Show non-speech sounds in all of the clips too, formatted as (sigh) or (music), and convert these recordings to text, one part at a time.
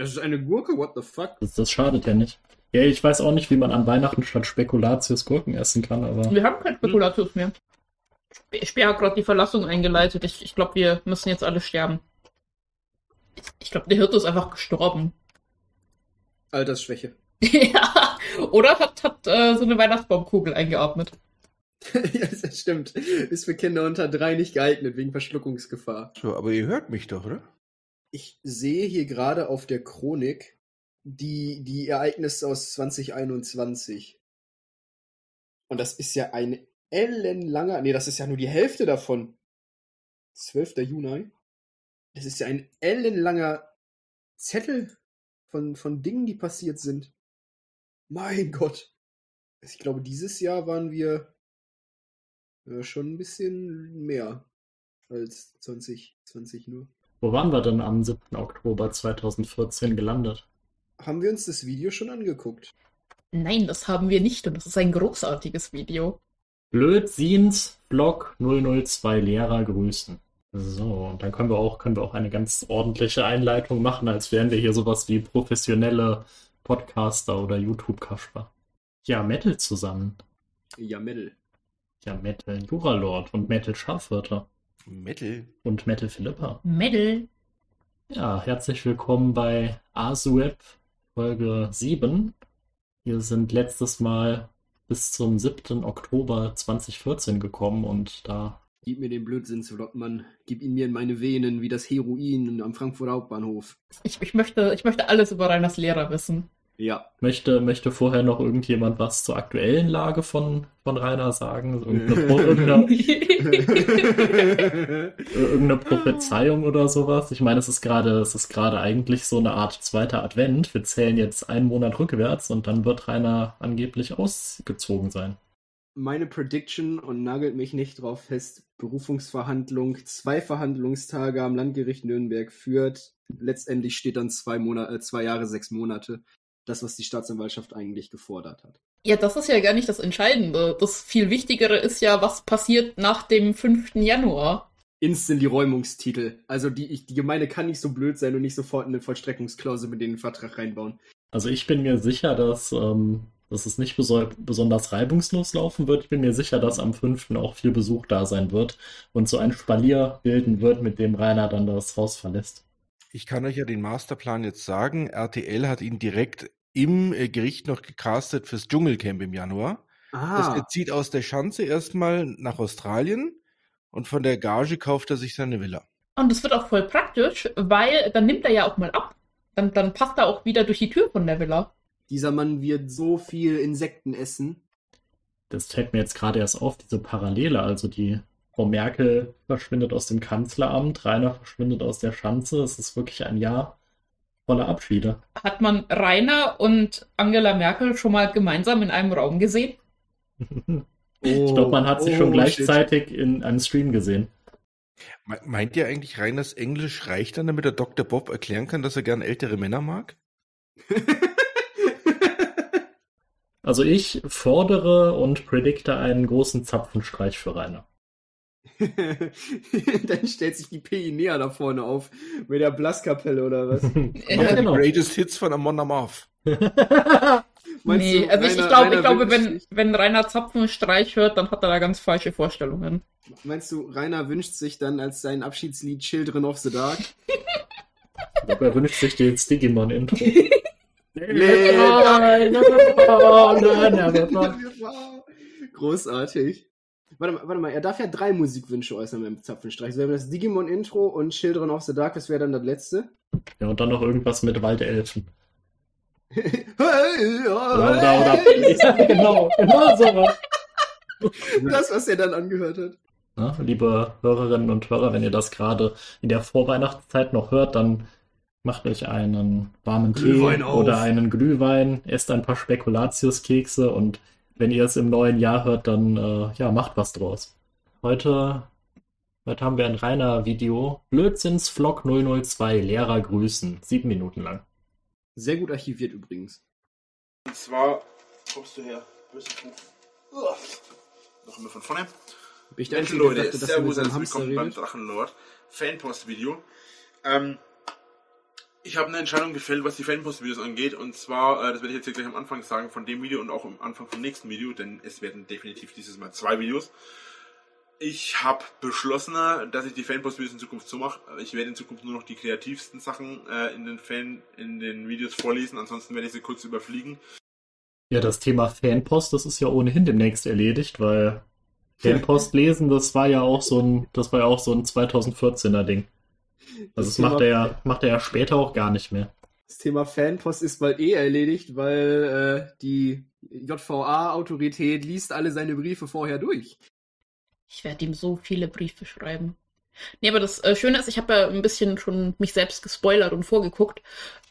Es ist eine Gurke, what the fuck? Das, das schadet ja nicht. Ja, ich weiß auch nicht, wie man an Weihnachten statt Spekulatius Gurken essen kann, aber. Wir haben kein Spekulatius mehr. Speer hat gerade die Verlassung eingeleitet. Ich, ich glaube, wir müssen jetzt alle sterben. Ich, ich glaube, der Hirte ist einfach gestorben. Altersschwäche. (laughs) ja. Oder hat, hat äh, so eine Weihnachtsbaumkugel eingeatmet. (laughs) ja, das stimmt. Ist für Kinder unter drei nicht geeignet, wegen Verschluckungsgefahr. So, aber ihr hört mich doch, oder? Ich sehe hier gerade auf der Chronik die, die Ereignisse aus 2021. Und das ist ja ein ellenlanger, nee, das ist ja nur die Hälfte davon. 12. Juni. Das ist ja ein ellenlanger Zettel von, von Dingen, die passiert sind. Mein Gott. Ich glaube, dieses Jahr waren wir äh, schon ein bisschen mehr als 2020 nur. Wo waren wir denn am 7. Oktober 2014 gelandet? Haben wir uns das Video schon angeguckt? Nein, das haben wir nicht und das ist ein großartiges Video. Blödsiens Blog 002 Lehrer grüßen. So, und dann können wir auch, können wir auch eine ganz ordentliche Einleitung machen, als wären wir hier sowas wie professionelle Podcaster oder YouTube-Kasper. Ja, Metal zusammen. Ja, Metal. Ja, Metal Juralord und Metal Schafwörter. Metal. Und Metal Philippa. Metal. Ja, herzlich willkommen bei ASUEP Folge 7. Wir sind letztes Mal bis zum 7. Oktober 2014 gekommen und da. Gib mir den Blödsinnsvlog, Mann. Gib ihn mir in meine Venen wie das Heroin am Frankfurter Hauptbahnhof. Ich, ich, möchte, ich möchte alles über Reiners Lehrer wissen. Ja. Möchte, möchte vorher noch irgendjemand was zur aktuellen Lage von, von Rainer sagen? Irgendeine, (laughs) irgendeine, (laughs) irgendeine Prophezeiung oder sowas? Ich meine, es ist gerade, es ist gerade eigentlich so eine Art zweiter Advent. Wir zählen jetzt einen Monat rückwärts und dann wird Rainer angeblich ausgezogen sein. Meine Prediction und nagelt mich nicht drauf fest. Berufungsverhandlung, zwei Verhandlungstage am Landgericht Nürnberg führt. Letztendlich steht dann zwei Monate, äh, zwei Jahre, sechs Monate das, was die Staatsanwaltschaft eigentlich gefordert hat. Ja, das ist ja gar nicht das Entscheidende. Das viel Wichtigere ist ja, was passiert nach dem 5. Januar. Instant die Räumungstitel. Also die, die Gemeinde kann nicht so blöd sein und nicht sofort eine Vollstreckungsklausel mit in den Vertrag reinbauen. Also ich bin mir sicher, dass, ähm, dass es nicht besonders reibungslos laufen wird. Ich bin mir sicher, dass am 5. auch viel Besuch da sein wird und so ein Spalier bilden wird, mit dem Rainer dann das Haus verlässt. Ich kann euch ja den Masterplan jetzt sagen. RTL hat ihn direkt im äh, Gericht noch gecastet fürs Dschungelcamp im Januar. Ah. Das, er zieht aus der Schanze erstmal nach Australien und von der Gage kauft er sich seine Villa. Und das wird auch voll praktisch, weil dann nimmt er ja auch mal ab. Dann, dann passt er auch wieder durch die Tür von der Villa. Dieser Mann wird so viel Insekten essen. Das fällt mir jetzt gerade erst auf, diese Parallele. Also die Frau Merkel verschwindet aus dem Kanzleramt, Rainer verschwindet aus der Schanze. Es ist wirklich ein Jahr voller Abschiede. Hat man Rainer und Angela Merkel schon mal gemeinsam in einem Raum gesehen? (laughs) ich glaube, man hat sie oh, schon gleichzeitig shit. in einem Stream gesehen. Meint ihr eigentlich, Rainers Englisch reicht dann, damit der Dr. Bob erklären kann, dass er gern ältere Männer mag? (laughs) also ich fordere und predikte einen großen Zapfenstreich für Rainer. (laughs) dann stellt sich die PI näher da vorne auf mit der Blaskapelle oder was? (laughs) ja, genau. Greatest Hits von Amon Amarth. (laughs) nee, also ich, ich, glaub, ich glaube, wenn, wenn Rainer Zapfenstreich hört, dann hat er da ganz falsche Vorstellungen. Meinst du, Rainer wünscht sich dann als sein Abschiedslied Children of the Dark? ich glaube, er wünscht sich den Digimon-Intro. Großartig. Warte mal, warte mal, er darf ja drei Musikwünsche äußern beim Zapfenstreich. So, das Digimon-Intro und Children of the Dark, das wäre dann das letzte. Ja, und dann noch irgendwas mit Waldelfen. (laughs) hey, oder, oder, (laughs) ja, genau, genau so. Das, was er dann angehört hat. Ja, liebe Hörerinnen und Hörer, wenn ihr das gerade in der Vorweihnachtszeit noch hört, dann macht euch einen warmen Glühwein Tee auf. oder einen Glühwein, esst ein paar Spekulatiuskekse und wenn ihr es im neuen Jahr hört, dann äh, ja, macht was draus. Heute, heute haben wir ein reiner Video. Blödsinns Vlog 002, Lehrer grüßen. Sieben Minuten lang. Sehr gut archiviert übrigens. Und zwar kommst du her. Noch einmal von vorne. Bin ich der Einzige, Leute, dachte, Servus, herzlich willkommen beim Drachenlord Fanpost-Video. Ähm, Ich habe eine Entscheidung gefällt, was die Fanpost-Videos angeht. Und zwar, äh, das werde ich jetzt hier gleich am Anfang sagen von dem Video und auch am Anfang vom nächsten Video, denn es werden definitiv dieses Mal zwei Videos. Ich habe beschlossen, dass ich die Fanpost-Videos in Zukunft so mache. Ich werde in Zukunft nur noch die kreativsten Sachen äh, in den Fan, in den Videos vorlesen. Ansonsten werde ich sie kurz überfliegen. Ja, das Thema Fanpost, das ist ja ohnehin demnächst erledigt, weil Fanpost lesen, das war ja auch so ein, das war ja auch so ein 2014er Ding. Also das, das macht er ja, macht er ja später auch gar nicht mehr. Das Thema Fanpost ist bald eh erledigt, weil äh, die JVA-Autorität liest alle seine Briefe vorher durch. Ich werde ihm so viele Briefe schreiben. Nee, aber das äh, Schöne ist, ich habe ja ein bisschen schon mich selbst gespoilert und vorgeguckt.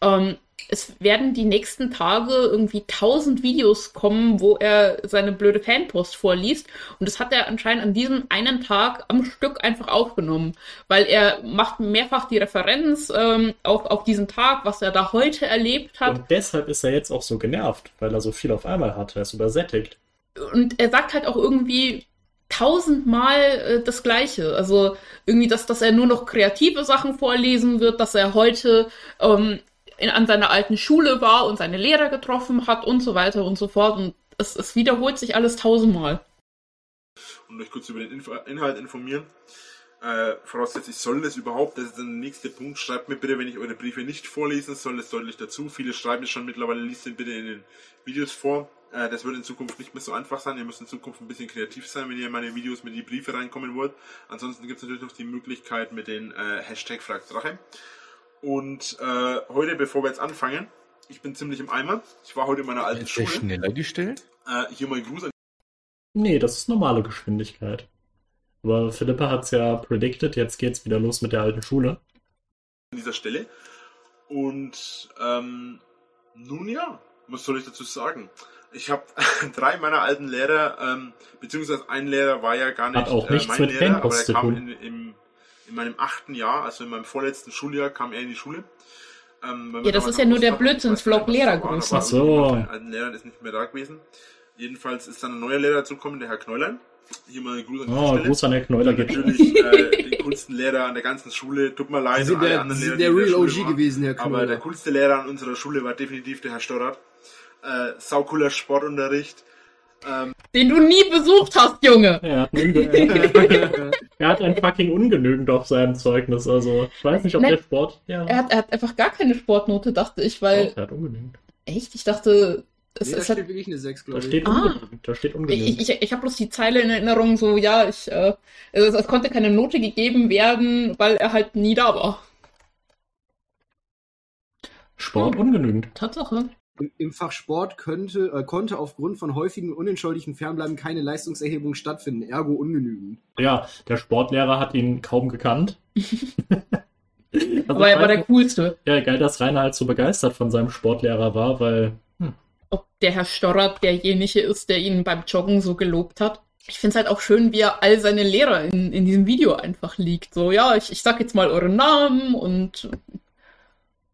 Ähm, es werden die nächsten Tage irgendwie tausend Videos kommen, wo er seine blöde Fanpost vorliest. Und das hat er anscheinend an diesem einen Tag am Stück einfach aufgenommen. Weil er macht mehrfach die Referenz ähm, auf, auf diesen Tag, was er da heute erlebt hat. Und deshalb ist er jetzt auch so genervt, weil er so viel auf einmal hat. Er ist übersättigt. Und er sagt halt auch irgendwie, tausendmal äh, das Gleiche. Also irgendwie, dass, dass er nur noch kreative Sachen vorlesen wird, dass er heute ähm, in, an seiner alten Schule war und seine Lehrer getroffen hat und so weiter und so fort. Und es, es wiederholt sich alles tausendmal. Und euch kurz über den Info Inhalt informieren. Äh, voraussetzt, soll das überhaupt, das ist der nächste Punkt. Schreibt mir bitte, wenn ich eure Briefe nicht vorlesen soll, das deutlich dazu. Viele schreiben es schon mittlerweile, liest den bitte in den Videos vor. Äh, das wird in Zukunft nicht mehr so einfach sein. Ihr müsst in Zukunft ein bisschen kreativ sein, wenn ihr in meine Videos mit die Briefe reinkommen wollt. Ansonsten gibt es natürlich noch die Möglichkeit mit den äh, Hashtag Fragdrache. Und äh, heute, bevor wir jetzt anfangen, ich bin ziemlich im Eimer. Ich war heute in meiner alten ist Schule. schneller gestellt? Äh, hier mal Gruß an Nee, das ist normale Geschwindigkeit. Aber Philippa hat es ja predicted, jetzt geht's wieder los mit der alten Schule. An dieser Stelle. Und ähm, nun ja, was soll ich dazu sagen? Ich habe (laughs) drei meiner alten Lehrer, ähm, beziehungsweise ein Lehrer war ja gar nicht Hat auch äh, mein mit Lehrer, aber er kam in, im, in meinem achten Jahr, also in meinem vorletzten Schuljahr, kam er in die Schule. Ähm, ja, das ist ja nur der Blödsinnsvlog Lehrergrüße. Ach so. Mein alten Lehrer ist nicht mehr da gewesen. Jedenfalls ist dann ein neuer Lehrer zugekommen, der Herr Knäulein. Hier mal Gruß an oh, Gruß an Herr Knäuler geht Natürlich äh, den coolsten Lehrer an der ganzen Schule. Tut mir leid, Sie sind der, anderen Lehrer, der Real OG gewesen, Herr Knäuler. Aber der coolste Lehrer an unserer Schule war definitiv der Herr Storrat äh, saucooler Sportunterricht. Ähm, Den du nie besucht hast, Junge. Er hat, er, er hat ein fucking ungenügend auf seinem Zeugnis. Also ich weiß nicht, ob Nein, der Sport. Ja. Er, hat, er hat einfach gar keine Sportnote, dachte ich, weil. Doch, er hat ungenügend. Echt? Ich dachte. Es, nee, da steht hat... wirklich eine 6, glaube ich. Da steht, ah. ungenügend. Da steht ungenügend. Ich, ich, ich habe bloß die Zeile in Erinnerung, so, ja, ich, äh, es, es konnte keine Note gegeben werden, weil er halt nie da war. Sport hm. ungenügend. Tatsache. Im Fach Sport könnte, äh, konnte aufgrund von häufigen unentschuldigten Fernbleiben keine Leistungserhebung stattfinden, ergo ungenügend. Ja, der Sportlehrer hat ihn kaum gekannt. (laughs) also Aber er war der Coolste. Ja, geil, dass Rainer halt so begeistert von seinem Sportlehrer war, weil. Hm. Ob der Herr Storrat derjenige ist, der ihn beim Joggen so gelobt hat. Ich finde es halt auch schön, wie er all seine Lehrer in, in diesem Video einfach liegt. So, ja, ich, ich sag jetzt mal euren Namen und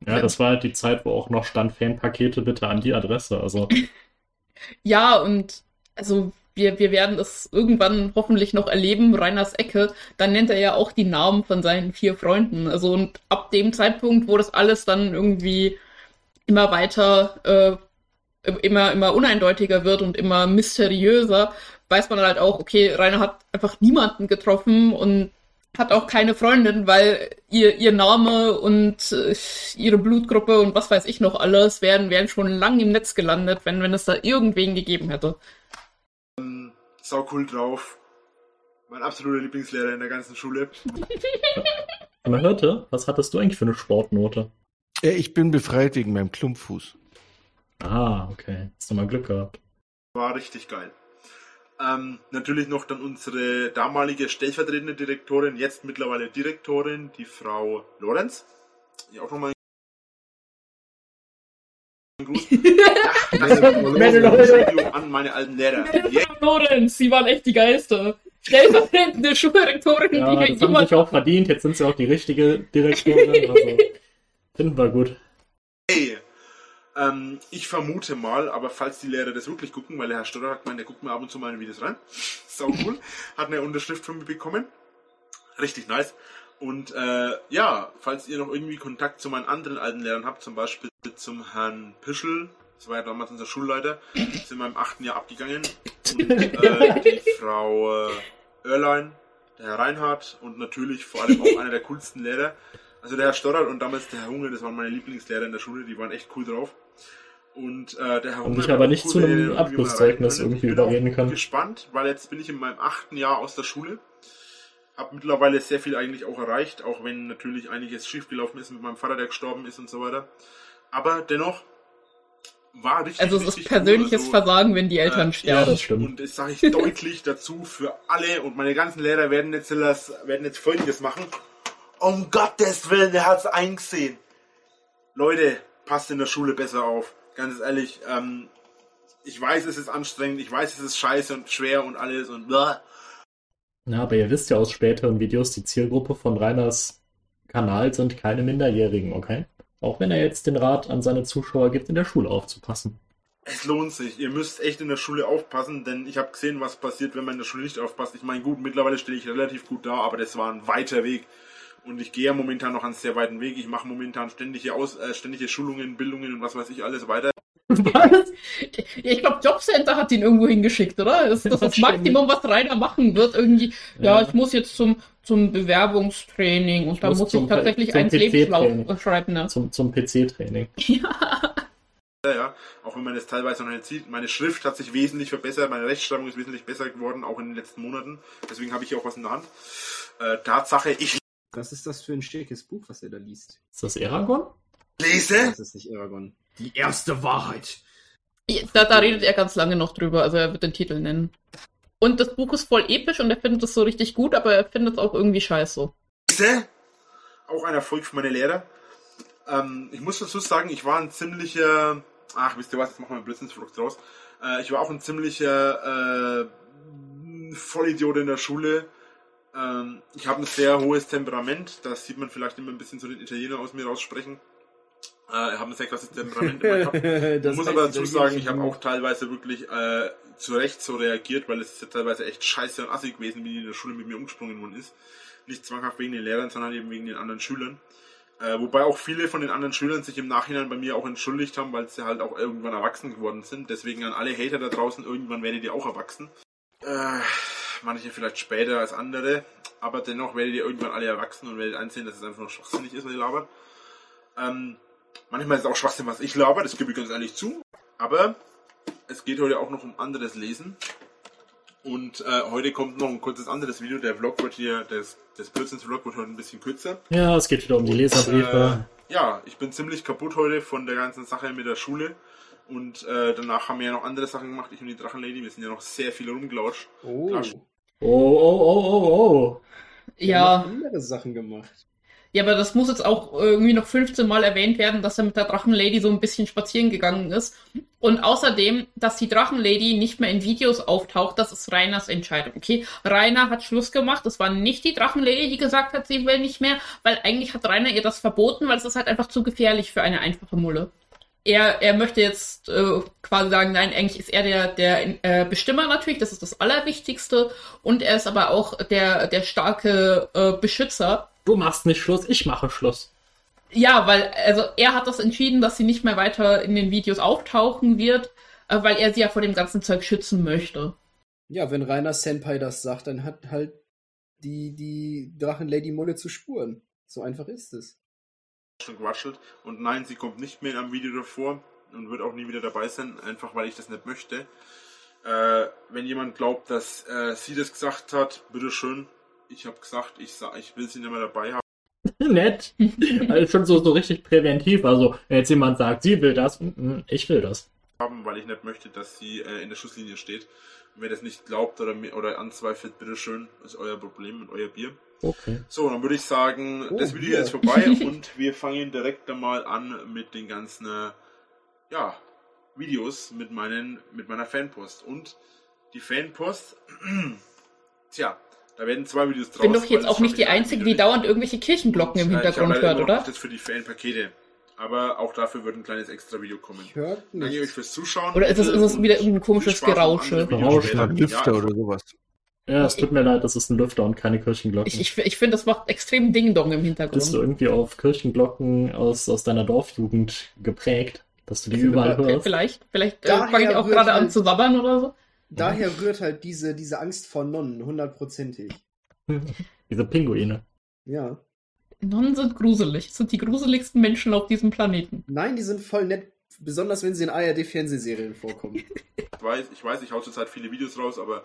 ja, das war halt die Zeit, wo auch noch stand Fanpakete bitte an die Adresse. Also. (laughs) ja, und also wir, wir werden es irgendwann hoffentlich noch erleben, Reiners Ecke, dann nennt er ja auch die Namen von seinen vier Freunden. Also und ab dem Zeitpunkt, wo das alles dann irgendwie immer weiter, äh, immer, immer uneindeutiger wird und immer mysteriöser, weiß man halt auch, okay, Rainer hat einfach niemanden getroffen und hat auch keine Freundin, weil ihr, ihr Name und äh, ihre Blutgruppe und was weiß ich noch alles wären, wären schon lang im Netz gelandet, wenn, wenn es da irgendwen gegeben hätte. Ähm, sau cool drauf. Mein absoluter Lieblingslehrer in der ganzen Schule. (laughs) Man hörte, was hattest du eigentlich für eine Sportnote? Ja, ich bin befreit wegen meinem Klumpfuß. Ah, okay. Hast du mal Glück gehabt. War richtig geil. Ähm, natürlich noch dann unsere damalige stellvertretende Direktorin, jetzt mittlerweile Direktorin, die Frau Lorenz. Die auch nochmal einen Gruß. (laughs) ja, an meine alten Lehrer. Lorenz, sie waren echt die Geister. Stellvertretende (laughs) Schuldirektorin. Ja, die das haben sich auch verdient. Jetzt sind sie auch die richtige Direktorin. Also, (laughs) finden wir gut. Hey, ähm, ich vermute mal, aber falls die Lehrer das wirklich gucken, weil der Herr Stotter hat gemeint, der guckt mir ab und zu meine Videos rein. (laughs) Sau cool. hat eine Unterschrift von mir bekommen. Richtig nice. Und äh, ja, falls ihr noch irgendwie Kontakt zu meinen anderen alten Lehrern habt, zum Beispiel zum Herrn Pischel, das war ja damals unser Schulleiter, sind wir im achten Jahr abgegangen. Und äh, (laughs) die Frau äh, Oerlein, der Herr Reinhardt und natürlich vor allem auch einer der coolsten Lehrer. Also der Herr Storrert und damals der Herr Hunger, das waren meine Lieblingslehrer in der Schule, die waren echt cool drauf. Und äh, der Herr Und ich aber nicht zu einem Abschlusszeugnis irgendwie überreden kann. Ich bin gespannt, weil jetzt bin ich in meinem achten Jahr aus der Schule. Hab mittlerweile sehr viel eigentlich auch erreicht, auch wenn natürlich einiges schiefgelaufen ist mit meinem Vater, der gestorben ist und so weiter. Aber dennoch war richtig. Also es ist persönliches also, Versagen, wenn die Eltern äh, sterben. Ja, stimmt. Und das sage ich deutlich dazu für alle und meine ganzen Lehrer werden jetzt, werden jetzt folgendes machen. Um Gottes Willen, der hat's eingesehen. Leute, passt in der Schule besser auf ganz ehrlich, ähm, ich weiß, es ist anstrengend, ich weiß, es ist scheiße und schwer und alles und blah. Ja, aber ihr wisst ja aus späteren Videos, die Zielgruppe von Reiners Kanal sind keine Minderjährigen, okay? Auch wenn er jetzt den Rat an seine Zuschauer gibt, in der Schule aufzupassen. Es lohnt sich. Ihr müsst echt in der Schule aufpassen, denn ich habe gesehen, was passiert, wenn man in der Schule nicht aufpasst. Ich meine, gut, mittlerweile stehe ich relativ gut da, aber das war ein weiter Weg. Und ich gehe ja momentan noch einen sehr weiten Weg. Ich mache momentan ständige, Aus, äh, ständige Schulungen, Bildungen und was weiß ich alles weiter. Was? Ich glaube, Jobcenter hat ihn irgendwo hingeschickt, oder? Das, das ist das Maximum, was Rainer machen wird. Irgendwie, ja, ja ich muss jetzt zum, zum Bewerbungstraining und da muss, muss ich tatsächlich einen Lebenslauf schreiben. Ne? Zum, zum PC-Training. (laughs) Ja. Ja, auch wenn man es teilweise noch nicht sieht. Meine Schrift hat sich wesentlich verbessert, meine Rechtschreibung ist wesentlich besser geworden, auch in den letzten Monaten. Deswegen habe ich hier auch was in der Hand. Äh, Tatsache, ich. Was ist das für ein schickes Buch, was er da liest? Ist das Eragon? Lese? Das ist nicht Eragon. Die erste Wahrheit. Da, da redet er ganz lange noch drüber, also er wird den Titel nennen. Und das Buch ist voll episch und er findet es so richtig gut, aber er findet es auch irgendwie scheiße. Auch ein Erfolg für meine Lehrer. Ähm, ich muss dazu sagen, ich war ein ziemlicher. Ach, wisst ihr was, jetzt machen wir einen Blödsinnsfrucht draus. Äh, ich war auch ein ziemlicher äh, Vollidiot in der Schule. Ähm, ich habe ein sehr hohes Temperament. Das sieht man vielleicht immer ein bisschen so den Italiener aus mir raussprechen. Äh, haben ein sehr krasses Temperament Ich (laughs) muss aber dazu sagen, ich habe auch teilweise wirklich äh, zu Recht so reagiert, weil es ist ja teilweise echt scheiße und assig gewesen, wie die in der Schule mit mir umgesprungen worden ist. Nicht zwanghaft wegen den Lehrern, sondern eben wegen den anderen Schülern. Äh, wobei auch viele von den anderen Schülern sich im Nachhinein bei mir auch entschuldigt haben, weil sie halt auch irgendwann erwachsen geworden sind. Deswegen an alle Hater da draußen, irgendwann werdet ihr auch erwachsen. Äh, manche vielleicht später als andere, aber dennoch werdet ihr irgendwann alle erwachsen und werdet einsehen, dass es einfach nur schwachsinnig ist, was ihr labert. Ähm, Manchmal ist es auch Schwachsinn, was ich laber, das gebe ich ganz ehrlich zu. Aber es geht heute auch noch um anderes Lesen. Und äh, heute kommt noch ein kurzes anderes Video. Der Vlog wird hier, das, das Blödsinns-Vlog wird heute ein bisschen kürzer. Ja, es geht wieder um die Leserbriefe. Äh, ja, ich bin ziemlich kaputt heute von der ganzen Sache mit der Schule. Und äh, danach haben wir ja noch andere Sachen gemacht, ich und die Drachenlady. Wir sind ja noch sehr viel rumgelauscht. Oh. Oh, oh, oh, oh, oh. Ja. Wir haben andere Sachen gemacht. Ja, aber das muss jetzt auch irgendwie noch 15 Mal erwähnt werden, dass er mit der Drachenlady so ein bisschen spazieren gegangen ist. Und außerdem, dass die Drachenlady nicht mehr in Videos auftaucht, das ist Rainers Entscheidung. Okay, Rainer hat Schluss gemacht. Es war nicht die Drachenlady, die gesagt hat, sie will nicht mehr, weil eigentlich hat Rainer ihr das verboten, weil es ist halt einfach zu gefährlich für eine einfache Mulle. Er, er möchte jetzt äh, quasi sagen, nein, eigentlich ist er der, der äh, Bestimmer natürlich, das ist das Allerwichtigste. Und er ist aber auch der, der starke äh, Beschützer du machst nicht Schluss, ich mache Schluss. Ja, weil, also er hat das entschieden, dass sie nicht mehr weiter in den Videos auftauchen wird, äh, weil er sie ja vor dem ganzen Zeug schützen möchte. Ja, wenn Rainer Senpai das sagt, dann hat halt die, die Drachenlady Mulle zu spuren. So einfach ist es. Schon gewaschelt. Und nein, sie kommt nicht mehr in einem Video davor und wird auch nie wieder dabei sein, einfach weil ich das nicht möchte. Äh, wenn jemand glaubt, dass äh, sie das gesagt hat, bitteschön, ich habe gesagt, ich, ich will sie nicht mehr dabei haben. (laughs) Nett. also schon so, so richtig präventiv. Also, wenn jetzt jemand sagt, sie will das, mm, mm, ich will das. Haben, weil ich nicht möchte, dass sie äh, in der Schusslinie steht. Und wer das nicht glaubt oder, oder anzweifelt, bitteschön, ist euer Problem und euer Bier. Okay. So, dann würde ich sagen, oh, das Video ist vorbei (laughs) und wir fangen direkt einmal an mit den ganzen äh, ja, Videos mit, meinen, mit meiner Fanpost. Und die Fanpost, (clears throat) tja, da werden zwei Videos draus. Ich bin doch jetzt auch nicht die Einzige, die dauernd irgendwelche Kirchenglocken im Hintergrund hört, oder? Das für die Fanpakete. Aber auch dafür wird ein kleines extra Video kommen. Danke euch fürs Zuschauen. Oder ist es, ist es wieder irgendein komisches Gerausche? Gerausche, Lüfter ja, oder sowas. Ja, es tut mir leid, das ist ein Lüfter und keine Kirchenglocken. Ich, ich, ich finde, das macht extrem Ding-Dong im Hintergrund. Bist du irgendwie auf Kirchenglocken aus, aus deiner Dorfjugend geprägt, dass du die überall hörst? Vielleicht, vielleicht äh, fange ich auch gerade halt, an zu sabbern oder so. Daher rührt halt diese, diese Angst vor Nonnen, hundertprozentig. (laughs) diese Pinguine. Ja. Nonnen sind gruselig. Das sind die gruseligsten Menschen auf diesem Planeten. Nein, die sind voll nett. Besonders wenn sie in ARD-Fernsehserien vorkommen. ich weiß, ich weiß, ich hau zurzeit viele Videos raus, aber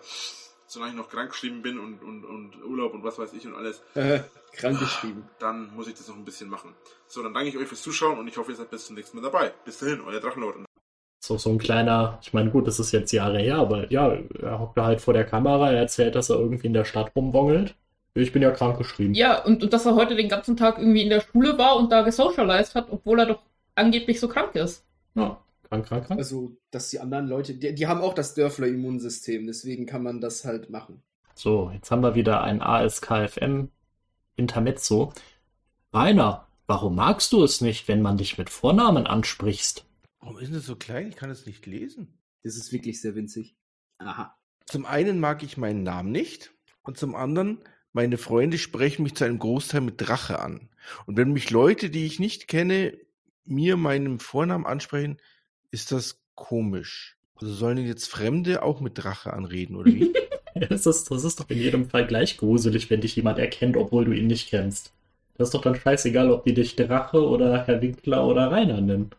solange ich noch krank geschrieben bin und, und, und Urlaub und was weiß ich und alles. Äh, krank geschrieben. Dann muss ich das noch ein bisschen machen. So, dann danke ich euch fürs Zuschauen und ich hoffe, ihr seid bis zum nächsten Mal dabei. Bis dahin, euer Drachenlord. So, so ein kleiner, ich meine, gut, das ist jetzt Jahre her, aber ja, er hockt halt vor der Kamera, er erzählt, dass er irgendwie in der Stadt rumwongelt. Ich bin ja krank geschrieben. Ja, und, und dass er heute den ganzen Tag irgendwie in der Schule war und da gesocialized hat, obwohl er doch angeblich so krank ist. Ja, krank, krank, krank. Also, dass die anderen Leute, die, die haben auch das Dörfler-Immunsystem, deswegen kann man das halt machen. So, jetzt haben wir wieder ein ASKFM Intermezzo. Rainer, warum magst du es nicht, wenn man dich mit Vornamen ansprichst? Warum ist das so klein? Ich kann es nicht lesen. Das ist wirklich sehr winzig. Aha. Zum einen mag ich meinen Namen nicht und zum anderen meine Freunde sprechen mich zu einem Großteil mit Drache an. Und wenn mich Leute, die ich nicht kenne, mir meinen Vornamen ansprechen, ist das komisch. Also sollen jetzt Fremde auch mit Drache anreden, oder wie? (laughs) das, ist, das ist doch in jedem Fall gleich gruselig, wenn dich jemand erkennt, obwohl du ihn nicht kennst. Das ist doch dann scheißegal, ob die dich Drache oder Herr Winkler oder Rainer nennen.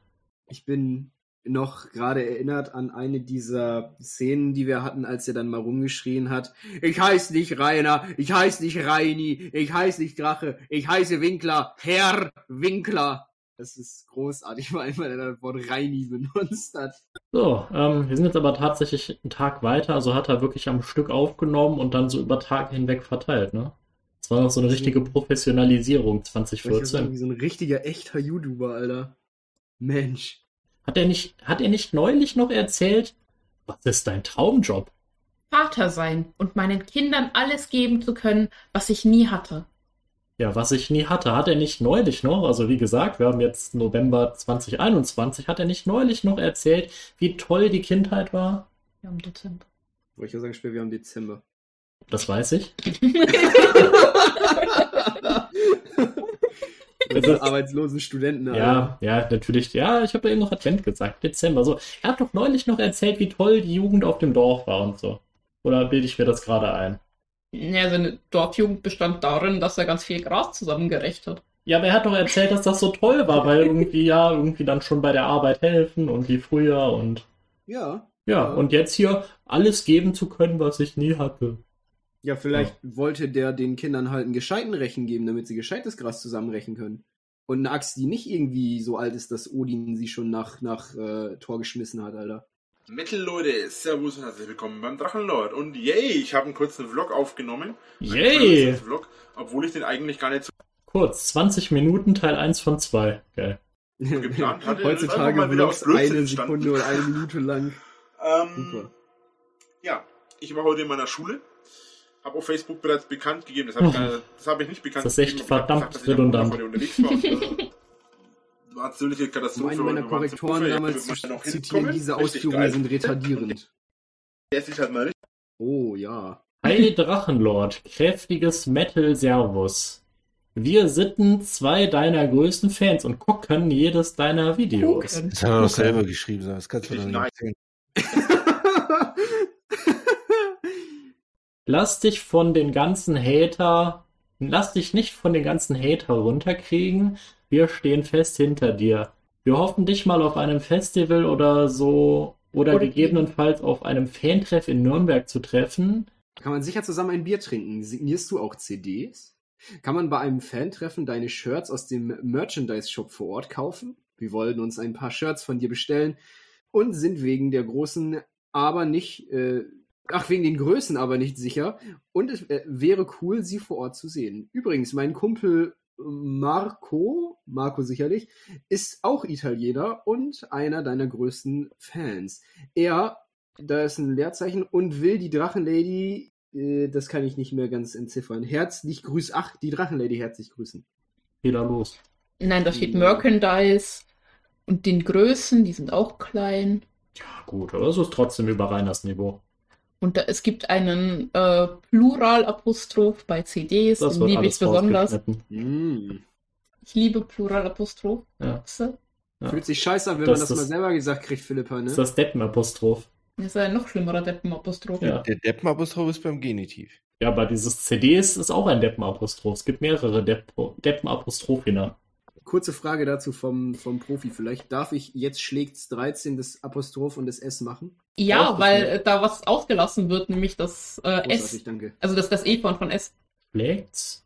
Ich bin noch gerade erinnert an eine dieser Szenen, die wir hatten, als er dann mal rumgeschrien hat. Ich heiße nicht Rainer, ich heiße nicht Reini, ich heiße nicht Drache, ich heiße Winkler, Herr Winkler. Das ist großartig, (laughs) weil er das Wort Reini benutzt hat. So, ähm, wir sind jetzt aber tatsächlich einen Tag weiter, also hat er wirklich am Stück aufgenommen und dann so über Tage hinweg verteilt, ne? Das war noch so eine richtige Professionalisierung 2014. Sagen, wie so ein richtiger echter YouTuber, Alter. Mensch. Hat er nicht, hat er nicht neulich noch erzählt, was ist dein Traumjob? Vater sein und meinen Kindern alles geben zu können, was ich nie hatte. Ja, was ich nie hatte. Hat er nicht neulich noch, also wie gesagt, wir haben jetzt November 2021, hat er nicht neulich noch erzählt, wie toll die Kindheit war? Wir haben Dezember. Wollte ich ja sagen, später, wir haben Dezember. Das weiß ich. (laughs) (laughs) (laughs) Mit arbeitslosen Studenten. Alter. Ja, ja, natürlich. Ja, ich habe ja eben noch Advent gesagt, Dezember. So, er hat doch neulich noch erzählt, wie toll die Jugend auf dem Dorf war und so. Oder bilde ich mir das gerade ein? Ja, seine Dorfjugend bestand darin, dass er ganz viel Gras zusammengerecht hat. Ja, aber er hat doch erzählt, dass das so toll war, weil (laughs) irgendwie ja, irgendwie dann schon bei der Arbeit helfen und wie früher und. Ja. Ja, ja. und jetzt hier alles geben zu können, was ich nie hatte. Ja, vielleicht ja. wollte der den Kindern halt einen gescheiten Rechen geben, damit sie gescheites Gras zusammenrechen können. Und eine Axt, die nicht irgendwie so alt ist, dass Odin sie schon nach, nach äh, Tor geschmissen hat, Alter. Metal Leute, Servus und herzlich willkommen beim Drachenlord. Und yay, ich habe einen kurzen Vlog aufgenommen. Yay! Vlog, obwohl ich den eigentlich gar nicht so. Kurz, 20 Minuten, Teil 1 von 2. Geil. Geplant (laughs) hatte. Heutzutage Vlogs eine Sekunde oder eine Minute lang. Ähm, Super. Ja, ich war heute in meiner Schule habe auf Facebook bereits bekannt gegeben, das habe ich, das hab ich nicht bekannt gegeben. (laughs) Das ist echt verdammt gesagt, redundant. war ziemliche Katastrophe. Meine meiner Korrektoren damals zu zitieren, diese Ausführungen sind retardierend. (laughs) Der ist halt mal richtig. Oh ja. Hi Drachenlord, kräftiges Metal Servus. Wir sitten zwei deiner größten Fans und gucken jedes deiner Videos. Das hat er doch selber geschrieben, das kannst du doch nicht erzählen. (laughs) Lass dich von den ganzen Hater, lass dich nicht von den ganzen Hater runterkriegen. Wir stehen fest hinter dir. Wir hoffen dich mal auf einem Festival oder so oder, oder gegebenenfalls auf einem Fantreff in Nürnberg zu treffen. Kann man sicher zusammen ein Bier trinken. Signierst du auch CDs? Kann man bei einem Fantreffen deine Shirts aus dem Merchandise-Shop vor Ort kaufen? Wir wollen uns ein paar Shirts von dir bestellen und sind wegen der großen, aber nicht äh, Ach, wegen den Größen aber nicht sicher. Und es äh, wäre cool, sie vor Ort zu sehen. Übrigens, mein Kumpel Marco, Marco sicherlich, ist auch Italiener und einer deiner größten Fans. Er, da ist ein Leerzeichen, und will die Drachenlady, äh, das kann ich nicht mehr ganz entziffern, herzlich grüßen. Ach, die Drachenlady herzlich grüßen. Wieder los. Nein, da steht Merchandise und den Größen, die sind auch klein. Ja, gut, aber es ist trotzdem über Reiners Niveau. Und da, es gibt einen äh, Pluralapostroph bei CDs, Das den liebe ich besonders. Ich liebe Pluralapostroph. Ja. Ja. Fühlt sich scheiße an, wenn Das man das ist- mal selber gesagt kriegt, Philippa, Das ist ne? das Deppenapostroph. Das ist ein noch schlimmerer Deppenapostroph. Ja. Der Deppenapostroph ist beim Genitiv. Ja, aber dieses CDs ist auch ein Deppenapostroph. Es gibt mehrere Depp Deppenapostrophina. Kurze Frage dazu vom, vom Profi vielleicht. Darf ich jetzt schlägt's 13 das Apostroph und das S machen? Ja, weil äh, da was ausgelassen wird, nämlich das äh, S. danke. Also das, das E von, von S. Schlägt's?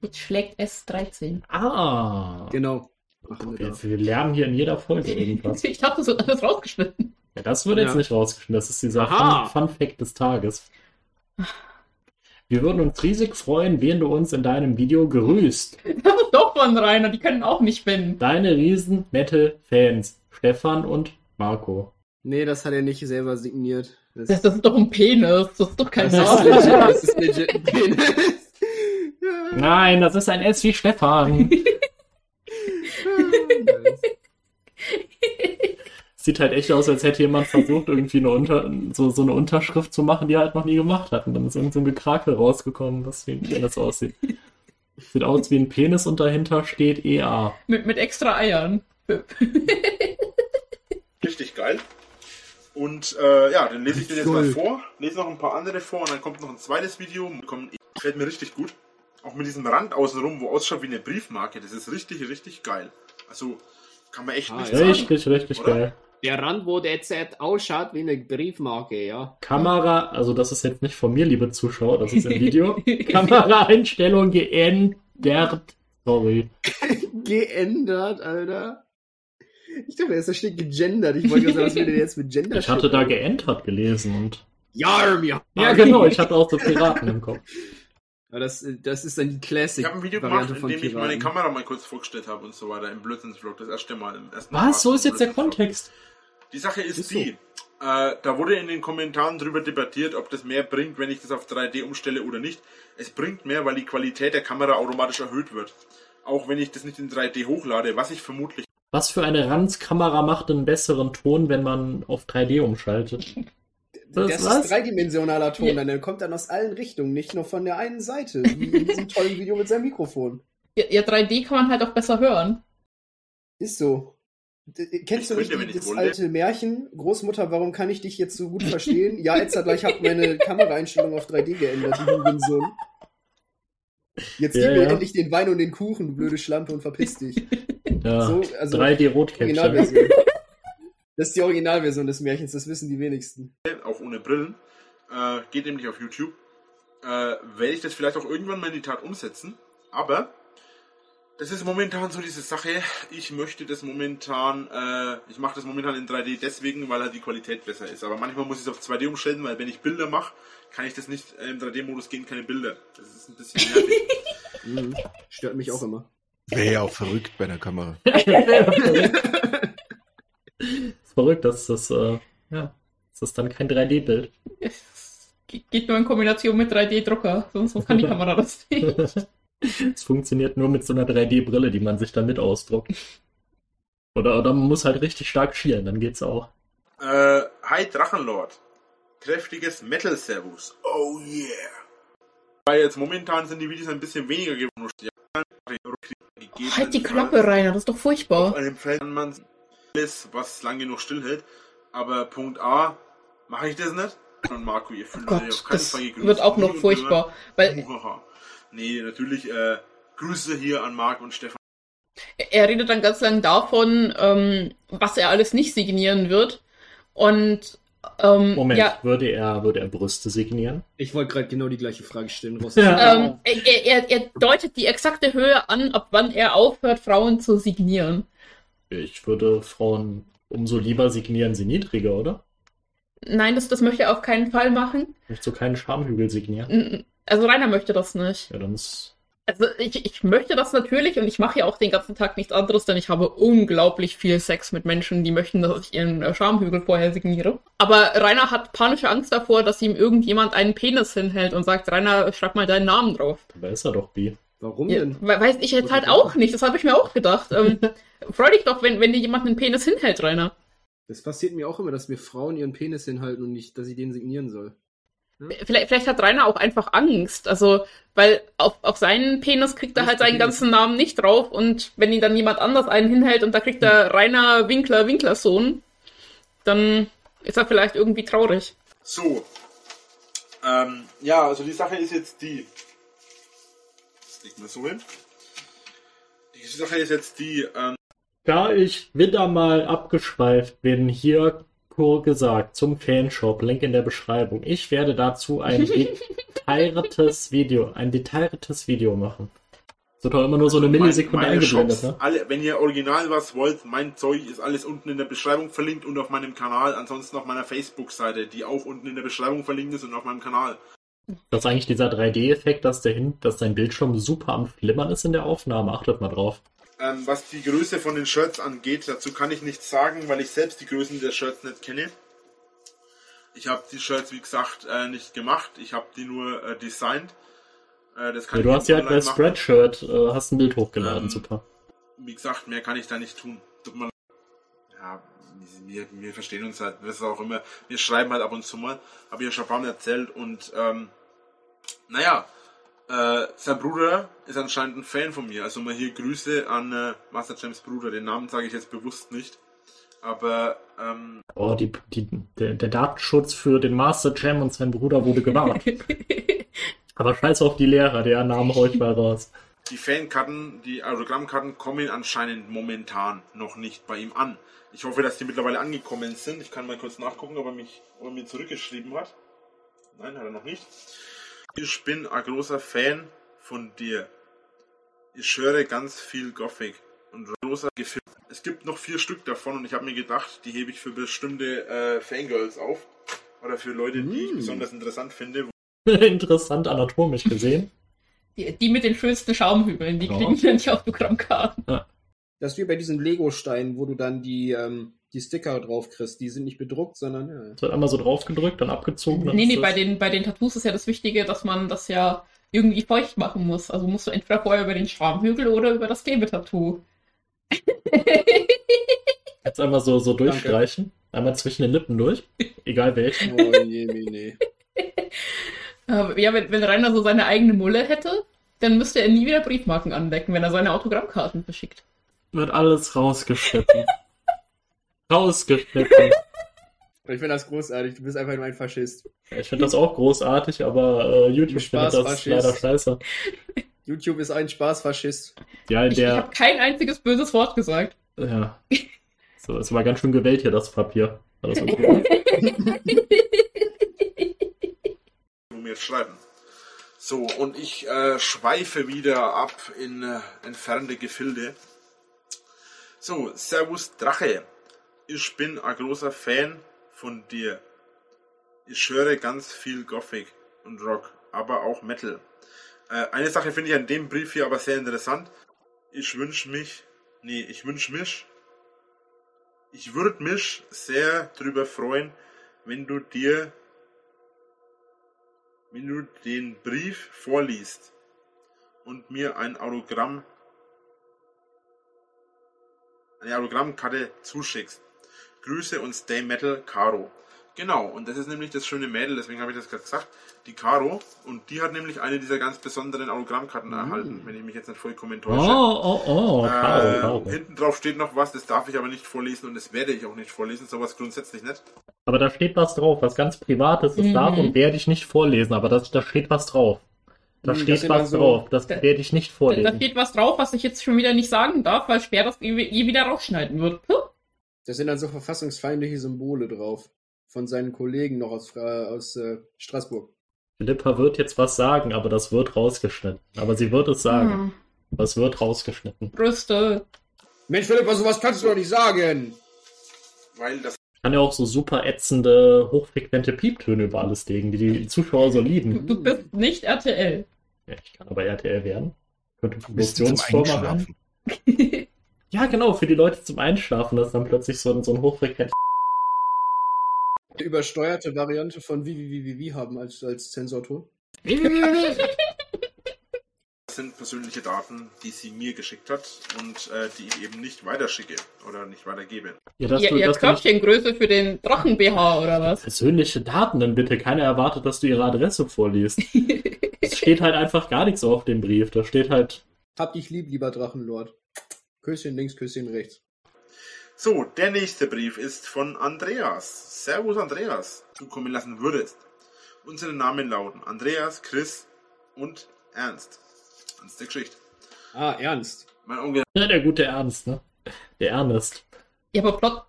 Jetzt schlägt S 13. Ah. Genau. Wir Wir, da. wir lernen hier in jeder Folge (laughs) irgendwas. Ich habe das wird alles rausgeschnitten. Ja, das wird jetzt Ja. nicht rausgeschnitten. Das ist dieser Aha. Fun, Fun Fact des Tages. Wir würden uns riesig freuen, wenn du uns in deinem Video grüßt. (laughs) Das ist doch von Rainer, die können auch nicht spinnen. Deine riesen Metal-Fans. Stefan und Marco. Nee, das hat er nicht selber signiert. Das, Das, das ist doch ein Penis, das ist doch kein das, ist, Name. legit, das ist legit ein Penis. (laughs) Nein, das ist ein S wie Stefan. (laughs) Sieht halt echt aus, als hätte jemand versucht, irgendwie eine Unter so, so eine Unterschrift zu machen, die er halt noch nie gemacht hat. Und dann ist irgend so ein Gekrakel rausgekommen, was wie ein Penis aussieht. Sieht aus wie ein Penis und dahinter steht EA. mit, mit extra Eiern. Richtig geil. Und äh, ja, dann lese ich den jetzt mal vor, lese noch ein paar andere vor und dann kommt noch ein zweites Video. Kommt, gefällt mir richtig gut. Auch mit diesem Rand außenrum, wo ausschaut wie eine Briefmarke. Das ist richtig, richtig geil. Also kann man echt Ah, nicht ja. sagen. Richtig, richtig Oder? geil. Der Rand, wo der Z ausschaut wie eine Briefmarke, ja. Kamera, also das ist jetzt nicht von mir, liebe Zuschauer, das ist im Video. (laughs) Kameraeinstellung geändert. Sorry. (laughs) Geändert, Alter. Ich dachte, da steht gegendert. Ich wollte sagen, was will der jetzt mit Gender Ich hatte da geändert gelesen und. Ja, ja. Ja, genau, ich hatte auch so Piraten im Kopf. (laughs) Aber das, das ist dann die Classic. Ich habe ein Video Variante gemacht, in dem ich meine. Kamera mal kurz vorgestellt habe und so weiter im Blödsinnsvlog. Das erste Mal. Im ersten Was? Part So ist jetzt der. Kontext. Die Sache ist, Ist so. die, äh, da wurde in den Kommentaren drüber debattiert, ob das mehr bringt, wenn ich das auf 3D umstelle oder nicht. Es bringt mehr, weil die Qualität der Kamera automatisch erhöht wird. Auch wenn ich das nicht in 3D hochlade, was ich vermutlich Was für eine Ranzkamera macht einen besseren Ton, wenn man auf 3D umschaltet? Das, Das ist dreidimensionaler Ton, Ja. dann der kommt dann aus allen Richtungen, nicht nur von der einen Seite, (laughs) wie in diesem tollen Video mit seinem Mikrofon. Ja, ja, 3D kann man halt auch besser hören. Ist so. D kennst du Ich nicht wenn ich das wollte. alte Märchen? Großmutter, warum kann ich dich jetzt so gut verstehen? Ja, jetzt gleich hat meine (laughs) Kameraeinstellung auf 3D geändert, du Hurensohn. Jetzt Ja, gib mir ja. endlich den Wein und den Kuchen, du blöde Schlampe, und verpiss dich. (laughs) Ja, So, also 3D Rotkäppchen. Originalversion. (laughs) Das ist die Originalversion des Märchens, das wissen die wenigsten. auch ohne Brillen, äh, geht nämlich auf YouTube, äh, werde ich das vielleicht auch irgendwann mal in die Tat umsetzen. Aber das ist momentan so diese Sache. Ich möchte das momentan, äh, ich mache das momentan in 3D deswegen, weil halt die Qualität besser ist. Aber manchmal muss ich es auf 2D umstellen, weil wenn ich Bilder mache, kann ich das nicht äh, im 3D-Modus gehen, keine Bilder. Das ist ein bisschen (laughs) nervig. Mhm. Stört mich auch immer. Wäre ja auch verrückt bei einer Kamera. (laughs) ist verrückt, dass das, äh, ja, das ist dann kein 3D-Bild. Es ge- geht nur in Kombination mit 3D-Drucker, sonst sonst kann die Kamera das nicht. (laughs) Es funktioniert nur mit so einer 3D-Brille, die man sich dann mit ausdruckt. Oder, oder man muss halt richtig stark schielen, dann geht's auch. äh, Hi Drachenlord. Kräftiges Metal-Servus. Oh yeah. Weil jetzt momentan sind die Videos ein bisschen weniger geworden. Ja, halt die Klappe, Rainer, das ist doch furchtbar. Auf einem Feld kann man alles, was lang genug stillhält. Aber Punkt A, mache ich das nicht? Und Marco, ihr Oh fühlt euch Gott, auf keinen Fall gegrüßt. wird auch noch furchtbar. Weil. Nee, natürlich, äh, Grüße hier an Marc und Stefan. er redet dann ganz lang davon, ähm, was er alles nicht signieren wird. Und ähm, Moment, ja, würde, er, würde er Brüste signieren? Ich wollte gerade genau die gleiche Frage stellen, Ross. Ja. ähm, er, er, er deutet die exakte Höhe an, ab wann er aufhört, Frauen zu signieren. Ich würde Frauen umso lieber signieren sie niedriger, oder? Nein, das, das möchte er auf keinen Fall machen. Ich möchte so keinen Schamhügel signieren. Also Rainer möchte das nicht. Ja, dann ist. Also ich, ich möchte das natürlich und ich mache ja auch den ganzen Tag nichts anderes, denn ich habe unglaublich viel Sex mit Menschen, die möchten, dass ich ihren äh, Schamhügel vorher signiere. Aber Rainer hat panische Angst davor, dass ihm irgendjemand einen Penis hinhält und sagt, Rainer, schreib mal deinen Namen drauf. Dabei ist er doch bi. Warum Ja, denn? we- weiß ich jetzt halt auch nicht, das habe ich mir auch gedacht. Ähm, (laughs) freu dich doch, wenn, wenn dir jemand einen Penis hinhält, Rainer. Das passiert mir auch immer, dass mir Frauen ihren Penis hinhalten und nicht, dass ich den signieren soll. Vielleicht, vielleicht hat Rainer auch einfach Angst. Also, weil auf, auf seinen Penis kriegt er halt seinen ganzen Namen nicht drauf und wenn ihn dann jemand anders einen hinhält und da kriegt er Rainer Winkler Winklersohn, dann ist er vielleicht irgendwie traurig. So. Ähm, ja, also die Sache ist jetzt die. Das legt man so hin. Die Sache ist jetzt die. Ähm, da ich wieder mal abgeschweift bin, hier gesagt zum Fanshop, Link in der Beschreibung. Ich werde dazu ein (laughs) detailliertes Video, ein detailliertes Video machen. So doch immer nur so eine Millisekunde mein, eingeblendet, ne? Alle, wenn ihr original was wollt, mein Zeug ist alles unten in der Beschreibung verlinkt und auf meinem Kanal, ansonsten auf meiner Facebook-Seite, die auch unten in der Beschreibung verlinkt ist und auf meinem Kanal. Das ist eigentlich dieser 3D-Effekt, dass, der dass dein Bildschirm super am Flimmern ist in der Aufnahme. Achtet mal drauf. Ähm, was die Größe von den Shirts angeht, dazu kann ich nichts sagen, weil ich selbst die Größen der Shirts nicht kenne. Ich habe die Shirts, wie gesagt, äh, nicht gemacht. Ich habe die nur äh, designt. Äh, das kann ja, du hast ja halt bei Spreadshirt äh, hast ein Bild hochgeladen, ähm, super. Wie gesagt, mehr kann ich da nicht tun. Ja, wir, wir verstehen uns halt, ist auch immer, wir schreiben halt ab und zu mal, habe ich ja schon ein paar Mal erzählt und ähm, naja, äh, sein Bruder ist anscheinend ein Fan von mir. Also mal hier Grüße an äh, Master Jams Bruder. Den Namen sage ich jetzt bewusst nicht. Aber ähm, oh, die, die, der, der Datenschutz für den Master Jam und seinen Bruder wurde gewahrt. (laughs) Aber scheiß auf die Lehrer, der Name heute mal raus. Die Fankarten, die Autogrammkarten kommen anscheinend momentan noch nicht bei ihm an. Ich hoffe, dass die mittlerweile angekommen sind. Ich kann mal kurz nachgucken, ob er, mich, ob er mir zurückgeschrieben hat. Nein, hat er noch nicht. Ich bin ein großer Fan von dir. Ich höre ganz viel Gothic und großer Gefühl. Es gibt noch vier Stück davon und ich habe mir gedacht, die hebe ich für bestimmte äh, Fangirls auf. Oder für Leute, die ich mm. besonders interessant finde. (laughs) interessant anatomisch gesehen. Die, die, mit den schönsten Schaumhügeln, die ja. kriegen dann die Autogrammkarten. Ja. Das ist wie bei diesen Lego-Steinen, wo du dann die, ähm, die Sticker drauf kriegst. Die sind nicht bedruckt, sondern ja. Es wird einmal so draufgedrückt, dann abgezogen. Dann nee, nee, bei den, bei den Tattoos ist ja das Wichtige, dass man das ja irgendwie feucht machen muss. Also musst du entweder vorher über den Schamhügel oder über das Klebetattoo. (laughs) Jetzt einmal so, so durchstreichen. Danke. Einmal zwischen den Lippen durch. Egal welchen. Oh je, nee. (laughs) ja, wenn, wenn Rainer so seine eigene Mulle hätte, dann müsste er nie wieder Briefmarken andecken, wenn er seine Autogrammkarten verschickt. Wird alles rausgeschnitten. (laughs) rausgeschnitten. Ich finde das großartig, du bist einfach nur ein Faschist. Ich finde das auch großartig, aber äh, YouTube findet das leider scheiße. YouTube ist ein Spaßfaschist. Ja, der... Ich, ich habe kein einziges böses Wort gesagt. Ja. (laughs) So, es war ganz schön gewählt hier, das Papier. Das um mir jetzt schreiben. So, und ich äh, schweife wieder ab in äh, entfernte Gefilde. So, Servus Drache. Ich bin ein großer Fan von dir. Ich höre ganz viel Gothic und Rock, aber auch Metal. Äh, eine Sache finde ich an dem Brief hier aber sehr interessant. Ich wünsche mich, nee, ich wünsche mich, ich würde mich sehr darüber freuen, wenn du dir, wenn du den Brief vorliest und mir ein Autogramm eine Autogrammkarte zuschickst. Grüße und Stay Metal Caro. Genau, und das ist nämlich das schöne Mädel, deswegen habe ich das gerade gesagt, die Caro. Und die hat nämlich eine dieser ganz besonderen Autogrammkarten mm. erhalten, wenn ich mich jetzt nicht vollkommen täusche. Oh, oh, oh, äh, Caro, Caro. Hinten drauf steht noch was, das darf ich aber nicht vorlesen und das werde ich auch nicht vorlesen, sowas grundsätzlich nicht. Aber da steht was drauf, was ganz Privates, das mhm. darf und werde ich nicht vorlesen, aber das, da steht was drauf. Da hm, steht was so, drauf, das da, werde ich nicht vorlesen. Da steht was drauf, was ich jetzt schon wieder nicht sagen darf, weil Sperr das je wieder rausschneiden wird. Puh. Da sind dann so verfassungsfeindliche Symbole drauf. Von seinen Kollegen noch aus, aus äh, Straßburg. Philippa wird jetzt was sagen, aber das wird rausgeschnitten. Aber sie wird es sagen. Hm. Aber es wird rausgeschnitten. Brüste. Mensch, Philippa, sowas kannst du doch nicht sagen. Weil das kann ja auch so super ätzende, hochfrequente Pieptöne über alles legen, die die Zuschauer so lieben. Du, du bist nicht RTL. Ja, ich kann aber RTL werden. Könnte Promotionsfirma werden. (laughs) ja, genau, für die Leute zum Einschlafen, dass dann plötzlich so, so ein hochfrequent übersteuerte Variante von wie, wie, wie, wie, wie haben als, als Zensorton. (laughs) (laughs) sind persönliche Daten, die sie mir geschickt hat und äh, die ich eben nicht weiterschicke oder nicht weitergebe. Ja, dass ja, du, ihr Körbchengröße für den Drachen-BH oder was? Persönliche Daten, dann bitte. Keiner erwartet, dass du ihre Adresse vorliest. (laughs) es steht halt einfach gar nichts auf dem Brief. Da steht halt. Hab dich lieb, lieber Drachenlord. Küsschen links, Küsschen rechts. So, der nächste Brief ist von Andreas. Servus Andreas, zukommen lassen würdest. Unsere Namen lauten Andreas, Chris und Ernst. Ernst der Geschichte. Ah, Ernst. Mein Onkel. Ja, der gute Ernst, ne? Der Ernst. Ja, aber Plot,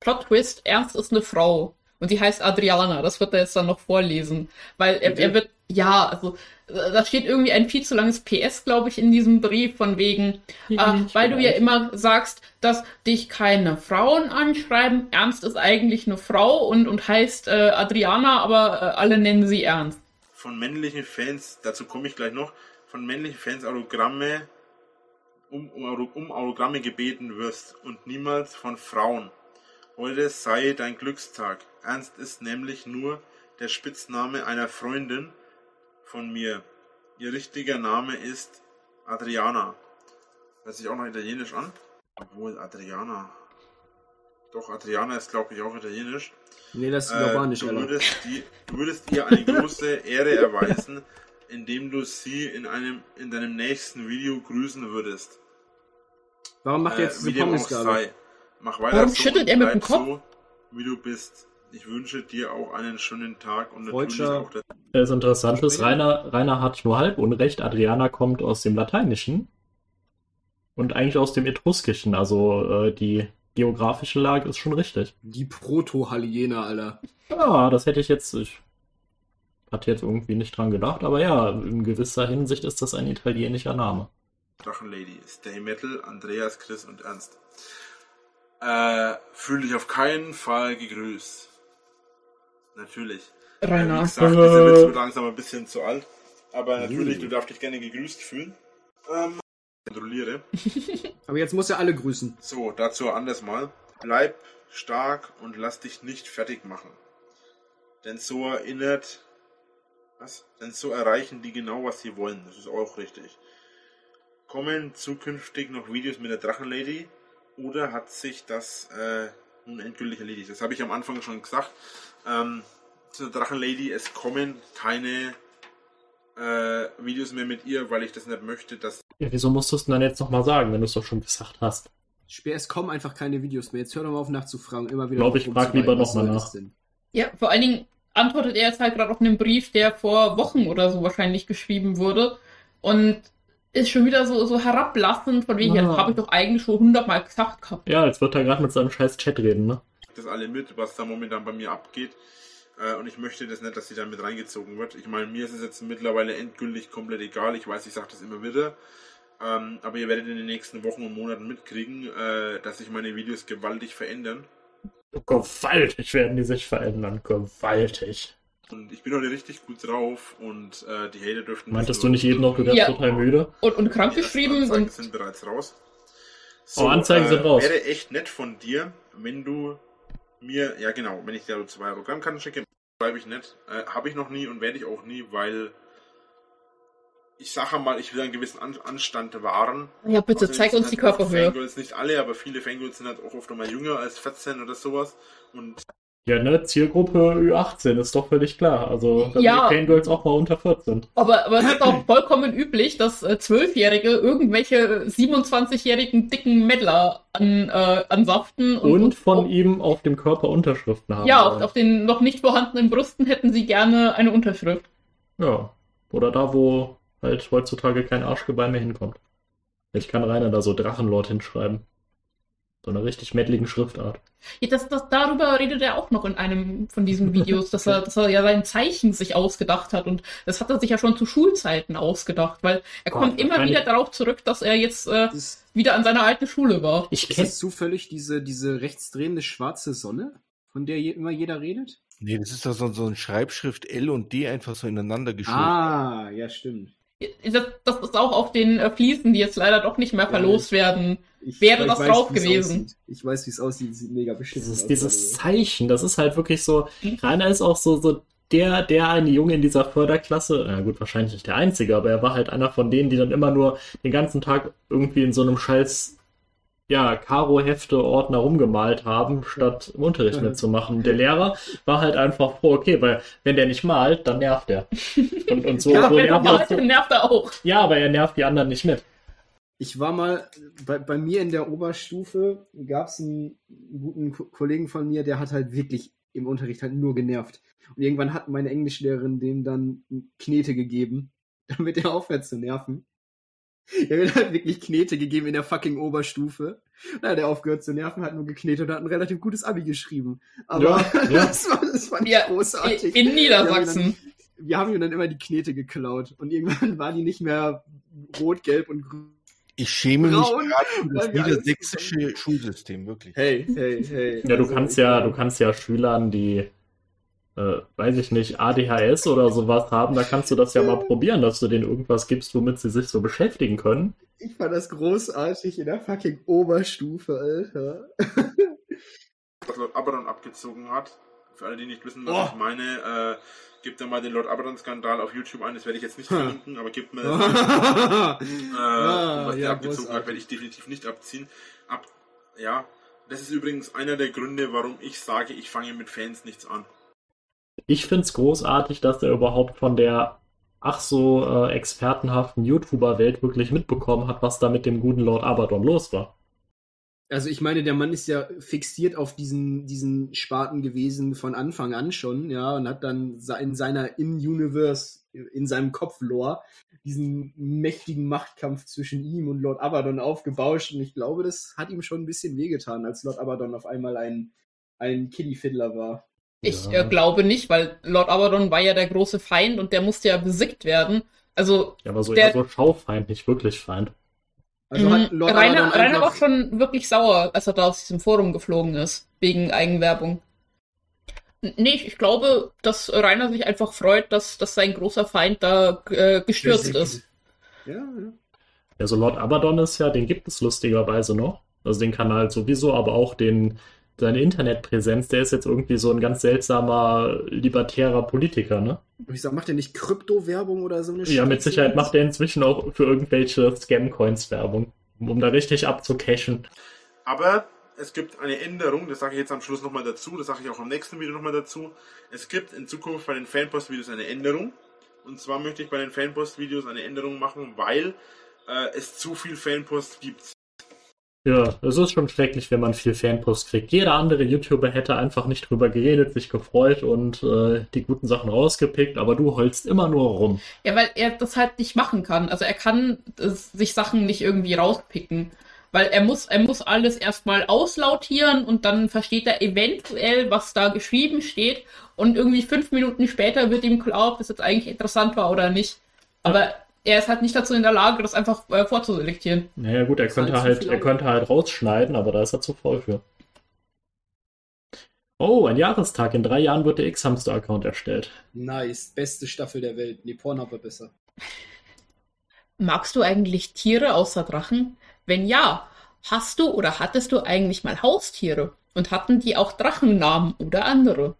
Plot Twist, Ernst ist eine Frau. Und die heißt Adriana. Das wird er jetzt dann noch vorlesen. Weil er, er wird, ja, also, da steht irgendwie ein viel zu langes PS, glaube ich, in diesem Brief von wegen, äh, weil du ja immer sagst, dass dich keine Frauen anschreiben. Ernst ist eigentlich eine Frau und, und heißt äh, Adriana, aber äh, alle nennen sie Ernst von männlichen Fans, dazu komme ich gleich noch, von männlichen Fans Autogramme, um, um, Autogramme gebeten wirst und niemals von Frauen. Heute sei dein Glückstag. Ernst ist nämlich nur der Spitzname einer Freundin von mir. Ihr richtiger Name ist Adriana. Hört sich auch noch italienisch an. Obwohl Adriana. Doch, Adriana ist, glaube ich, auch italienisch. Nee, das ist Japanisch, äh, du, würdest die, du würdest ihr eine große Ehre erweisen, (laughs) indem du sie in, einem, in deinem nächsten Video grüßen würdest. Warum macht er jetzt äh, diese Pommesgabe? Mach weiter Warum so schüttelt er mit dem Kopf? So, wie du bist. Ich wünsche dir auch einen schönen Tag und natürlich Deutscher. auch das. Das Interessante ist, Rainer, Rainer hat nur halb Unrecht. Adriana kommt aus dem Lateinischen und eigentlich aus dem Etruskischen. Also äh, die geografische Lage ist schon richtig. Die Proto-Hyäne, Alter. Ja, das hätte ich jetzt. Ich hatte jetzt irgendwie nicht dran gedacht, aber ja, in gewisser Hinsicht ist das ein italienischer Name. Drachenlady, Stay Metal, Andreas, Chris und Ernst. Äh, fühle dich auf keinen Fall gegrüßt. Natürlich. Rainer. Wie gesagt, diese Witz wird langsam ein bisschen zu alt. Aber natürlich, uh. du darfst dich gerne gegrüßt fühlen. Ähm, kontrolliere. (laughs) Aber jetzt muss er alle grüßen. So, dazu anders mal. Bleib stark und lass dich nicht fertig machen. Denn so erinnert. Was? Denn so erreichen die genau, was sie wollen. Das ist auch richtig. Kommen zukünftig noch Videos mit der Drachenlady? Oder hat sich das äh, nun endgültig erledigt? Das habe ich am Anfang schon gesagt. Ähm, zur Drachenlady, es kommen keine äh, Videos mehr mit ihr, weil ich das nicht möchte, dass. Ja, wieso musst du es denn dann jetzt nochmal sagen, wenn du es doch schon gesagt hast? Speer, es kommen einfach keine Videos mehr. Jetzt hör doch mal auf nachzufragen. Immer wieder. Ich glaube, ich frage lieber nochmal nach. Ja, vor allen Dingen antwortet er jetzt halt gerade auf einen Brief, der vor Wochen oder so wahrscheinlich geschrieben wurde. Und ist schon wieder so, so herablassend, von wegen, ah. das habe ich doch eigentlich schon hundertmal gesagt gehabt. Ja, jetzt wird er gerade mit seinem scheiß Chat reden, ne? Das alle mit, was da momentan bei mir abgeht. Äh, und ich möchte das nicht, dass sie da mit reingezogen wird. Ich meine, mir ist es jetzt mittlerweile endgültig komplett egal. Ich weiß, ich sage das immer wieder. Ähm, aber ihr werdet in den nächsten Wochen und Monaten mitkriegen, äh, dass sich meine Videos gewaltig verändern. Gewaltig werden die sich verändern. Gewaltig. Und ich bin heute richtig gut drauf und äh, die Hater dürften. Meintest du nicht jeden noch, du wärst ja. total müde? Und, und krank geschrieben und. sind bereits raus. So, oh, Anzeigen sind raus. Wäre echt nett von dir, wenn du mir, ja genau, wenn ich dir zwei Autogrammkarten schicke, schreibe ich nicht. Äh, Habe ich noch nie und werde ich auch nie, weil ich sage mal, ich will einen gewissen An Anstand wahren. Ja, bitte, also zeig uns halt die Körperhöhe. Fangirls, nicht alle, aber viele Fangirls sind halt auch oft mal jünger als 14 oder sowas. Und ja, ne, Zielgruppe Ü18 ist doch völlig klar. Also, dass ja, die Fangirls auch mal unter 14. Aber, aber es ist auch (clears throat) vollkommen üblich, dass äh, Zwölfjährige irgendwelche 27-jährigen dicken Meddler an, äh, ansaften. Und, und, und von und, ihm auf dem Körper Unterschriften haben. Ja, auf, auf den noch nicht vorhandenen Brüsten hätten sie gerne eine Unterschrift. Ja. Oder da, wo halt heutzutage kein Arschgebein mehr hinkommt. Ich kann Rainer da so Drachenlord hinschreiben. So eine richtig mettligen Schriftart. Ja, das, das, darüber redet er auch noch in einem von diesen (laughs) Videos, dass er, dass er ja sein Zeichen sich ausgedacht hat. Und das hat er sich ja schon zu Schulzeiten ausgedacht, weil er Boah, kommt immer wieder darauf zurück, dass er jetzt äh, wieder an seiner alten Schule war. Ich kenne zufällig diese, diese rechtsdrehende schwarze Sonne, von der je, immer jeder redet. Nee, das ist doch so, so ein Schreibschrift L und D einfach so ineinander geschrieben. Ah, ja, stimmt. Das, das, ist auch auf den äh, Fliesen, die jetzt leider doch nicht mehr verlost werden, ich, wäre das weiß, drauf gewesen. Aussieht. Ich weiß, wie es aussieht. Sieht mega beschissen aus. Dieses Zeichen, das ist halt wirklich so. Rainer ist auch so, so der, der eine Junge in dieser Förderklasse, na gut, wahrscheinlich nicht der einzige, aber er war halt einer von denen, die dann immer nur den ganzen Tag irgendwie in so einem scheiß ja, Karo-Hefte, Ordner rumgemalt haben, statt im Unterricht mitzumachen. Der Lehrer war halt einfach froh, okay, weil wenn der nicht malt, dann nervt er. (laughs) Und, und so, ja, so wenn nervt, er malt, so, nervt er auch. Ja, aber er nervt die anderen nicht mit. Ich war mal, bei, bei mir in der Oberstufe gab es einen guten Kollegen von mir, der hat halt wirklich im Unterricht halt nur genervt. Und irgendwann hat meine Englischlehrerin dem dann Knete gegeben, (laughs) damit er aufhört zu nerven. Er hat halt wirklich Knete gegeben in der fucking Oberstufe. Na, der aufgehört zu nerven, hat nur geknetet und hat ein relativ gutes Abi geschrieben. Aber ja, (laughs) ja. das, war, das fand ich ja, großartig. In Niedersachsen. Wir haben, dann, ihm dann immer die Knete geklaut. Und irgendwann war die nicht mehr rot, gelb und grün. Ich schäme mich gerade für das niedersächsische Schulsystem, wirklich. Hey, hey, hey. Ja, du also, kannst ja, du kannst ja Schülern, die äh, weiß ich nicht, ADHS oder sowas haben, da kannst du das ja mal probieren, dass du denen irgendwas gibst, womit sie sich so beschäftigen können. Ich fand das großartig in der fucking Oberstufe, Alter. (laughs) was Lord Abaddon abgezogen hat. Für alle, die nicht wissen, was oh. ich meine, äh, gebt da mal den Lord Abaddon-Skandal auf YouTube ein. Das werde ich jetzt nicht verlinken, aber gebt mir (laughs) das. äh, ah, was ja, der abgezogen großartig. hat, werde ich definitiv nicht abziehen. Ab, ja, das ist übrigens einer der Gründe, warum ich sage, ich fange mit Fans nichts an. Ich finde es großartig, dass er überhaupt von der ach so äh, expertenhaften YouTuber-Welt wirklich mitbekommen hat, was da mit dem guten Lord Abaddon los war. Also ich meine, der Mann ist ja fixiert auf diesen, diesen Sparten gewesen von Anfang an schon, ja, und hat dann in seiner In-Universe, in seinem Kopf-Lore, diesen mächtigen Machtkampf zwischen ihm und Lord Abaddon aufgebauscht. Und ich glaube, das hat ihm schon ein bisschen wehgetan, als Lord Abaddon auf einmal ein, ein Kiddie-Fiddler war. Ich ja. äh, glaube nicht, weil Lord Abaddon war ja der große Feind und der musste ja besiegt werden. Also. Ja, aber so der, eher so Schaufeind, nicht wirklich Feind. Also hat mhm. Lord Rainer, Abaddon Rainer war schon wirklich sauer, als er da aus diesem Forum geflogen ist, wegen Eigenwerbung. Nee, ich glaube, dass Rainer sich einfach freut, dass, dass sein großer Feind da äh, gestürzt ist. Ja, ja. Also Lord Abaddon ist ja, den gibt es lustigerweise noch. Also den Kanal sowieso, aber auch den seine Internetpräsenz, der ist jetzt irgendwie so ein ganz seltsamer libertärer Politiker, ne? Ich sag, macht er nicht Kryptowerbung oder so eine Ja, mit Sicherheit macht er inzwischen auch für irgendwelche Scam-Coins Werbung, um da richtig abzucashen. Aber es gibt eine Änderung, das sage ich jetzt am Schluss nochmal dazu, das sage ich auch im nächsten Video nochmal dazu. Es gibt in Zukunft bei den Fanpost-Videos eine Änderung. Und zwar möchte ich bei den Fanpost-Videos eine Änderung machen, weil äh, es zu viel Fanpost gibt. Ja, es ist schon schrecklich, wenn man viel Fanpost kriegt. Jeder andere YouTuber hätte einfach nicht drüber geredet, sich gefreut und äh, die guten Sachen rausgepickt, aber du holst immer nur rum. Ja, weil er das halt nicht machen kann. Also er kann äh, sich Sachen nicht irgendwie rauspicken. Weil er muss, er muss alles erstmal auslautieren und dann versteht er eventuell, was da geschrieben steht. Und irgendwie fünf Minuten später wird ihm klar, ob das jetzt eigentlich interessant war oder nicht. Aber er ist halt nicht dazu in der Lage, das einfach äh, vorzuselektieren. Naja gut, er könnte halt, er könnte halt rausschneiden, aber da ist er zu voll für. Oh, ein Jahrestag. In drei Jahren wird der X-Hamster-Account erstellt. Nice. Beste Staffel der Welt. Nee, Pornhub war besser. (laughs) Magst du eigentlich Tiere außer Drachen? Wenn ja, hast du oder hattest du eigentlich mal Haustiere? Und hatten die auch Drachennamen oder andere?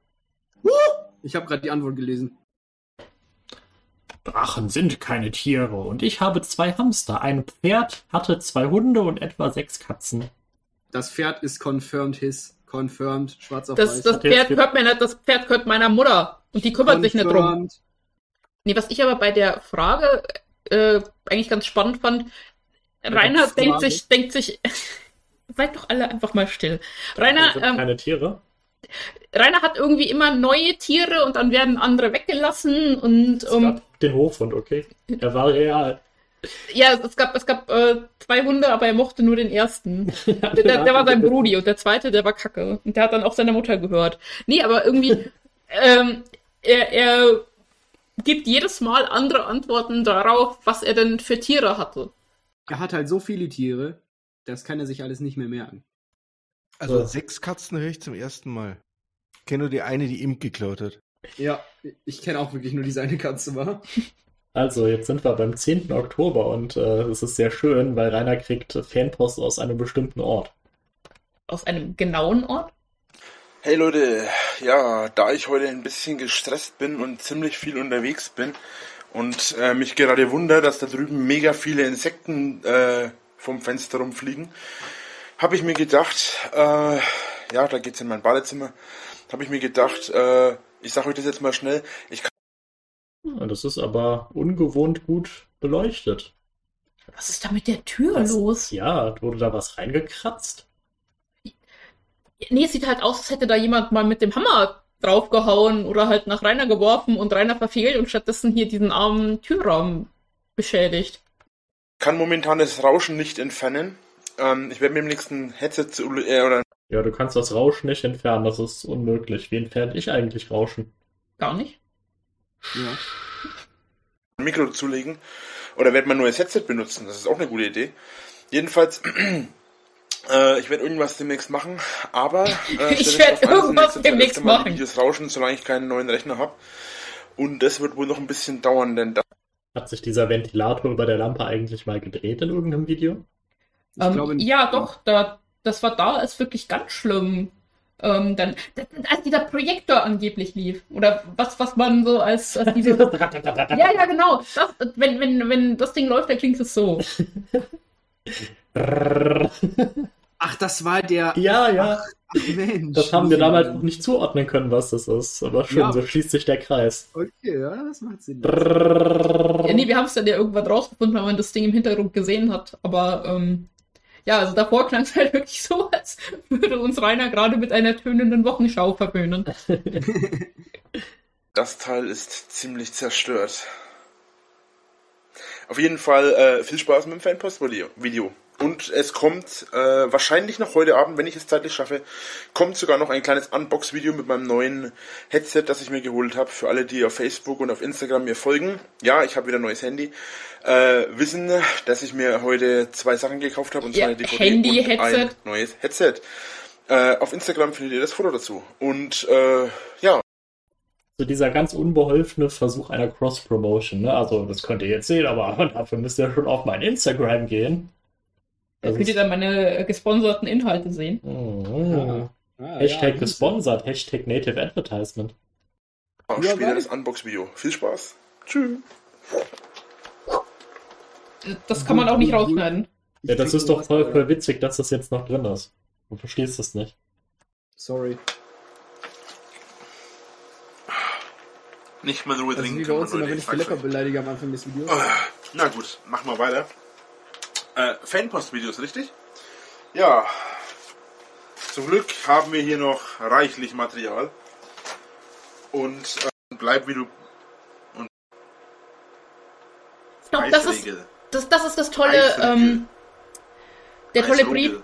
Ich habe gerade die Antwort gelesen. Drachen sind keine Tiere und ich habe zwei Hamster. Ein Pferd hatte zwei Hunde und etwa sechs Katzen. Das Pferd ist confirmed his. Confirmed, schwarz auf das, weiß. Das Pferd gehört mir nicht, das Pferd gehört meiner Mutter. Und die kümmert confirmed. sich nicht drum. Nee, was ich aber bei der Frage äh, eigentlich ganz spannend fand, Rainer denkt sich, denkt sich, (laughs) seid doch alle einfach mal still. Rainer. Ähm, keine Tiere? Rainer hat irgendwie immer neue Tiere und dann werden andere weggelassen und. Es um, gab den Hofhund, okay. Er war real. Ja, es gab, es gab äh, zwei Hunde, aber er mochte nur den ersten. (laughs) ja, der, der, war sein Brudi und der zweite, der war kacke. Und der hat dann auch seiner Mutter gehört. Nee, aber irgendwie, (laughs) ähm, er, er gibt jedes Mal andere Antworten darauf, was er denn für Tiere hatte. Er hat halt so viele Tiere, das kann er sich alles nicht mehr merken. Also so. sechs Katzen höre ich zum ersten Mal. Ich kenne nur die eine, die Imp geklaut hat. Ja, ich kenne auch wirklich nur diese eine Katze, war. Also, jetzt sind wir beim 10. Oktober und äh, es ist sehr schön, weil Rainer kriegt Fanpost aus einem bestimmten Ort. Aus einem genauen Ort? Hey Leute, ja, da ich heute ein bisschen gestresst bin und ziemlich viel unterwegs bin und äh, mich gerade wundere, dass da drüben mega viele Insekten äh, vom Fenster rumfliegen, habe ich mir gedacht, äh, ja, da geht's in mein Badezimmer, habe ich mir gedacht, äh, ich sage euch das jetzt mal schnell, ich kann das ist aber ungewohnt gut beleuchtet. Was ist da mit der Tür das, los? Ja, wurde da was reingekratzt? Nee, es sieht halt aus, als hätte da jemand mal mit dem Hammer draufgehauen oder halt nach Rainer geworfen und Rainer verfehlt und stattdessen hier diesen armen Türraum beschädigt. Kann momentan das Rauschen nicht entfernen. Ähm, ich werde mir im nächsten Headset äh, oder. Ja, du kannst das Rauschen nicht entfernen, das ist unmöglich. Wie entferne ich eigentlich Rauschen? Gar nicht. Ja. Ein Mikro zulegen. Oder werde man nur das Headset benutzen. Das ist auch eine gute Idee. Jedenfalls (clears throat) äh, ich werde irgendwas demnächst machen, aber äh, ich werde irgendwas demnächst machen. Videos rauschen, solange ich keinen neuen Rechner habe. Und das wird wohl noch ein bisschen dauern, denn da hat sich dieser Ventilator über der Lampe eigentlich mal gedreht in irgendeinem Video? Ähm, glaube, ja, doch, da, das war da, ist wirklich ganz schlimm. Ähm, dann, als dieser Projektor angeblich lief. Oder was, was man so als, als (laughs) diese. ja, ja, genau. Das, wenn, wenn, wenn das Ding läuft, dann klingt es so. (laughs) Ach, das war der. Ja, ja. Ach, ach Mensch. Das haben wir damals noch nicht zuordnen können, was das ist. Aber schön, ja. so schließt sich der Kreis. Okay, ja, das macht Sinn. Ja, nee, wir haben es dann ja irgendwann rausgefunden, weil man das Ding im Hintergrund gesehen hat. Aber ähm, ja, also davor klang es halt wirklich so, als würde uns Rainer gerade mit einer tönenden Wochenschau verwöhnen. (laughs) Das Teil ist ziemlich zerstört. Auf jeden Fall äh, viel Spaß mit dem Fanpost-Video. Und es kommt äh, wahrscheinlich noch heute Abend, wenn ich es zeitlich schaffe, kommt sogar noch ein kleines Unbox-Video mit meinem neuen Headset, das ich mir geholt habe. Für alle, die auf Facebook und auf Instagram mir folgen. Ja, ich habe wieder ein neues Handy. Äh, wissen, dass ich mir heute zwei Sachen gekauft habe und zwar ja, eine DVD Handy, und Headset. ein neues Headset. Äh, auf Instagram findet ihr das Foto dazu. Und äh, ja, so dieser ganz unbeholfene Versuch einer Cross-Promotion. Ne? Also, das könnt ihr jetzt sehen, aber (laughs) dafür müsst ihr schon auf mein Instagram gehen. Da könnt ihr dann meine gesponserten Inhalte sehen. Oh. Ah, Hashtag ja, gesponsert, Hashtag Native Advertisement. Auch ja, später das Unbox-Video. Viel Spaß. Tschüss. Das kann man auch nicht rausschneiden. Ja, das ist doch voll, voll witzig, dass das jetzt noch drin ist. Du verstehst das nicht. Sorry. Nicht mal nur also trinken. Wie bei uns immer, wenn ich Lecker beleidige am Anfang des Videos. Na gut, machen wir weiter. Äh, Fanpost-Videos, richtig? Ja. Zum Glück haben wir hier noch reichlich Material. Und äh, bleib wie du. Und Doch, das ist, das, das ist das tolle, ähm, der tolle Brief,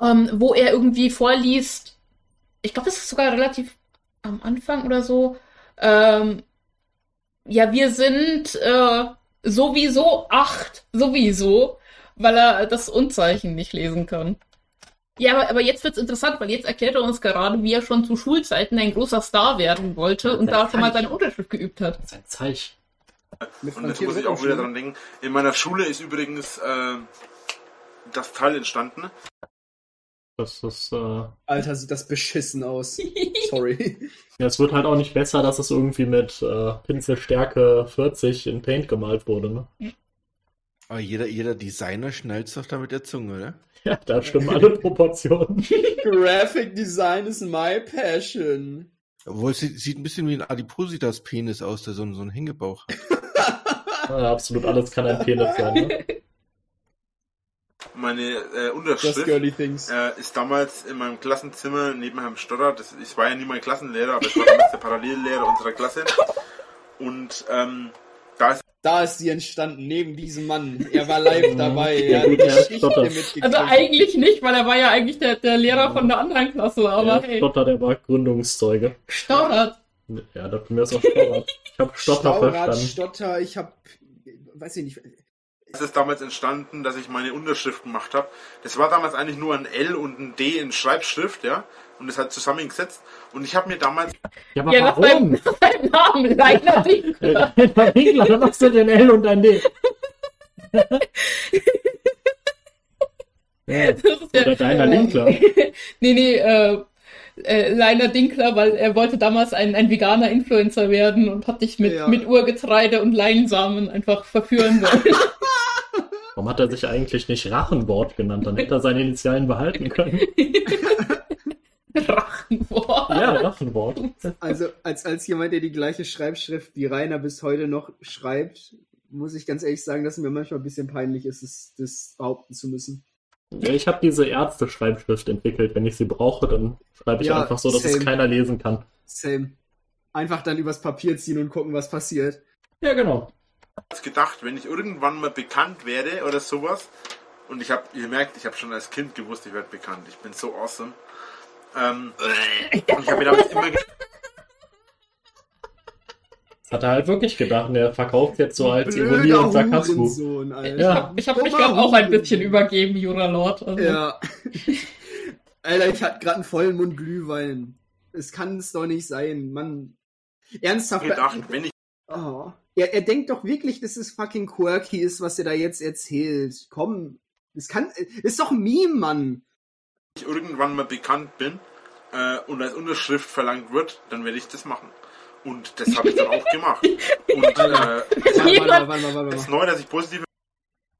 ähm, wo er irgendwie vorliest. Ich glaube, das ist sogar relativ am Anfang oder so. Ähm, ja, wir sind äh, sowieso acht, sowieso, weil er das Unzeichen nicht lesen kann. Ja, aber, aber jetzt wird's interessant, weil jetzt erklärt er uns gerade, wie er schon zu Schulzeiten ein großer Star werden wollte und da schon mal seine Unterschrift geübt hat. Sein Zeichen. Und jetzt muss ich auch wieder dran denken. In meiner Schule ist übrigens äh, das Teil entstanden. Das ist. Äh... Alter, sieht das beschissen aus. (laughs) Sorry. Ja, es wird halt auch nicht besser, dass es irgendwie mit äh, Pinselstärke 40 in Paint gemalt wurde, ne? Aber jeder, jeder Designer schnallt doch da mit der Zunge, oder? (laughs) Ja, da stimmen alle (laughs) Proportionen. Graphic Design is my passion. Obwohl, es sieht, sieht ein bisschen wie ein Adipositas-Penis aus, der so, so einen Hängebauch hat. ja, absolut alles kann ein Penis sein, ne? Meine äh, Unterschrift äh, ist damals in meinem Klassenzimmer neben Herrn Stotter. Das, ich war ja nie mein Klassenlehrer, aber ich war damals der Parallellehrer unserer Klasse. Und ähm, da ist da ist sie entstanden, neben diesem Mann. Er war live dabei. ja, gut, ja, also eigentlich nicht, weil er war ja eigentlich der, der Lehrer von der anderen Klasse, aber ja, hey. Stotter, der war Gründungszeuge. Stottert. Ja, da mir ist auch Stottert. Ich hab Stotter Staurat, verstanden. Stotter, ich hab, weiß ich nicht. Es ist damals entstanden, dass ich meine Unterschrift gemacht habe. Das war damals eigentlich nur ein L und ein D in Schreibschrift, ja. Und das hat zusammengesetzt. Und ich habe mir damals. Ja, aber ja, warum? Nach deinem (laughs) Namen, Leitner Winkler. Leitner Winkler, dann machst du den L und ein D. (laughs) ja. Oder deiner Winkler. (laughs) nee, nee, äh, äh, Leiner Dinkler, weil er wollte damals ein, ein veganer Influencer werden und hat dich mit, ja. mit Urgetreide und Leinsamen einfach verführen wollen. (laughs) Warum hat er sich eigentlich nicht Rachenwort genannt? Dann hätte er seine Initialen behalten können. (laughs) Rachenwort. Ja, Rachenwort. Also als, als jemand, der die gleiche Schreibschrift wie Rainer bis heute noch schreibt, muss ich ganz ehrlich sagen, dass mir manchmal ein bisschen peinlich ist, das, das behaupten zu müssen. Ja, ich habe diese Ärzte-Schreibschrift entwickelt. Wenn ich sie brauche, dann schreibe ich ja, einfach so, dass same. es keiner lesen kann. Same. Einfach dann übers Papier ziehen und gucken, was passiert. Ja, genau. Ich habe gedacht, wenn ich irgendwann mal bekannt werde oder sowas, und ich habe, ihr merkt, ich habe schon als Kind gewusst, ich werde bekannt. Ich bin so awesome. Ähm, und ich habe mir damit immer das hat er halt wirklich gedacht. Er verkauft jetzt so als Ironie und Sarkasmus. Ja. Ich habe hab mich gerade auch ein bisschen übergeben, Jura Lord. Also. Ja. Alter, ich hatte gerade einen vollen Mund Glühwein. Es kann es doch nicht sein. Mann. Ernsthaft. Gedacht, wenn ich oh. er, er denkt doch wirklich, dass es fucking quirky ist, was er da jetzt erzählt. Komm. Das kann. Ist doch ein Meme, Mann. Wenn ich irgendwann mal bekannt bin äh, und als Unterschrift verlangt wird, dann werde ich das machen. Und das habe ich dann auch gemacht. Und (laughs) äh, das Neue, dass ich positive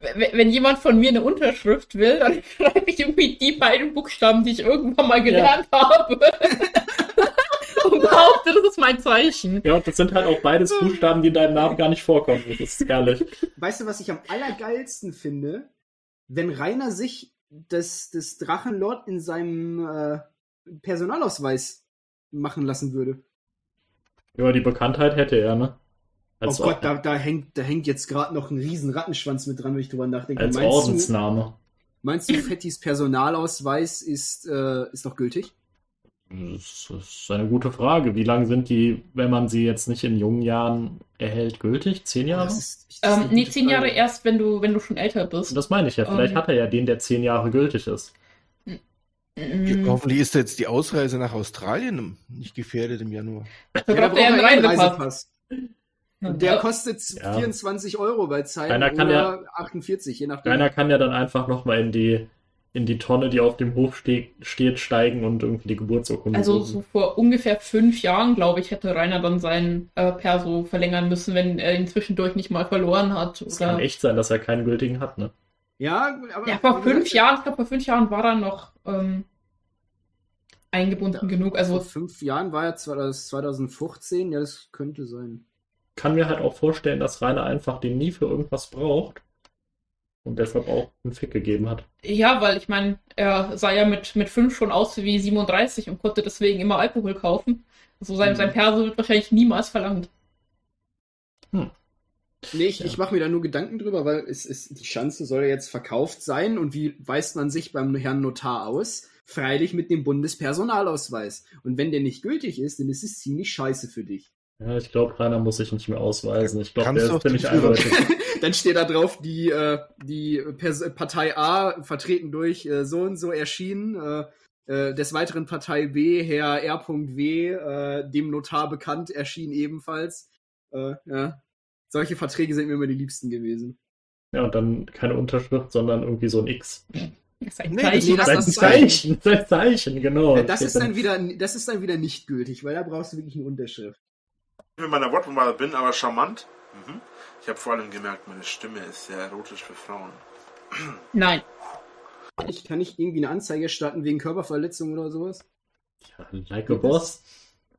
wenn jemand von mir eine Unterschrift will, dann (laughs) schreibe ich irgendwie die beiden Buchstaben, die ich irgendwann mal gelernt ja. habe. (laughs) und behaupte, das ist mein Zeichen. Ja, und das sind halt auch beides Buchstaben, die in deinem Namen gar nicht vorkommen. Das ist herrlich. Weißt du, was ich am allergeilsten finde? Wenn Rainer sich das, das Drachenlord in seinem äh, Personalausweis machen lassen würde. Ja, die Bekanntheit hätte er, ne? Als oh Gott, da, da, hängt, da hängt jetzt gerade noch ein riesen Rattenschwanz mit dran, wenn ich drüber nachdenke. Als meinst Ordensname. Du, meinst du, Fettis Personalausweis ist, äh, ist noch gültig? Das ist eine gute Frage. Wie lange sind die, wenn man sie jetzt nicht in jungen Jahren erhält, gültig? Zehn Jahre? Ist, ähm, nee, zehn Jahre erst, wenn du, wenn du schon älter bist. Das meine ich ja. Vielleicht um, ähm. hat er ja den, der zehn Jahre gültig ist. Mhm. Hoffentlich ist jetzt die Ausreise nach Australien nicht gefährdet im Januar. Ja, da braucht einen Reisepass. Der kostet ja. 24 Euro bei Zeit oder ja, 48, je nachdem. Einer kann ja dann einfach nochmal in die, in die Tonne, die auf dem Hof ste steht, steigen und irgendwie die Geburtsurkunde Also so vor ungefähr fünf Jahren, glaube ich, hätte Rainer dann seinen äh, Perso verlängern müssen, wenn er ihn zwischendurch nicht mal verloren hat. Es kann echt sein, dass er keinen gültigen hat, ne? Ja, aber. Ja, vor fünf Jahren, ich glaube, vor fünf Jahren war er noch ähm, eingebunden ja, genug. Also vor fünf Jahren war er 2015, ja, das könnte sein. Kann mir halt auch vorstellen, dass Rainer einfach den nie für irgendwas braucht und deshalb auch einen Fick gegeben hat. Ja, weil ich meine, er sah ja mit, mit fünf schon aus wie 37 und konnte deswegen immer Alkohol kaufen. Also sein, mhm. sein Perso wird wahrscheinlich niemals verlangt. Hm. Nee, ich, ja. ich mache mir da nur Gedanken drüber, weil es ist, die Schanze soll ja jetzt verkauft sein und wie weist man sich beim Herrn Notar aus? Freilich mit dem Bundespersonalausweis. Und wenn der nicht gültig ist, dann ist es ziemlich scheiße für dich. Ja, ich glaube, Rainer muss sich nicht mehr ausweisen. Ich glaube, der ist ziemlich eindeutig. (laughs) dann steht da drauf, die, äh, die Pers Partei A, vertreten durch äh, so und so erschienen. Äh, äh des Weiteren Partei B, Herr R.W., äh, dem Notar bekannt, erschien ebenfalls. Äh, ja, solche Verträge sind mir immer die liebsten gewesen. Ja, und dann keine Unterschrift, sondern irgendwie so ein X. Das ist ein nee, Zeichen. Nee, das, das ist ein Zeichen. Das ist ein Zeichen, genau. Ja, das, ist dann wieder, das ist dann wieder nicht gültig, weil da brauchst du wirklich eine Unterschrift. Ich mit meiner Wortwahl bin, aber charmant. Mhm. Ich habe vor allem gemerkt, meine Stimme ist sehr erotisch für Frauen. Nein. Ich kann nicht irgendwie eine Anzeige starten wegen Körperverletzung oder sowas? Ja, like a boss.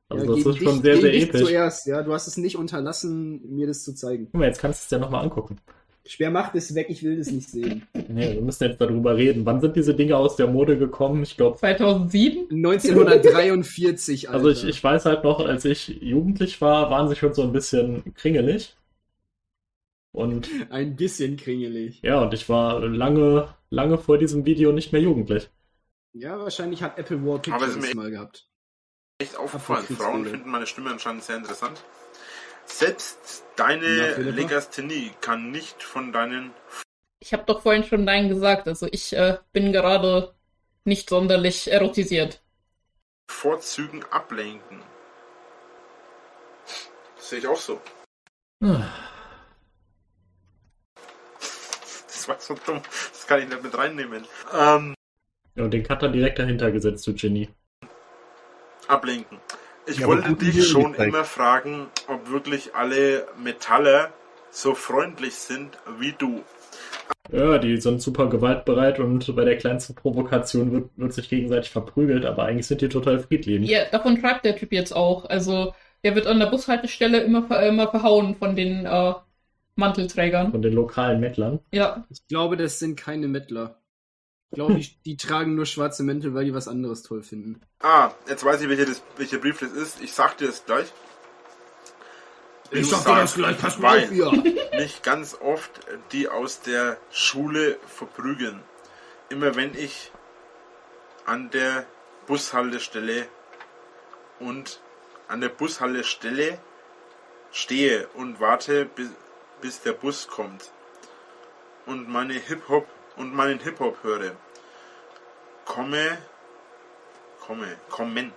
Also ja, das ist schon sehr, sehr episch. zuerst, ja. Du hast es nicht unterlassen, mir das zu zeigen. Guck mal, jetzt kannst du es ja nochmal angucken. Schwer macht es weg, ich will das nicht sehen. Nee, wir müssen jetzt darüber reden. Wann sind diese Dinge aus der Mode gekommen? Ich glaube 2007? 1943, Alter. Also ich, ich weiß halt noch, als ich jugendlich war, waren sie schon so ein bisschen kringelig. Und ein bisschen kringelig. Ja, und ich war lange, lange vor diesem Video nicht mehr jugendlich. Ja, wahrscheinlich hat Apple War Pictures mal gehabt echt aufgefallen. Frauen finden meine Stimme anscheinend sehr interessant. Selbst deine Legasthenie kann nicht von deinen. Ich habe doch vorhin schon Nein gesagt. Also ich äh, bin gerade nicht sonderlich erotisiert. Vorzügen ablenken. Das sehe ich auch so. Das war so dumm. Das kann ich nicht mit reinnehmen. Ähm, ja, und den Cutter direkt dahinter gesetzt, du Genie. Ablenken. Ich ja, wollte dich schon immer fragen, ob wirklich alle Metaller so freundlich sind wie du. Ja, die sind super gewaltbereit und bei der kleinsten Provokation wird, wird sich gegenseitig verprügelt, aber eigentlich sind die total friedlich. Ja, davon schreibt der Typ jetzt auch. Also, der wird an der Bushaltestelle immer, immer verhauen von den äh, Mantelträgern. Von den lokalen Mettlern. Ja. Ich glaube, das sind keine Mettler. Ich glaube, (laughs) die, die, tragen nur schwarze Mäntel, weil die was anderes toll finden. Ah, jetzt weiß ich, welcher, das, welcher Brief das ist. Ich sag dir das gleich. Ich sag dir das gleich, pass mal auf hier. (laughs) Mich ganz oft die aus der Schule verprügeln. Immer wenn ich an der Bushaltestelle und an der Bushaltestelle stehe und warte, bis, bis der Bus kommt und meine Hip-Hop und meinen Hip-Hop höre. Komme, komme, kommen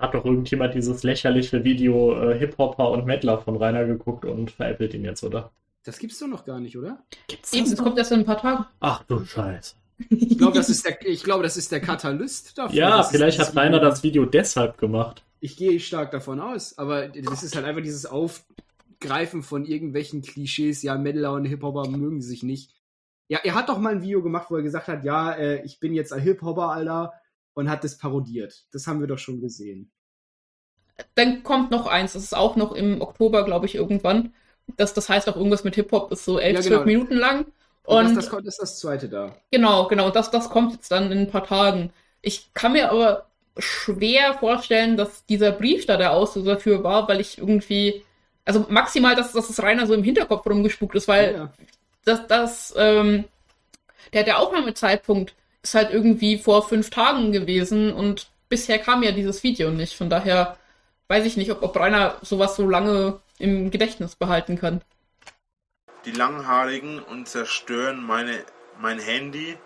hat doch irgendjemand dieses lächerliche Video äh, Hip-Hopper und Mettler von Rainer geguckt und veräppelt ihn jetzt, oder? Das gibt's doch noch gar nicht, oder? Gibt's das? Eben, kommt erst in ein paar Tagen. Ach du Scheiße. (laughs) Ich glaube, das, ist der, ich glaube, das ist der Katalyst dafür. Ja, vielleicht hat Rainer das Video deshalb gemacht. Ich gehe stark davon aus, aber das ist halt einfach dieses Aufgreifen von irgendwelchen Klischees. Ja, Mettler und Hip-Hopper mögen sich nicht. Ja, er hat doch mal ein Video gemacht, wo er gesagt hat, ja, äh, ich bin jetzt ein Hip-Hopper, Alter und hat das parodiert. Das haben wir doch schon gesehen. Dann kommt noch eins, das ist auch noch im Oktober, glaube ich, irgendwann. Das, das heißt auch irgendwas mit Hip-Hop, ist so elf, ja, genau. zwölf Minuten lang. Und, und das, das, ist das zweite da. Genau, genau. Das, das kommt jetzt dann in ein paar Tagen. Ich kann mir aber schwer vorstellen, dass dieser Brief da der Auslöser dafür war, weil ich irgendwie, also maximal, dass, dass es reiner so im Hinterkopf rumgespuckt ist, weil ja, ja. das, das, ähm, der, der Aufnahmezeitpunkt ist halt irgendwie vor fünf Tagen gewesen und bisher kam ja dieses Video nicht. Von daher weiß ich nicht, ob, ob Rainer sowas so lange im Gedächtnis behalten kann. Die Langhaarigen und zerstören meine, mein Handy.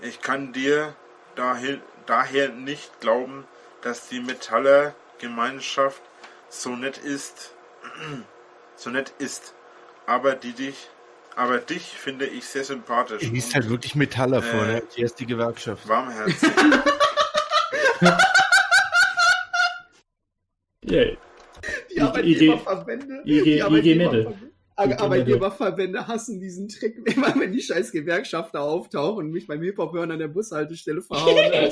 Ich kann dir daher, daher nicht glauben, dass die Metaller Gemeinschaft so nett ist, (clears throat) so nett ist, aber die dich aber dich finde ich sehr sympathisch. Du liest halt wirklich Metaller äh, vor, ne? Hier ist die Gewerkschaft. Warmherzig. (laughs) yeah. Die Arbeitgeberverbände. IG, Arbeitgeber Arbeitgeberverbände hassen diesen Trick, (laughs) immer wenn die scheiß Gewerkschafter auftauchen und mich beim Hip-Hop hören an der Bushaltestelle verhauen. (laughs)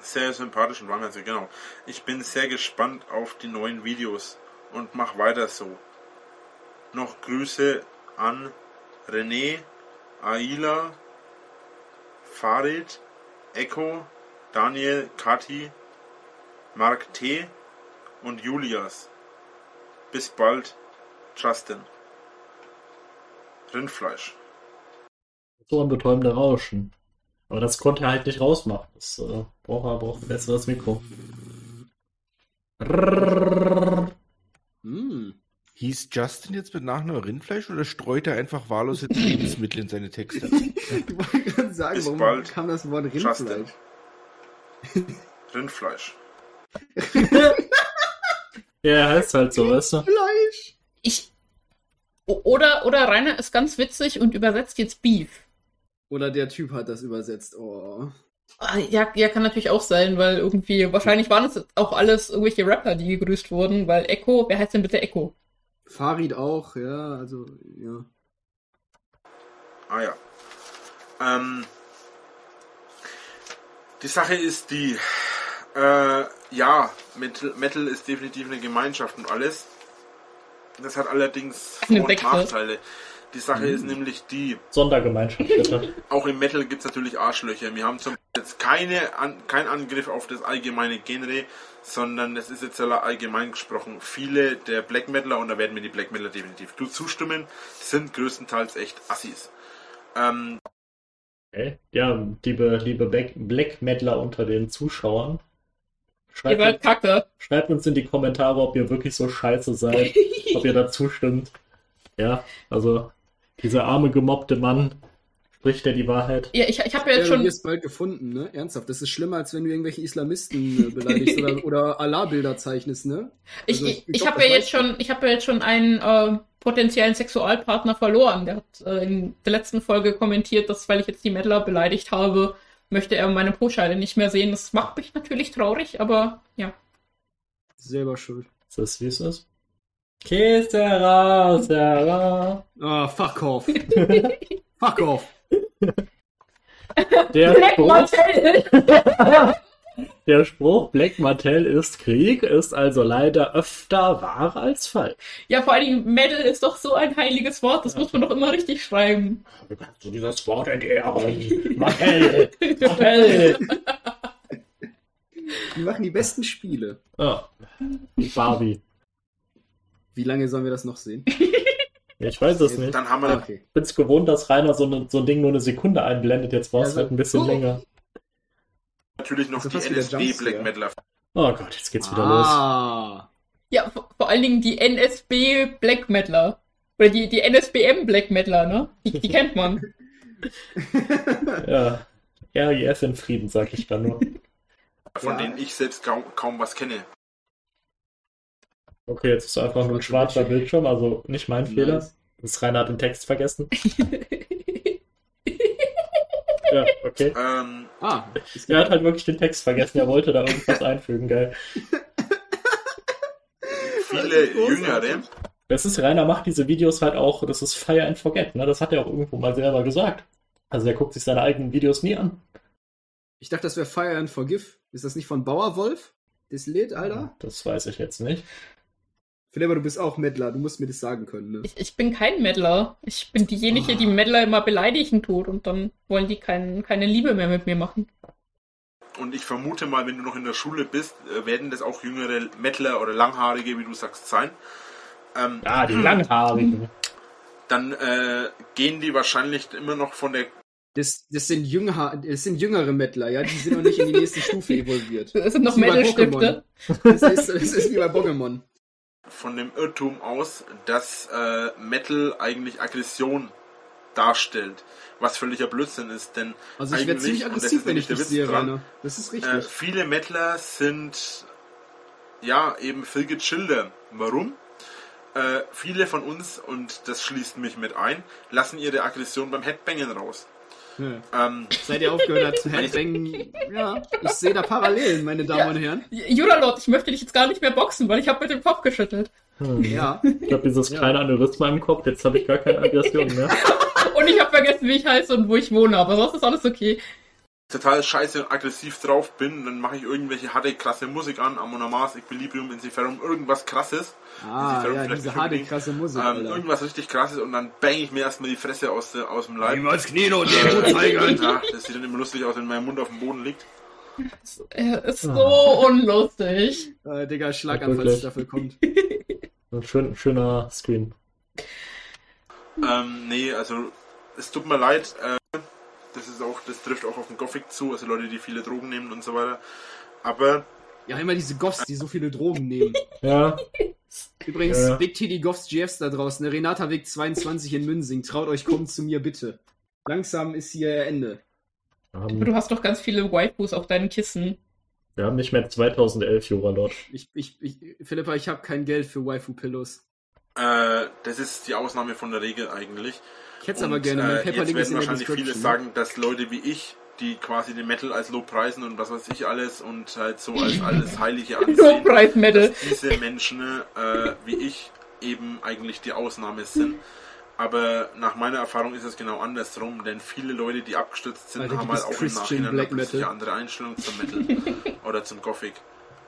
sehr sympathisch und warmherzig, genau. Ich bin sehr gespannt auf die neuen Videos und mach weiter so. Noch Grüße an René, Aila, Farid, Echo, Daniel, Kati, Mark T. und Julias. Bis bald, Justin. Rindfleisch. So ein betäubender Rauschen. Aber das konnte er halt nicht rausmachen. Das äh, braucht er braucht ein besseres Mikro. Mm. Hieß Justin jetzt mit Nachnamen Rindfleisch oder streut er einfach wahllos jetzt Lebensmittel in seine Texte? (laughs) ich wollte gerade sagen, Bis warum bald. kam das Wort Rindfleisch? Justin. Rindfleisch. (laughs) (laughs) ja, heißt halt so, weißt du? Fleisch. Ich. Oder, oder Rainer ist ganz witzig und übersetzt jetzt Beef. Oder der Typ hat das übersetzt. Oh. Ah, ja, ja, kann natürlich auch sein, weil irgendwie, wahrscheinlich waren es auch alles irgendwelche Rapper, die gegrüßt wurden, weil Echo, wer heißt denn bitte Echo? Farid auch, ja, also, ja. Ah ja. Ähm, die Sache ist die, äh, ja, Metal, Metal ist definitiv eine Gemeinschaft und alles. Das hat allerdings Vor- und Nachteile. Die Sache mhm. ist nämlich die. Sondergemeinschaft. Auch im Metal gibt es natürlich Arschlöcher. Wir haben zum jetzt keine an, kein Angriff auf das allgemeine Genre, sondern es ist jetzt allgemein gesprochen. Viele der Black Metaler, und da werden mir die Black Metaler definitiv zustimmen, sind größtenteils echt Assis. Ähm, okay. Ja, liebe, liebe Black Metaler unter den Zuschauern. Schreibt, ihr Kacke. schreibt uns in die Kommentare, ob ihr wirklich so scheiße seid, (laughs) ob ihr dazu stimmt. Ja, also dieser arme, gemobbte Mann, spricht er die Wahrheit? Ja, ich, ich habe ja jetzt schon. Du bald gefunden, ne? Ernsthaft. Das ist schlimmer, als wenn du irgendwelche Islamisten äh, (laughs) beleidigst oder, oder Allah-Bilder zeichnest, ne? Also, ich ich, ich habe ja jetzt schon, ich habe ja jetzt schon einen äh, potenziellen Sexualpartner verloren. Der hat äh, in der letzten Folge kommentiert, dass weil ich jetzt die Mettler beleidigt habe, möchte er meine Pro-Scheine nicht mehr sehen. Das macht mich natürlich traurig, aber ja. Selber schuld. Ist das, wie es ist? Kestera, Sarah. Ah, fuck off. (laughs) fuck off. Der Black Martell. Der Spruch Black Martell ist Krieg ist also leider öfter wahr als falsch. Ja, vor allem Metal ist doch so ein heiliges Wort, das ja. muss man doch immer richtig schreiben. Wie kannst du dieses Wort entehren? Martell! (laughs) Martell! Die machen die besten Spiele. Ja. Barbie. Wie lange sollen wir das noch sehen? (laughs) Ich weiß es nicht. Dann haben wir. Okay. Ich bin es gewohnt, dass Rainer so, ne, so ein Ding nur eine Sekunde einblendet. Jetzt war es ja, halt ein bisschen oh. länger. Natürlich noch also die NSB Black Metal. Oh Gott, jetzt geht's wieder ah. los. Ja, vor, vor, allen Dingen die NSB Black Metaler. Oder die, die NSBM Black Metaler, ne? Die, die kennt man. (laughs) ja. RIF in Frieden, sag ich da nur. Von ja. denen ich selbst kaum, kaum was kenne. Okay, jetzt ist einfach nur ein schwarzer Bildschirm, also nicht mein nice. Fehler. Das Rainer hat den Text vergessen. (laughs) ja, okay. Ähm, ah, er hat halt wirklich den Text vergessen, er wollte da irgendwas einfügen, geil. Viele Jüngere. Das ist, Rainer macht diese Videos halt auch, das ist Fire and Forget, ne? Das hat er auch irgendwo mal selber gesagt. Also er guckt sich seine eigenen Videos nie an. Ich dachte, das wäre Fire and Forgive. Ist das nicht von Bauerwolf? Das Lied, Alter? Das weiß ich jetzt nicht. Philippa, du bist auch Meddler, du musst mir das sagen können, ne? Ich, ich bin kein Meddler. Ich bin diejenige, oh. die Meddler immer beleidigen tut und dann wollen die kein, keine Liebe mehr mit mir machen. Und ich vermute mal, wenn du noch in der Schule bist, äh, werden das auch jüngere Mettler oder Langhaarige, wie du sagst, sein. Ähm, ah, die Langhaarigen. Dann äh, gehen die wahrscheinlich immer noch von der das, das, sind Jünger, das sind jüngere Mettler, ja, die sind noch nicht in die nächste (laughs) Stufe evolviert. Das sind noch Metal-Stifte. Das ist, das ist wie bei Pokémon von dem Irrtum aus, dass äh, Metal eigentlich Aggression darstellt, was völliger Blödsinn ist, denn also ich werde ziemlich aggressiv, wenn ich das sehe, dran, Das ist richtig. Äh, viele Metaler sind ja eben viel gechillter. Warum? Äh, viele von uns, und das schließt mich mit ein, lassen ihre Aggression beim Headbangen raus. Hm. Ähm, Seit ihr aufgehört habt zu Headbangen, (laughs) ja, ich sehe da Parallelen, meine Damen ja. und Herren. Juralord, ich möchte dich jetzt gar nicht mehr boxen, weil ich habe mit dem Kopf geschüttelt. Hm. Ja. Ich habe dieses ja. kleine Aneurysma im Kopf, jetzt habe ich gar keine Aggression mehr. (laughs) und ich habe vergessen, wie ich heiße und wo ich wohne, aber sonst ist alles okay total scheiße und aggressiv drauf bin, dann mache ich irgendwelche harte, krasse Musik an, Amon Amas, Equilibrium, Insiferum, irgendwas krasses. Ah, ja, diese harte, krasse Musik. Ähm, irgendwas richtig krasses und dann bang ich mir erstmal die Fresse aus, der, aus dem Leib. Niemals Knie und den zeigen. Ja, das sieht dann immer lustig aus, wenn mein Mund auf dem Boden liegt. Er ist so unlustig. Äh, Digga, Schlaganfallsstaffel kommt. (laughs) Ein schön, schöner Screen. Ähm, nee, also es tut mir leid. Äh, das ist auch, das trifft auch auf den Gothic zu, also Leute, die viele Drogen nehmen und so weiter. Aber. Ja, immer diese Goffs, die so viele Drogen nehmen. (laughs) ja. Übrigens, ja. Big Titty Goffs GFs da draußen, der Renata Weg 22 in Münsing. Traut euch, kommt zu mir bitte. Langsam ist hier Ende. Um, du hast doch ganz viele Waifus auf deinen Kissen. Wir haben nicht mehr 2011, Juralord. Ich, ich, ich, Philippa, ich habe kein Geld für Waifu-Pillows. Äh, das ist die Ausnahme von der Regel eigentlich. Ich hätte es aber gerne. Mein äh, jetzt werden wahrscheinlich viele sagen, dass Leute wie ich, die quasi den Metal als Lobpreisen und was weiß ich alles und halt so als alles Heilige (laughs) ansehen, Lobpreis-Metal. diese Menschen äh, wie ich eben eigentlich die Ausnahme sind. Aber nach meiner Erfahrung ist es genau andersrum, denn viele Leute, die abgestürzt sind, Alter, haben halt auch im Nachhinein eine andere Einstellung zum Metal (laughs) oder zum Gothic.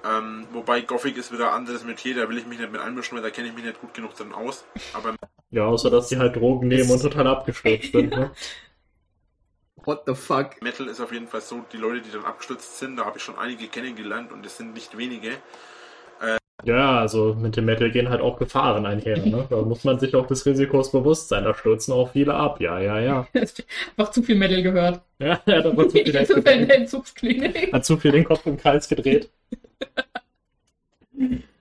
Ähm, wobei Gothic ist wieder ein anderes Metier, da will ich mich nicht mit einmischen, weil da kenne ich mich nicht gut genug drin aus. Aber ja, außer dass die halt Drogen nehmen und total abgestürzt sind. Ne? (laughs) What the fuck? Metal ist auf jeden Fall so, die Leute, die dann abgestürzt sind, da habe ich schon einige kennengelernt und es sind nicht wenige. Äh, ja, also mit dem Metal gehen halt auch Gefahren einher. Ne? Da muss man sich auch des Risikos bewusst sein. Da stürzen auch viele ab. Ja, ja, ja. (laughs) Einfach zu viel Metal gehört. Ja, er hat zu (laughs) viel Entzugsklinik. Hat zu viel den Kopf im Hals gedreht.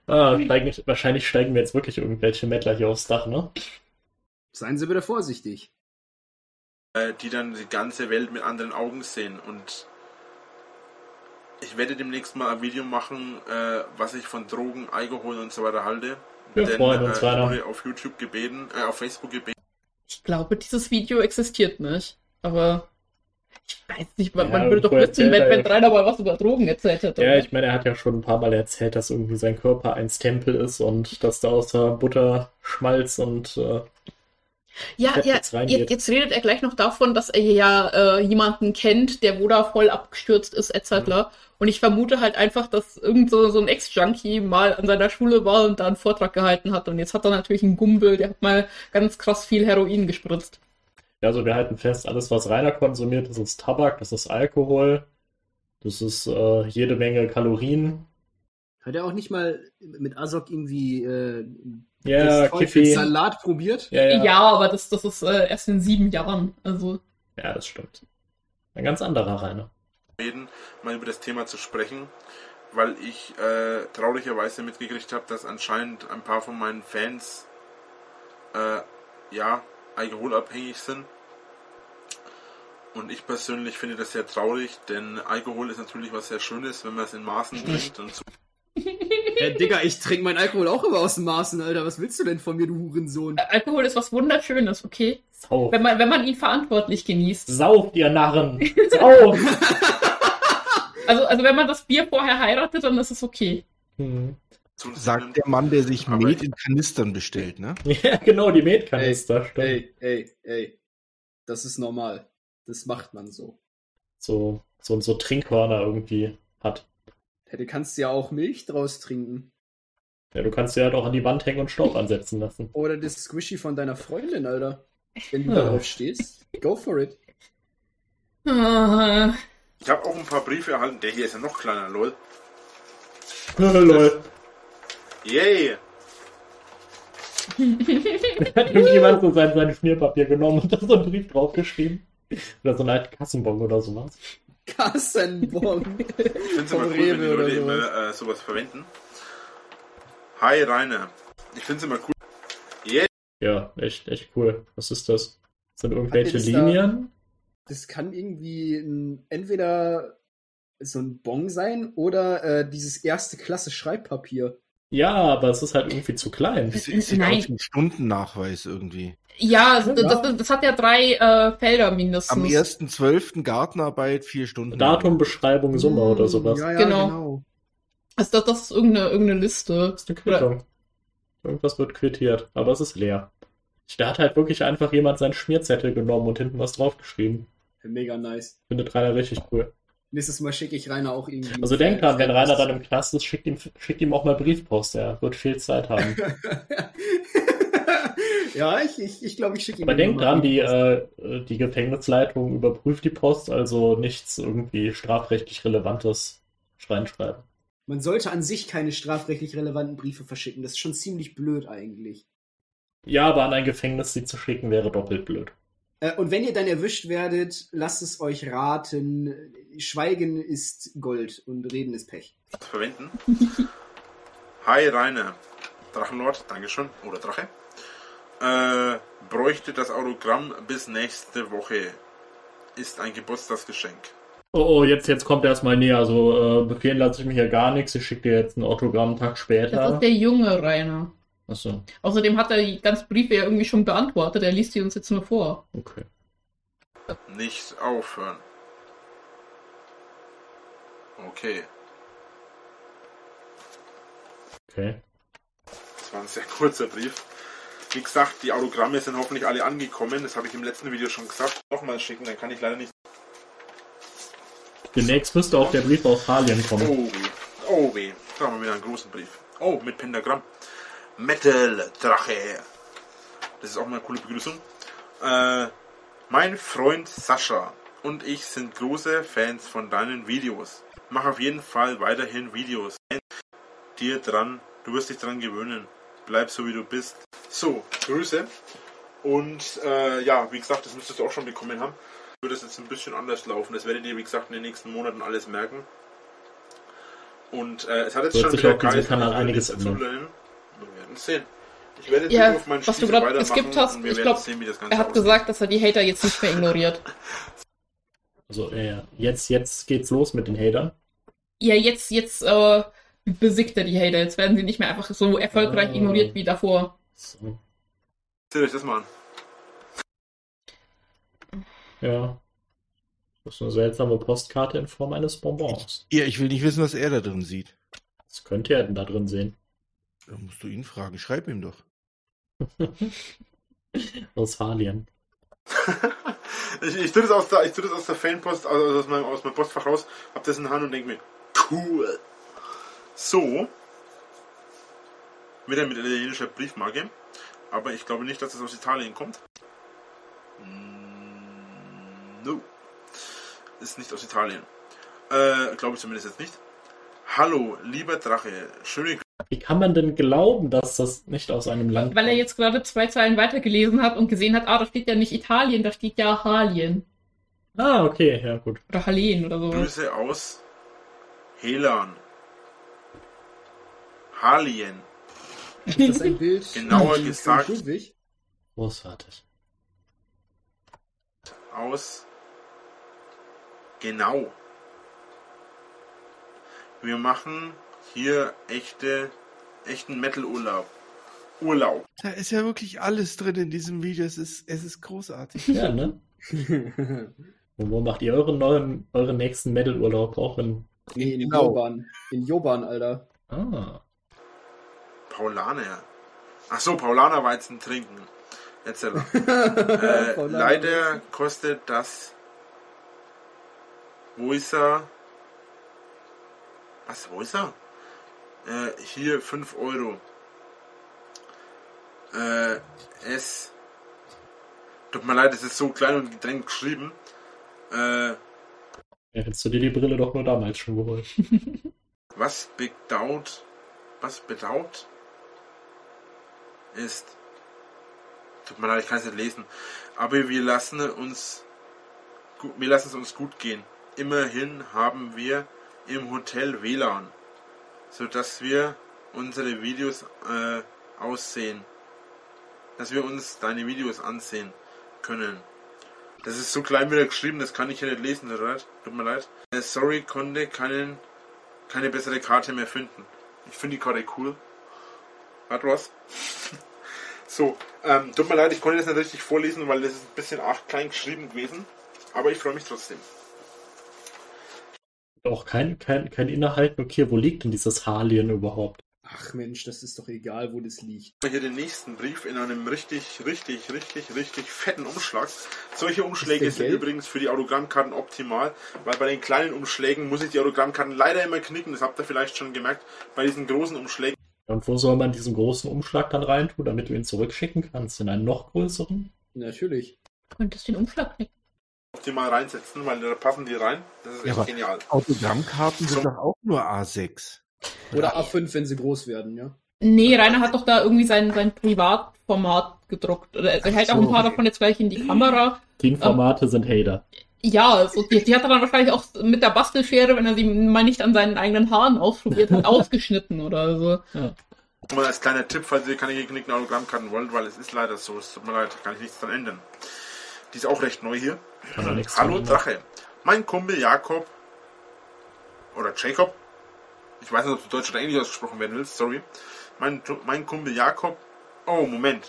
Ah, steigen, wahrscheinlich steigen wir jetzt wirklich irgendwelche Mettler hier aufs Dach, ne? Seien Sie bitte vorsichtig. Äh, die dann die ganze Welt mit anderen Augen sehen und ich werde demnächst mal ein Video machen, äh, was ich von Drogen, Alkohol und so weiter halte. Wir Denn freuen uns äh, ich wurde auf YouTube gebeten, äh, auf Facebook gebeten. Ich glaube, dieses Video existiert nicht. Aber weiß nicht, man, ja, man würde doch wissen, wenn, wenn Rainer mal was über Drogen erzählt hätte. Ja, ich meine, er hat ja schon ein paar Mal erzählt, dass irgendwie sein Körper ein Stempel ist und dass da außer Butter, Schmalz und äh, ja, ja jetzt, jetzt, redet er gleich noch davon, dass er ja äh, jemanden kennt, der wo da voll abgestürzt ist, etc. Mhm. Und ich vermute halt einfach, dass irgend so, so ein Ex-Junkie mal an seiner Schule war und da einen Vortrag gehalten hat. Und jetzt hat er natürlich einen Gumbel, der hat mal ganz krass viel Heroin gespritzt. Ja, also wir halten fest, alles, was Rainer konsumiert, das ist Tabak, das ist Alkohol, das ist äh, jede Menge Kalorien. Hat er auch nicht mal mit Asok irgendwie äh, ja, Salat probiert? Ja, ja. ja, aber das, das ist äh, erst in sieben Jahren. Also. Ja, das stimmt. Ein ganz anderer Rainer. Reden, mal über das Thema zu sprechen, weil ich äh, traurigerweise mitgekriegt habe, dass anscheinend ein paar von meinen Fans äh, ja alkoholabhängig sind. Und ich persönlich finde das sehr traurig, denn Alkohol ist natürlich was sehr Schönes, wenn man es in Maßen trinkt und so. (laughs) Hey, Digga, ich trinke meinen Alkohol auch immer aus den Maßen, Alter. Was willst du denn von mir, du Hurensohn? Alkohol ist was Wunderschönes, okay? Sauf. Wenn man, wenn man ihn verantwortlich genießt. Sauft, ihr Narren! (laughs) Sauf! also, also, wenn man das Bier vorher heiratet, dann ist es okay. Hm. Sagt der Mann, der sich Met in Kanistern bestellt, ne? (laughs) Ja, genau, die Metkanister, stimmt. Ey, ey, ey. Das ist normal. Das macht man so. So, so, so Trinkhörner irgendwie hat. Ja, du kannst ja auch Milch draus trinken. Ja, du kannst ja halt auch an die Wand hängen und Staub ansetzen lassen. Oder das Squishy von deiner Freundin, Alter. Wenn du ja. darauf stehst, go for it. Ah. Ich habe auch ein paar Briefe erhalten. Der hier ist ja noch kleiner, lol. (laughs) lol. Yay! (laughs) Hat irgendjemand so sein, sein Schmierpapier genommen und da so einen Brief draufgeschrieben? Oder so eine alte Kassenbon oder sowas. Kassenbon. (laughs) ich finde es immer cool, wenn die Leute immer äh, sowas verwenden. Hi Rainer. Ich finde es immer cool. Yeah. Ja, echt, echt cool. Was ist das? Sind irgendwelche Linien? Da, das kann irgendwie ein, entweder so ein Bon sein oder äh, dieses erste Klasse Schreibpapier. Ja, aber es ist halt irgendwie zu klein. Das sieht Nein. aus wie ein Stundennachweis irgendwie. Ja, also das, das, das, hat ja drei äh, Felder mindestens. Am 1.12. Gartenarbeit, vier Stunden. Datumbeschreibung, Summe oder sowas. Ja, ja, genau. genau. Also das, das ist irgendeine, irgendeine Liste. Das ist eine Quittung. Irgendwas wird quittiert, aber es ist leer. Da hat halt wirklich einfach jemand seinen Schmierzettel genommen und hinten was draufgeschrieben. Mega nice. Findet Rainer richtig cool. Nächstes Mal schicke ich Rainer auch irgendwie. Also denk dran, wenn Rainer dann im Knast ist, schickt ihm, schickt ihm auch mal Briefpost. Er wird viel Zeit haben. (laughs) ja, ich, ich, ich glaube, ich schicke ihm. Aber denk dran, die, äh, die Gefängnisleitung überprüft die Post, also nichts irgendwie strafrechtlich Relevantes reinschreiben. Man sollte an sich keine strafrechtlich relevanten Briefe verschicken. Das ist schon ziemlich blöd eigentlich. Ja, aber an ein Gefängnis sie zu schicken wäre doppelt blöd. Äh, und wenn ihr dann erwischt werdet, lasst es euch raten. Schweigen ist Gold und Reden ist Pech. Verwenden. (laughs) Hi Rainer. Drachenlord, Dankeschön. Oder Drache. Äh, bräuchte das Autogramm bis nächste Woche. Ist ein Geburtstagsgeschenk. Oh, oh, jetzt, jetzt kommt erstmal näher. Also, äh, befehlen lasse ich mir hier gar nichts. Ich schicke dir jetzt ein Autogramm einen Tag später. Das ist der junge Rainer. Achso. Außerdem hat er die ganzen Briefe ja irgendwie schon beantwortet. Er liest die uns jetzt nur vor. Okay. Nicht aufhören. Okay. Okay. Das war ein sehr kurzer Brief. Wie gesagt, die Autogramme sind hoffentlich alle angekommen. Das habe ich im letzten Video schon gesagt. Nochmal schicken, dann kann ich leider nicht. Demnächst müsste auch der Brief aus Australien kommen. Oh weh. Oh weh. Da haben wir wieder einen großen Brief. Oh, mit Pentagramm. Metal Drache. Das ist auch mal eine coole Begrüßung. Äh, mein Freund Sascha und ich sind große Fans von deinen Videos. Mach auf jeden Fall weiterhin Videos. Dir dran, du wirst dich dran gewöhnen. Bleib so wie du bist. So, Grüße. Und äh, ja, wie gesagt, das müsstest du auch schon bekommen haben. Würde es jetzt ein bisschen anders laufen. Das werdet ihr, wie gesagt, in den nächsten Monaten alles merken. Und äh, es hat jetzt Wird schon wieder also einiges ändern. Wir werden sehen. Ich werde jetzt ja, auf meinen was du gerade geskippt hast, ich glaube, er hat aussieht. gesagt, dass er die Hater jetzt nicht mehr ignoriert. (laughs) Also äh, jetzt, jetzt geht's los mit den Hatern. Ja, jetzt, jetzt äh, besiegt er die Hater. Jetzt werden sie nicht mehr einfach so erfolgreich ah. ignoriert wie davor. So. Seht euch das mal an. Ja. Das ist eine seltsame Postkarte in Form eines Bonbons. Ja, ich will nicht wissen, was er da drin sieht. Was könnte er denn da drin sehen? Da musst du ihn fragen. Schreib ihm doch. (laughs) Australien. (laughs) ich, ich tue das aus der, ich tue das aus der Fanpost, also aus meinem, aus meinem Postfach raus, hab das in der Hand und denke mir, cool. So. Wieder mit italienischer Briefmarke. Aber ich glaube nicht, dass es aus Italien kommt. Mm, no. Ist nicht aus Italien. Äh, glaube ich zumindest jetzt nicht. Hallo, lieber Drache. Schöne Wie kann man denn glauben, dass das nicht aus einem Land Weil er jetzt gerade zwei Zeilen weitergelesen hat und gesehen hat, ah, da steht ja nicht Italien, da steht ja Halien. Ah, okay, ja, gut. Oder Halen oder so. Grüße aus Helan. Halien. Ist das ein Bild? (laughs) Genauer gesagt. Großartig. Aus. Genau. Wir machen hier echte, echten Metal-Urlaub. Urlaub. Da ist ja wirklich alles drin in diesem Video. Es ist, es ist großartig. (laughs) Ja, ne? Und wo macht ihr euren neuen, euren nächsten Metal-Urlaub? Auch in. nee, in Genau. Joban. In Joban, Alter. Ah. Paulaner. Ach so, Paulanerweizen trinken. Etc. (laughs) äh, Paulaner- leider kostet das. Wo ist er? Was, wo ist er? Äh, hier 5 Euro. Äh, es. Tut mir leid, es ist so klein und gedrängt geschrieben. Äh, hättest du dir die Brille doch nur damals schon geholt. (laughs) Was bedauert, was bedauert ist, tut mir leid, ich kann es nicht lesen, aber wir lassen uns, wir lassen es uns gut gehen. Immerhin haben wir im Hotel WLAN, sodass wir unsere Videos äh, aussehen, dass wir uns deine Videos ansehen können. Das ist so klein wieder geschrieben, das kann ich ja nicht lesen. Tut mir leid. Äh, sorry, konnte keinen keine bessere Karte mehr finden. Ich finde die Karte cool. Hat was? (laughs) so, ähm, tut mir leid, ich konnte das nicht richtig vorlesen, weil das ist ein bisschen arg klein geschrieben gewesen. Aber ich freue mich trotzdem. Auch kein, kein, kein Inhalt. Okay, wo liegt denn dieses Halien überhaupt? Ach Mensch, das ist doch egal, wo das liegt. Hier den nächsten Brief in einem richtig, richtig, richtig, richtig fetten Umschlag. Solche Umschläge sind gelb? übrigens für die Autogrammkarten optimal, weil bei den kleinen Umschlägen muss ich die Autogrammkarten leider immer knicken. Das habt ihr vielleicht schon gemerkt. Bei diesen großen Umschlägen Und wo soll man diesen großen Umschlag dann reintun, damit du ihn zurückschicken kannst? In einen noch größeren? Natürlich. Könntest den Umschlag knicken. Optimal reinsetzen, weil da passen die rein. Das ist Ja, echt aber- genial. Autogrammkarten So. sind doch auch nur A6. Oder A5, wenn sie groß werden, ja. Nee, Rainer hat doch da irgendwie sein, sein Privatformat gedruckt. Oder er hält auch ein so, paar davon jetzt gleich in die Kamera. DIN-Formate sind Hater. Ja, also die, die hat er dann wahrscheinlich auch mit der Bastelschere, wenn er sie mal nicht an seinen eigenen Haaren ausprobiert hat, (laughs) ausgeschnitten oder so. Mal als kleiner Tipp, falls ihr keine geknickten Autogrammkarten wollt, weil es ist leider so, es tut mir leid, kann ich nichts dran ändern. Die ist auch recht neu hier. Hallo Drache. Mein Kumpel Jakob oder Jacob, ich weiß nicht, ob du Deutsch oder Englisch ausgesprochen werden willst, sorry. Mein, mein Kumpel Jakob, oh Moment,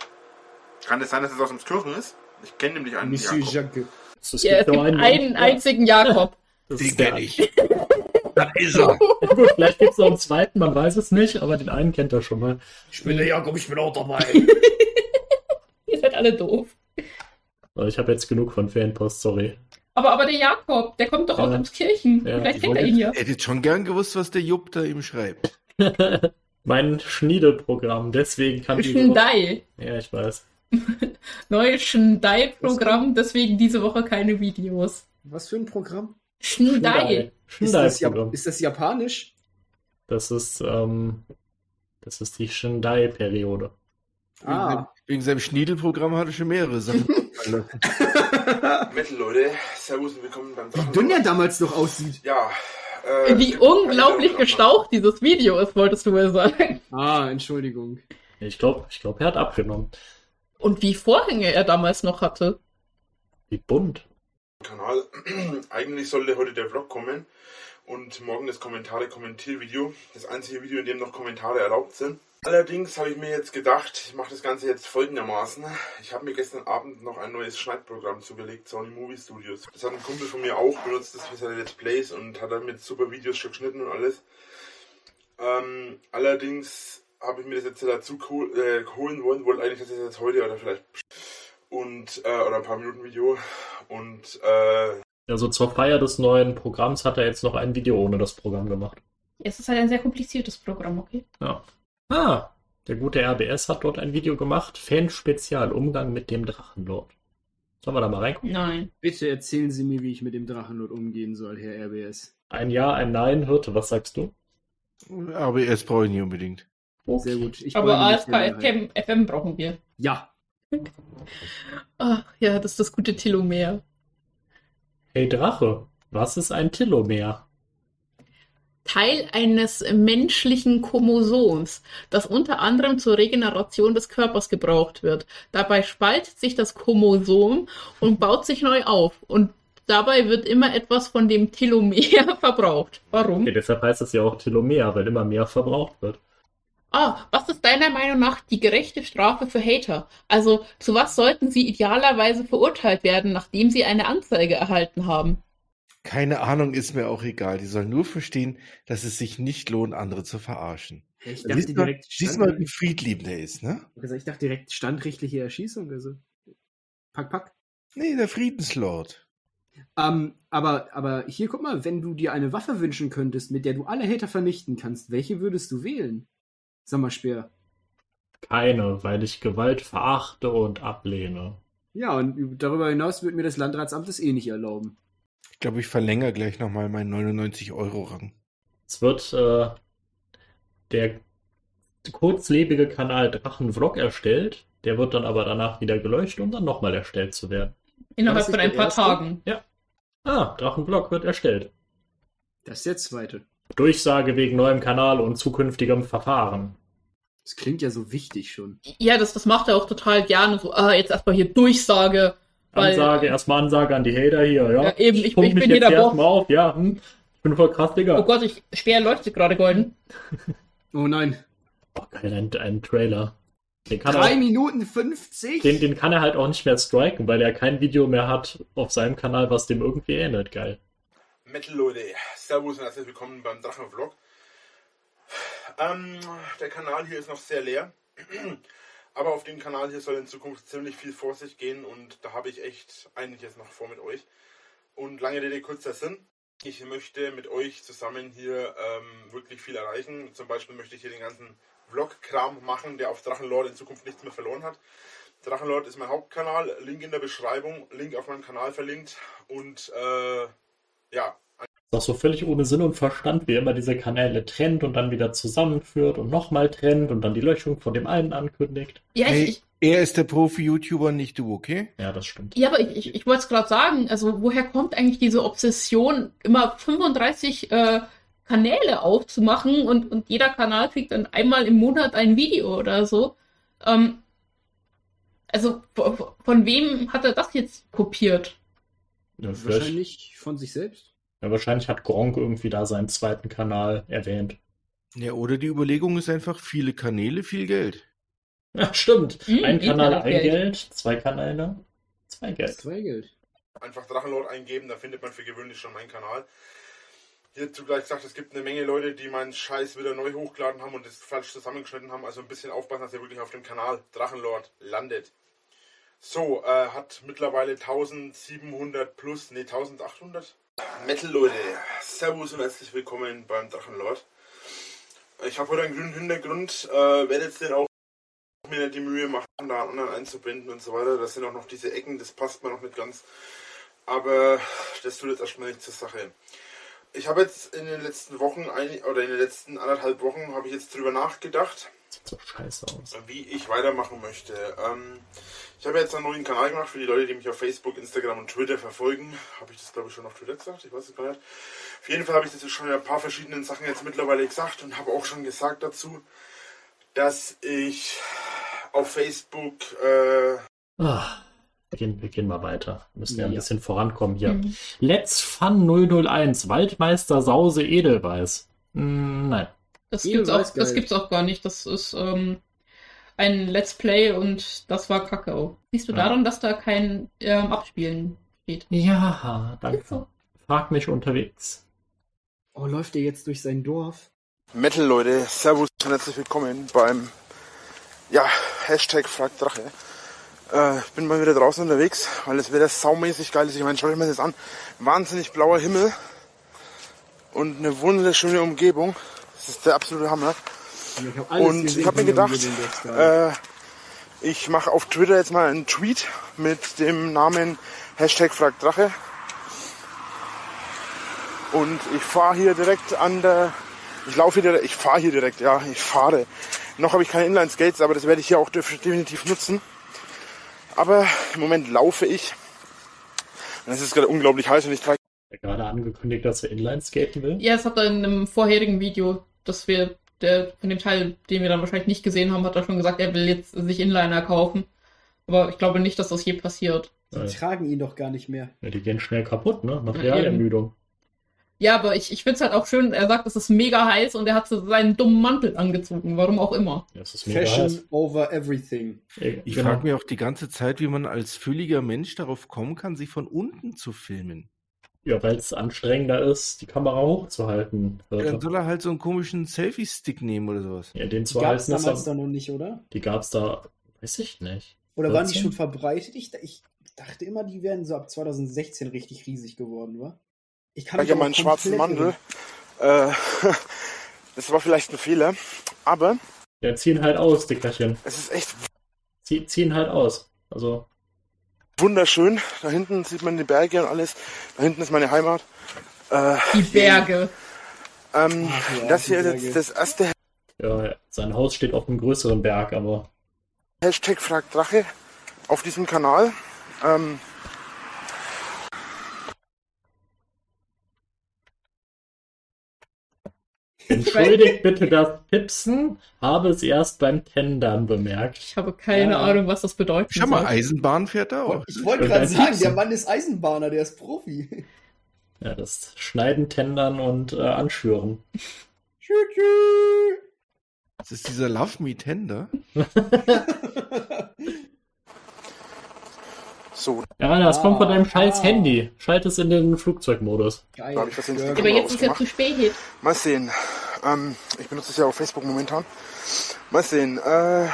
kann es sein, dass es aus dem Kirchen ist? Ich kenne nämlich einen Monsieur Jakob. Jacques. Es Ja, es gibt nur einen, Menschen, einzigen Jakob. (laughs) das Den ist der- kenn ich. Das ist er. Ja, gut, vielleicht gibt es noch einen zweiten, man weiß es nicht, aber den einen kennt er schon mal. Ich bin der Jakob, ich bin auch dabei. (laughs) Ihr seid alle doof. Ich habe jetzt genug von Fanpost, sorry. Aber, aber der Jakob, der kommt doch aus Ja. Emskirchen. Ja, Vielleicht Ich kennt er ihn ja. hätte schon gern gewusst, was der Jupp da ihm schreibt. (laughs) mein Schniedelprogramm, deswegen kann diese Woche... Schnei. Ja, ich weiß. (laughs) Neues Schnei-Programm, deswegen diese Woche keine Videos. Was für ein Programm? Schnei. Ist das, ja, Schnidai-Programm. ist das japanisch? Das ist, ähm, das ist die Shindai-Periode. Ah. Wegen seinem Schniedelprogramm hat er schon mehrere Sachen. (laughs) Metal Leute, Servus und willkommen beim Wie Drachen. dünn der damals noch aussieht. Ja. Äh, Wie unglaublich gestaucht dieses Video ist, wolltest du wohl sagen. Ah, Entschuldigung. Ich glaube, ich glaub, er hat abgenommen. Und wie Vorhänge er damals noch hatte. Wie bunt. Kanal. (clears throat) Eigentlich sollte heute der Vlog kommen und morgen das Kommentare-Kommentiervideo. Das einzige Video, in dem noch Kommentare erlaubt sind. Allerdings habe ich mir jetzt gedacht, ich mache das Ganze jetzt folgendermaßen. Ich habe mir gestern Abend noch ein neues Schneidprogramm zugelegt, Sony Movie Studios. Das hat ein Kumpel von mir auch benutzt, das für seine Let's Plays und hat damit super Videos schon geschnitten und alles. Ähm, allerdings habe ich mir das jetzt dazu äh, holen wollen, wollte eigentlich das jetzt heute oder vielleicht und äh, oder ein paar Minuten Video und äh, also zur Feier des neuen Programms hat er jetzt noch ein Video ohne das Programm gemacht. Es ist halt ein sehr kompliziertes Programm, okay? Ja. Ah, der gute RBS hat dort ein Video gemacht. Fan-Spezial, Umgang mit dem Drachenlord. Sollen wir da mal reingucken? Nein. Bitte erzählen Sie mir, wie ich mit dem Drachenlord umgehen soll, Herr RBS. Ein Ja, ein Nein, Hirte, was sagst du? RBS brauche ich nicht unbedingt. Okay. Sehr gut. Ich Aber AFK FM, FM brauchen wir. Ja. Ach ja, das ist das gute Telomer. Hey Drache, was ist ein Telomer? Teil eines menschlichen Chromosoms, das unter anderem zur Regeneration des Körpers gebraucht wird. Dabei spaltet sich das Chromosom und baut sich neu auf. Und dabei wird immer etwas von dem Telomer (laughs) verbraucht. Warum? Okay, deshalb heißt es ja auch Telomer, weil immer mehr verbraucht wird. Ah, was ist deiner Meinung nach die gerechte Strafe für Hater? Also, zu was sollten sie idealerweise verurteilt werden, nachdem sie eine Anzeige erhalten haben? Keine Ahnung, ist mir auch egal. Die sollen nur verstehen, dass es sich nicht lohnt, andere zu verarschen. Ich dachte siehst direkt. Siehst mal, wie friedliebend er ist, ne? Also ich dachte direkt standrechtliche Erschießung. Also. Pack, pack. Nee, der Friedenslord. Ähm, aber, aber hier guck mal, wenn du dir eine Waffe wünschen könntest, mit der du alle Hater vernichten kannst, welche würdest du wählen? Sag mal, Speer. Keine, weil ich Gewalt verachte und ablehne. Ja, und darüber hinaus wird mir das Landratsamt es eh nicht erlauben glaube, ich verlängere gleich nochmal meinen 99-Euro-Rang. Es wird äh, der kurzlebige Kanal Drachenvlog erstellt. Der wird dann aber danach wieder gelöscht, um dann nochmal erstellt zu werden. Innerhalb von ein paar erste? Tagen. Ja. Ah, Drachenvlog wird erstellt. Das ist der zweite. Durchsage wegen neuem Kanal und zukünftigem Verfahren. Das klingt ja so wichtig schon. Ja, das, das macht er auch total gerne. So, ah, jetzt erstmal hier Durchsage Ansage, erstmal Ansage an die Hater hier, ja. ja eben, ich, ich, ich bin hier der Boss. Mal auf, ja. Hm. Ich bin voll krass, Digga. Oh Gott, ich schwer leuchtet gerade golden. (laughs) oh nein. Oh, geil, ein, ein Trailer. Den kann 3 er, Minuten 50? Den, den kann er halt auch nicht mehr striken, weil er kein Video mehr hat auf seinem Kanal, was dem irgendwie ähnelt. Geil. Metal Leute, Servus und herzlich willkommen beim Drachenvlog. Ähm, der Kanal hier ist noch sehr leer. Aber auf dem Kanal hier soll in Zukunft ziemlich viel vor sich gehen und da habe ich echt einiges noch vor mit euch. Und lange Rede, kurzer Sinn. Ich möchte mit euch zusammen hier ähm, wirklich viel erreichen. Zum Beispiel möchte ich hier den ganzen Vlog-Kram machen, der auf Drachenlord in Zukunft nichts mehr verloren hat. Drachenlord ist mein Hauptkanal, Link in der Beschreibung, Link auf meinem Kanal verlinkt und äh, ja, auch so völlig ohne Sinn und Verstand, wie er immer diese Kanäle trennt und dann wieder zusammenführt und nochmal trennt und dann die Löschung von dem einen ankündigt. Ja, hey, ich, er ist der Profi-YouTuber, nicht du, okay? Ja, das stimmt. Ja, aber ich, ich, ich wollte es gerade sagen, also woher kommt eigentlich diese Obsession, immer 35 äh, Kanäle aufzumachen und, und jeder Kanal kriegt dann einmal im Monat ein Video oder so? Ähm, also von wem hat er das jetzt kopiert? Ja, Wahrscheinlich von sich selbst. Ja, wahrscheinlich hat Gronk irgendwie da seinen zweiten Kanal erwähnt. Ja, oder die Überlegung ist einfach, viele Kanäle, viel Geld. Ja, stimmt. Hm, ein Kanal, ein Geld. Geld. zwei Kanäle, zwei Geld. Zwei Geld. Einfach Drachenlord eingeben, da findet man für gewöhnlich schon meinen Kanal. Hierzu gleich gesagt, es gibt eine Menge Leute, die meinen Scheiß wieder neu hochgeladen haben und es falsch zusammengeschnitten haben. Also ein bisschen aufpassen, dass ihr wirklich auf dem Kanal Drachenlord landet. So, äh, hat mittlerweile 1700 plus, ne 1800 Metal Leute, Servus und herzlich willkommen beim Drachenlord. Ich habe heute einen grünen Hintergrund, äh, werde jetzt den auch mir die Mühe machen, da einen anderen einzubinden und so weiter. Das sind auch noch diese Ecken, das passt mir noch nicht ganz. Aber das tut jetzt erstmal nicht zur Sache. Ich habe jetzt in den letzten Wochen, ein, oder in den letzten anderthalb Wochen, habe ich jetzt drüber nachgedacht, sieht so scheiße aus. Wie ich weitermachen möchte. Ähm, ich habe jetzt einen neuen Kanal gemacht für die Leute, die mich auf Facebook, Instagram und Twitter verfolgen. Habe ich das, glaube ich, schon auf Twitter gesagt? Ich weiß es gar nicht. Auf jeden Fall habe ich das schon in ein paar verschiedenen Sachen jetzt mittlerweile gesagt und habe auch schon gesagt dazu, dass ich auf Facebook. Äh, Ach, Wir gehen, wir gehen mal weiter. Wir müssen ja, ja ein bisschen vorankommen hier. Mhm. Let's Fun 001, Waldmeister Sause Edelweiß. Hm, nein. Das gibt's, auch, das gibt's auch gar nicht. Das ist ähm, ein Let's Play und das war Kakao. Siehst du ja. daran, dass da kein ähm, Abspielen steht? Ja, danke. Frag mich unterwegs. Oh, läuft er jetzt durch sein Dorf? Metal Leute, Servus und herzlich willkommen beim ja, Hashtag Frag Drache. Äh, ich bin mal wieder draußen unterwegs, weil es wieder saumäßig geil ist. Ich meine, schaut euch mal das an. Wahnsinnig blauer Himmel und eine wunderschöne Umgebung. Das ist der absolute Hammer. Ich und ich habe mir gedacht, äh, ich mache auf Twitter jetzt mal einen Tweet mit dem Namen Hashtag Frag Drache. Und ich fahre hier direkt an der, ich laufe hier direkt, ich fahre hier direkt, ja, ich fahre. Noch habe ich keine Inline-Skates, aber das werde ich hier auch definitiv nutzen. Aber im Moment laufe ich. Und es ist gerade unglaublich heiß und ich trage. Er gerade angekündigt, dass er Inline skaten will. Ja, das hat er in einem vorherigen Video, dass wir, der, von dem Teil, den wir dann wahrscheinlich nicht gesehen haben, hat er schon gesagt, er will jetzt sich Inliner kaufen. Aber ich glaube nicht, dass das je passiert. Sie ja. tragen ihn doch gar nicht mehr. Ja, die gehen schnell kaputt, ne? Materialermüdung. Ja, aber ich, ich finde es halt auch schön, er sagt, es ist mega heiß und er hat so seinen dummen Mantel angezogen, warum auch immer. Ja, Fashion heiß. over everything. Ich genau. frage mich auch die ganze Zeit, wie man als fülliger Mensch darauf kommen kann, sich von unten zu filmen. Ja, weil es anstrengender ist, die Kamera hochzuhalten. Ja, dann soll er halt so einen komischen Selfie-Stick nehmen oder sowas. Ja, den zu halten. Die gab es damals da noch nicht, oder? Die gab es da, weiß ich nicht. Oder 14? waren die schon verbreitet? Ich, ich dachte immer, die wären so ab 2016 richtig riesig geworden, wa? Ich kann ja meinen schwarzen Mandel. Äh, (laughs) das war vielleicht ein Fehler, aber. Ja, ziehen halt aus, Dickerchen. Es ist echt. Sie, ziehen halt aus. Also. Wunderschön. Da hinten sieht man die Berge und alles. Da hinten ist meine Heimat. Äh, die Berge. Ähm, ja, das hier ist das erste. Ja, sein Haus steht auf einem größeren Berg, aber. Hashtag fragt Drache auf diesem Kanal. Ähm, Entschuldigt bitte das Pipsen, habe es erst beim Tendern bemerkt. Ich habe keine ja. Ahnung, was das bedeutet. Schau mal, Eisenbahn fährt er auch. Ich wollte gerade sagen, Pipsen. der Mann ist Eisenbahner, der ist Profi. Ja, das Schneiden, Tendern und äh, Anschüren. Tschü -tschü. Das ist dieser Love Me Tender. (laughs) So. Ja, das ah, kommt von deinem scheiß ah. Handy. Schalt es in den Flugzeugmodus. Geil. Aber jetzt ist ja zu spät. Mal sehen. Ähm, ich benutze es ja auf Facebook momentan. Mal sehen. Äh, (laughs)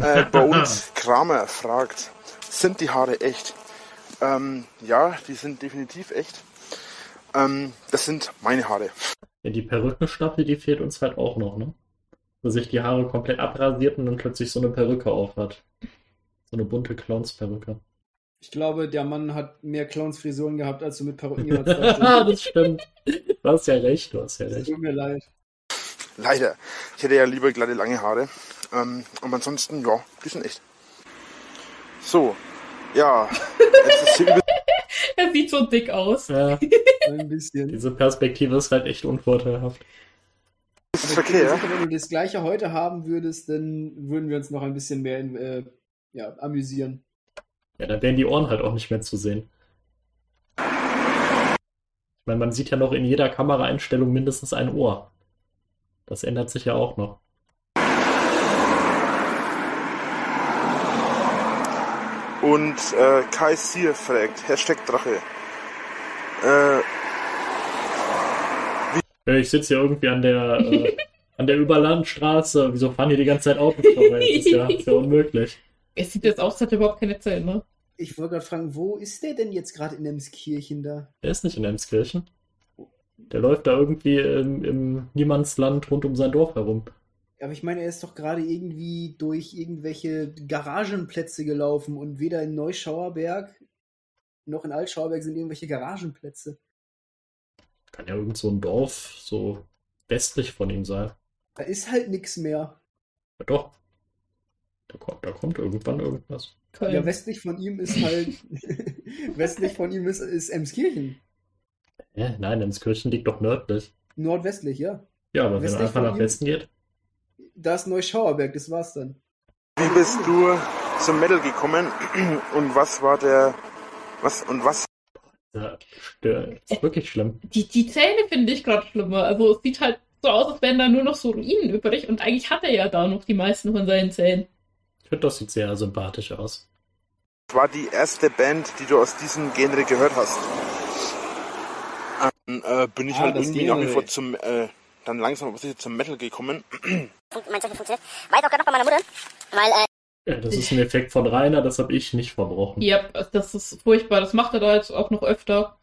äh, bei uns (laughs) Kramer fragt, sind die Haare echt? Ähm, ja, die sind definitiv echt. Ähm, das sind meine Haare. Ja, die Perückenstaffel, die fehlt uns halt auch noch, ne? Wo sich die Haare komplett abrasiert und dann plötzlich so eine Perücke aufhat. So eine bunte Clownsperücke. Ich glaube, der Mann hat mehr Clownsfrisuren gehabt, als du mit Perücken jemals (laughs) Das stimmt. Du hast ja recht, du hast ja recht. Tut mir leid. Leider. Ich hätte ja lieber glatte, lange Haare. Ähm, aber ansonsten, ja, die sind echt. So, ja. (laughs) er sieht so dick aus. Ja. Ein bisschen. Diese Perspektive ist halt echt unvorteilhaft. Das ist okay, ja? Wenn du das gleiche heute haben würdest, dann würden wir uns noch ein bisschen mehr in, äh, ja, amüsieren. Ja, dann wären die Ohren halt auch nicht mehr zu sehen. Ich meine, man sieht ja noch in jeder Kameraeinstellung mindestens ein Ohr. Das ändert sich ja auch noch. Und äh, Kai Sier fragt, Hashtag Drache. Äh, ich sitze hier irgendwie an der, äh, (laughs) an der Überlandstraße. Wieso fahren hier die ganze Zeit Autos vorbei? Das ist ja, ist ja unmöglich. Es sieht jetzt aus, als hätte überhaupt keine Zeit, ne? Ich wollte gerade fragen, wo ist der denn jetzt gerade in Emskirchen da? Der ist nicht in Emskirchen. Der läuft da irgendwie im, im Niemandsland rund um sein Dorf herum. Aber ich meine, er ist doch gerade irgendwie durch irgendwelche Garagenplätze gelaufen und weder in Neuschauerberg noch in Altschauerberg sind irgendwelche Garagenplätze. Kann ja irgend so ein Dorf so westlich von ihm sein. Da ist halt nichts mehr. Ja, doch. Da kommt, da kommt irgendwann irgendwas. Köln. Ja, westlich von ihm ist halt. (laughs) westlich von ihm ist, ist Emskirchen. Äh, nein, Emskirchen liegt doch nördlich. Nordwestlich, ja. Ja, aber westlich wenn man einfach nach Westen geht. Da ist Neuschauerberg, das war's dann. Wie bist du zum Metal gekommen und was war der, was und was? Ja, das ist wirklich schlimm. Die, die Zähne finde ich gerade schlimmer. Also es sieht halt so aus, als wären da nur noch so Ruinen übrig und eigentlich hat er ja da noch die meisten von seinen Zähnen. Das sieht sehr sympathisch aus. Was war die erste Band, die du aus diesem Genre gehört hast? Dann äh, bin ich Ah, halt das irgendwie nach wie vor zum, äh, dann langsam aber sicher zum Metal gekommen. mein Zeichen funktioniert. Weiß auch gerade noch bei meiner Mutter, weil äh, Ja, das ist ein Effekt von Rainer, das habe ich nicht verbrochen. Ja, das ist furchtbar. Das macht er da jetzt auch noch öfter.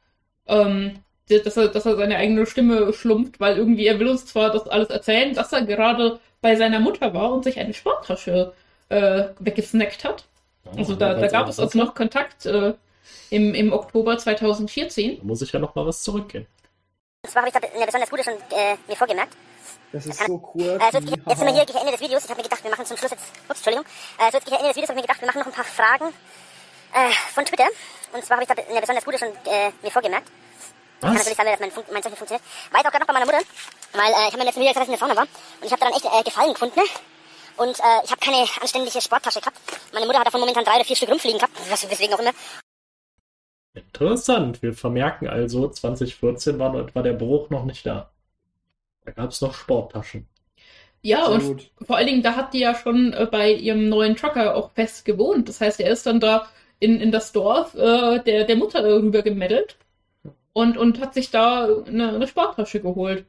Ähm, dass er, dass er seine eigene Stimme schlumpft, weil irgendwie er will uns zwar das alles erzählen, dass er gerade bei seiner Mutter war und sich eine Sporttasche äh, weggesnackt hat. Also da, da gab es also noch Kontakt äh, im, im Oktober 2014. Da muss ich ja noch mal was zurückgehen. und zwar habe ich da eine besonders gute schon äh, mir vorgemerkt. Das ist so cool. Äh, so jetzt, jetzt sind wir hier gegen Ende des Videos. Ich habe mir gedacht, wir machen zum Schluss jetzt. Ups, Entschuldigung. Äh, so jetzt gegen Ende des Videos habe ich mir gedacht, wir machen noch ein paar Fragen äh, von Twitter. Und zwar habe ich da eine besonders gute schon äh, mir vorgemerkt. Kann Was? natürlich sein, dass mein, Fun mein Zeichen funktioniert. Weiß auch gerade noch bei meiner Mutter, weil äh, ich habe mir letzten Video gesagt, dass ich in der Sauna war. Und ich habe daran echt äh, Gefallen gefunden. Und äh, ich habe keine anständige Sporttasche gehabt. Meine Mutter hat davon momentan drei oder vier Stück rumfliegen gehabt. Was, weswegen auch immer. Interessant. Wir vermerken also, 2014 war etwa der Bruch noch nicht da. Da gab es noch Sporttaschen. Ja, Sehr und gut. vor allen Dingen, da hat die ja schon äh, bei ihrem neuen Trucker auch fest gewohnt. Das heißt, er ist dann da in, in das Dorf äh, der, der Mutter rüber gemeddelt und, und hat sich da eine, eine Sporttasche geholt.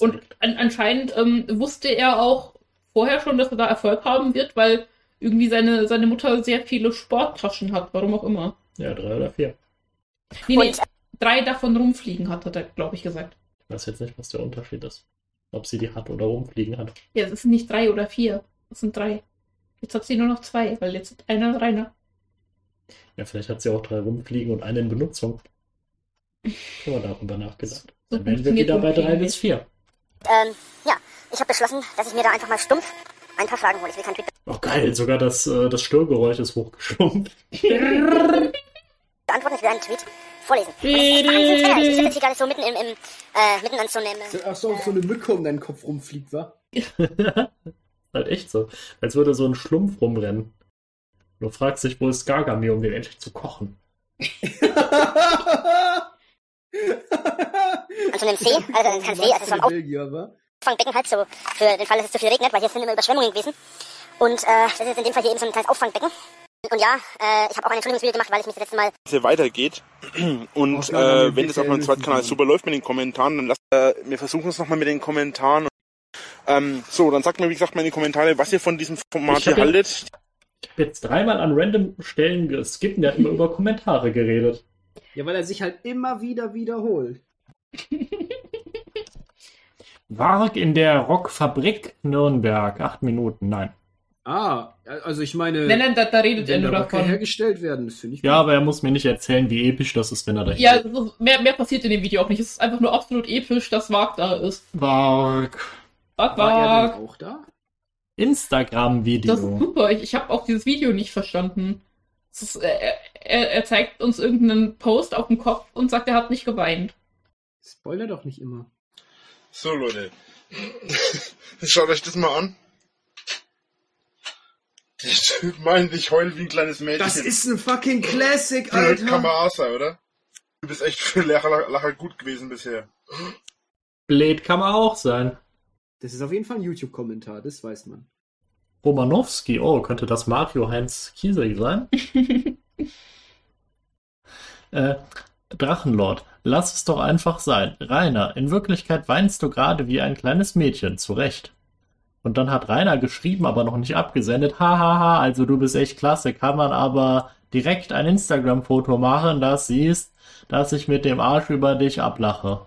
Und an, anscheinend ähm, wusste er auch vorher schon, dass er da Erfolg haben wird, weil irgendwie seine, seine Mutter sehr viele Sporttaschen hat, warum auch immer. Ja, drei oder vier. Nee, nee, drei davon rumfliegen, hat er, glaube ich, gesagt. Ich weiß jetzt nicht, was der Unterschied ist. Ob sie die hat oder rumfliegen hat. Ja, es sind nicht drei oder vier, es sind drei. Jetzt hat sie nur noch zwei, weil jetzt hat einer reiner. Ja, vielleicht hat sie auch drei rumfliegen und eine in Benutzung. Schon mal darüber nachgedacht. So Dann wären wir wieder bei drei bis vier. Ähm, ja, ich habe beschlossen, dass ich mir da einfach mal stumpf ein paar Fragen hole. Ich will kein Tweet Oh geil, sogar das, äh, das Störgeräusch ist hochgeschrumpft. (laughs) beantworten. Ich will einen Tweet vorlesen. Und das ist wahnsinnig schwer. Ich sitze jetzt hier gerade so mitten im, im äh, mitten an so einem... Äh, Ach so, so eine Mücke um deinen Kopf rumfliegt, wa? (laughs) halt echt so. Als würde so ein Schlumpf rumrennen. Du fragst dich, wo ist Gargamir, um den endlich zu kochen? (laughs) an so einem See, also kein See, also wa? Auffangbecken halt, so für den Fall, dass es zu viel regnet, weil hier sind immer Überschwemmungen gewesen. Und äh, das ist jetzt in dem Fall hier eben so ein kleines Auffangbecken. Und ja, äh, ich habe auch ein Entschuldigungsvideo gemacht, weil ich mich das letzte Mal Wie weitergeht. (clears throat) Und äh, wenn das auf meinem zweiten Kanal super läuft mit den Kommentaren, dann lasst äh, wir versuchen es nochmal mit den Kommentaren. Ähm, so, dann sagt mir, wie gesagt, mal in die Kommentare, was ihr von diesem Format Ich hier haltet. Ich habe jetzt dreimal an random Stellen geskippt und der hat immer über Kommentare geredet. Ja, weil er sich halt immer wieder wiederholt. (laughs) Warg in der Rockfabrik Nürnberg. Acht Minuten, nein. Ah, also ich meine, Nein, nein, da, da redet er wenn nur davon. hergestellt werden, das finde ich Ja, aber er muss mir nicht erzählen, wie episch das ist, wenn er da Ja, ist- mehr, mehr passiert in dem Video auch nicht. Es ist einfach nur absolut episch, dass Wag da ist. Warg. Wag, War er Wag. denn auch da? Instagram-Video. Das ist super. Ich, ich habe auch dieses Video nicht verstanden. Es ist, äh, er, er zeigt uns irgendeinen Post auf dem Kopf und sagt, er hat nicht geweint. Spoiler doch nicht immer. So, Leute. (laughs) Schaut euch das mal an. Der Typ meint, ich heul wie ein kleines Mädchen. Das ist ein fucking Classic, Blöd kann man Alter. auch sein, oder? Du bist echt für Lacher, Lacher gut gewesen bisher. Blade kann man auch sein. Das ist auf jeden Fall ein YouTube-Kommentar, das weiß man. Romanowski, oh, könnte das Mario Heinz Kiesel sein? (laughs) äh, Drachenlord, lass es doch einfach sein. Rainer, in Wirklichkeit weinst du gerade wie ein kleines Mädchen, zu Recht. Und dann hat Rainer geschrieben, aber noch nicht abgesendet. Hahaha, also du bist echt klasse. Kann man aber direkt ein Instagram-Foto machen, das siehst, dass ich mit dem Arsch über dich ablache.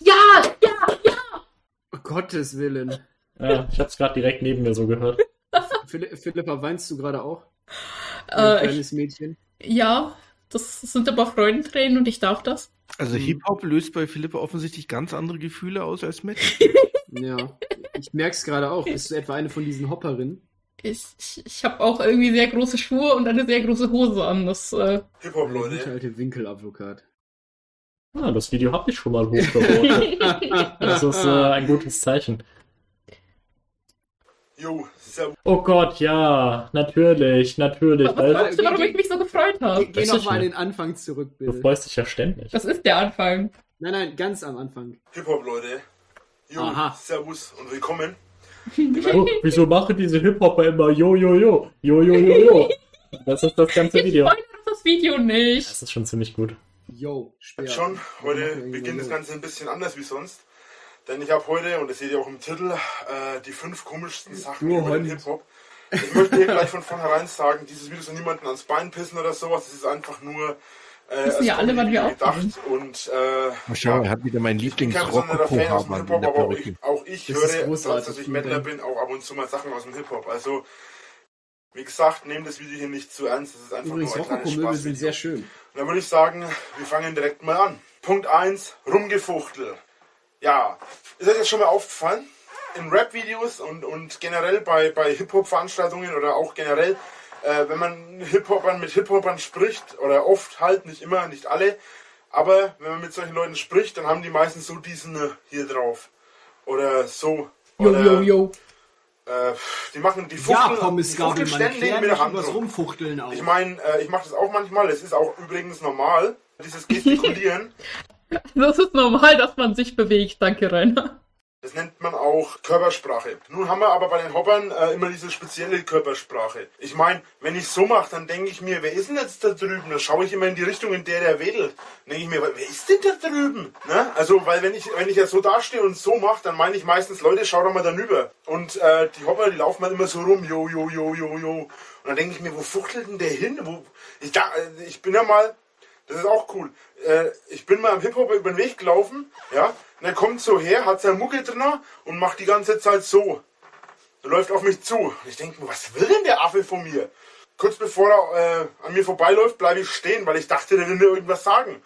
Ja, ja, ja! Oh, Gottes Willen. Ja, ich hab's gerade direkt neben mir so gehört. Philipp, Philippa, weinst du gerade auch? Ein Äh, ich, kleines Mädchen. ja, das sind aber Freudentränen und ich darf das. Also Mhm. Hip-Hop löst bei Philippa offensichtlich ganz andere Gefühle aus als Metal. (laughs) Ja. Ich merk's gerade auch. Bist du etwa eine von diesen Hopperinnen? Ich, ich, ich habe auch irgendwie sehr große Schuhe und eine sehr große Hose an. Das, äh, Hip-Hop, Leute. alte Winkeladvokat. Ah, das Video habe ich schon mal hochgeladen. (laughs) Das ist äh, ein gutes Zeichen. Jo, Oh Gott, ja, natürlich, natürlich. Was weißt du, warum ich mich so gefreut habe? Geh, geh nochmal an den Anfang zurück, bitte. Du freust dich ja ständig. Das ist der Anfang. Nein, nein, ganz am Anfang. Hip-Hop, Leute. Jo, Aha. Servus und willkommen. oh, wieso machen diese Hip-Hopper immer Jo, Jo, Jo, Jo, Jo, Jo, Jo? Das ist das ganze Video. Ich das Video nicht. Das ist schon ziemlich gut. Jo, schwer. Schon, heute beginnt das Ganze ein bisschen anders wie sonst. Denn ich habe heute, und das seht ihr auch im Titel, äh, die fünf komischsten Sachen Nur über den Hip-Hop. Ich möchte hier gleich von vornherein sagen, dieses Video soll niemanden ans Bein pissen oder sowas. Es ist einfach nur äh, wissen ja alle, wann wir gedacht. Und, äh, Mal schauen, er hat wieder meinen lieblings hop aber auch ich, auch ich höre, trotz dass ich Mettler bin, auch ab und zu mal Sachen aus dem Hip-Hop. Also, wie gesagt, nehmt das Video hier nicht zu ernst. Das ist einfach Übrigens, nur ein kleines Spaß. sind sehr schön. Und dann würde ich sagen, wir fangen direkt mal an. Punkt 1, Rumgefuchtel. Ja, ist euch das schon mal aufgefallen? In Rap-Videos und, und generell bei, bei Hip-Hop-Veranstaltungen oder auch generell, äh, wenn man Hip-Hopern mit Hip-Hopern spricht, oder oft halt, nicht immer, nicht alle, aber wenn man mit solchen Leuten spricht, dann haben die meistens so diesen äh, hier drauf. Oder so. Oder, yo, yo, yo. Äh, die machen die Fuchteln, ja, Pommes, die Fuchteln ständig mit der Hand rumfuchteln auch. Ich meine, äh, ich mache das auch manchmal, es ist auch übrigens normal, dieses Gestikulieren. (laughs) (laughs) Das ist normal, dass man sich bewegt. Danke, Rainer. Das nennt man auch Körpersprache. Nun haben wir aber bei den Hoppern äh, immer diese spezielle Körpersprache. Ich meine, wenn ich so mache, dann denke ich mir, wer ist denn jetzt da drüben? Dann schaue ich immer in die Richtung, in der der wedelt. Dann denke ich mir, wer ist denn da drüben? Ne? Also, weil wenn ich, wenn ich ja so dastehe und so mache, dann meine ich meistens, Leute, schau doch mal da rüber. Und äh, die Hopper, die laufen halt immer so rum, jo, jo, jo, jo, jo. Und dann denke ich mir, wo fuchtelt denn der hin? Wo, ich, da, äh, ich bin ja mal das ist auch cool. Äh, ich bin mal am Hip-Hop über den Weg gelaufen, ja, und er kommt so her, hat seine Mucke drin und macht die ganze Zeit so. Er läuft auf mich zu. Und ich denke mir, was will denn der Affe von mir? Kurz bevor er äh, an mir vorbeiläuft, bleibe ich stehen, weil ich dachte, der will mir irgendwas sagen.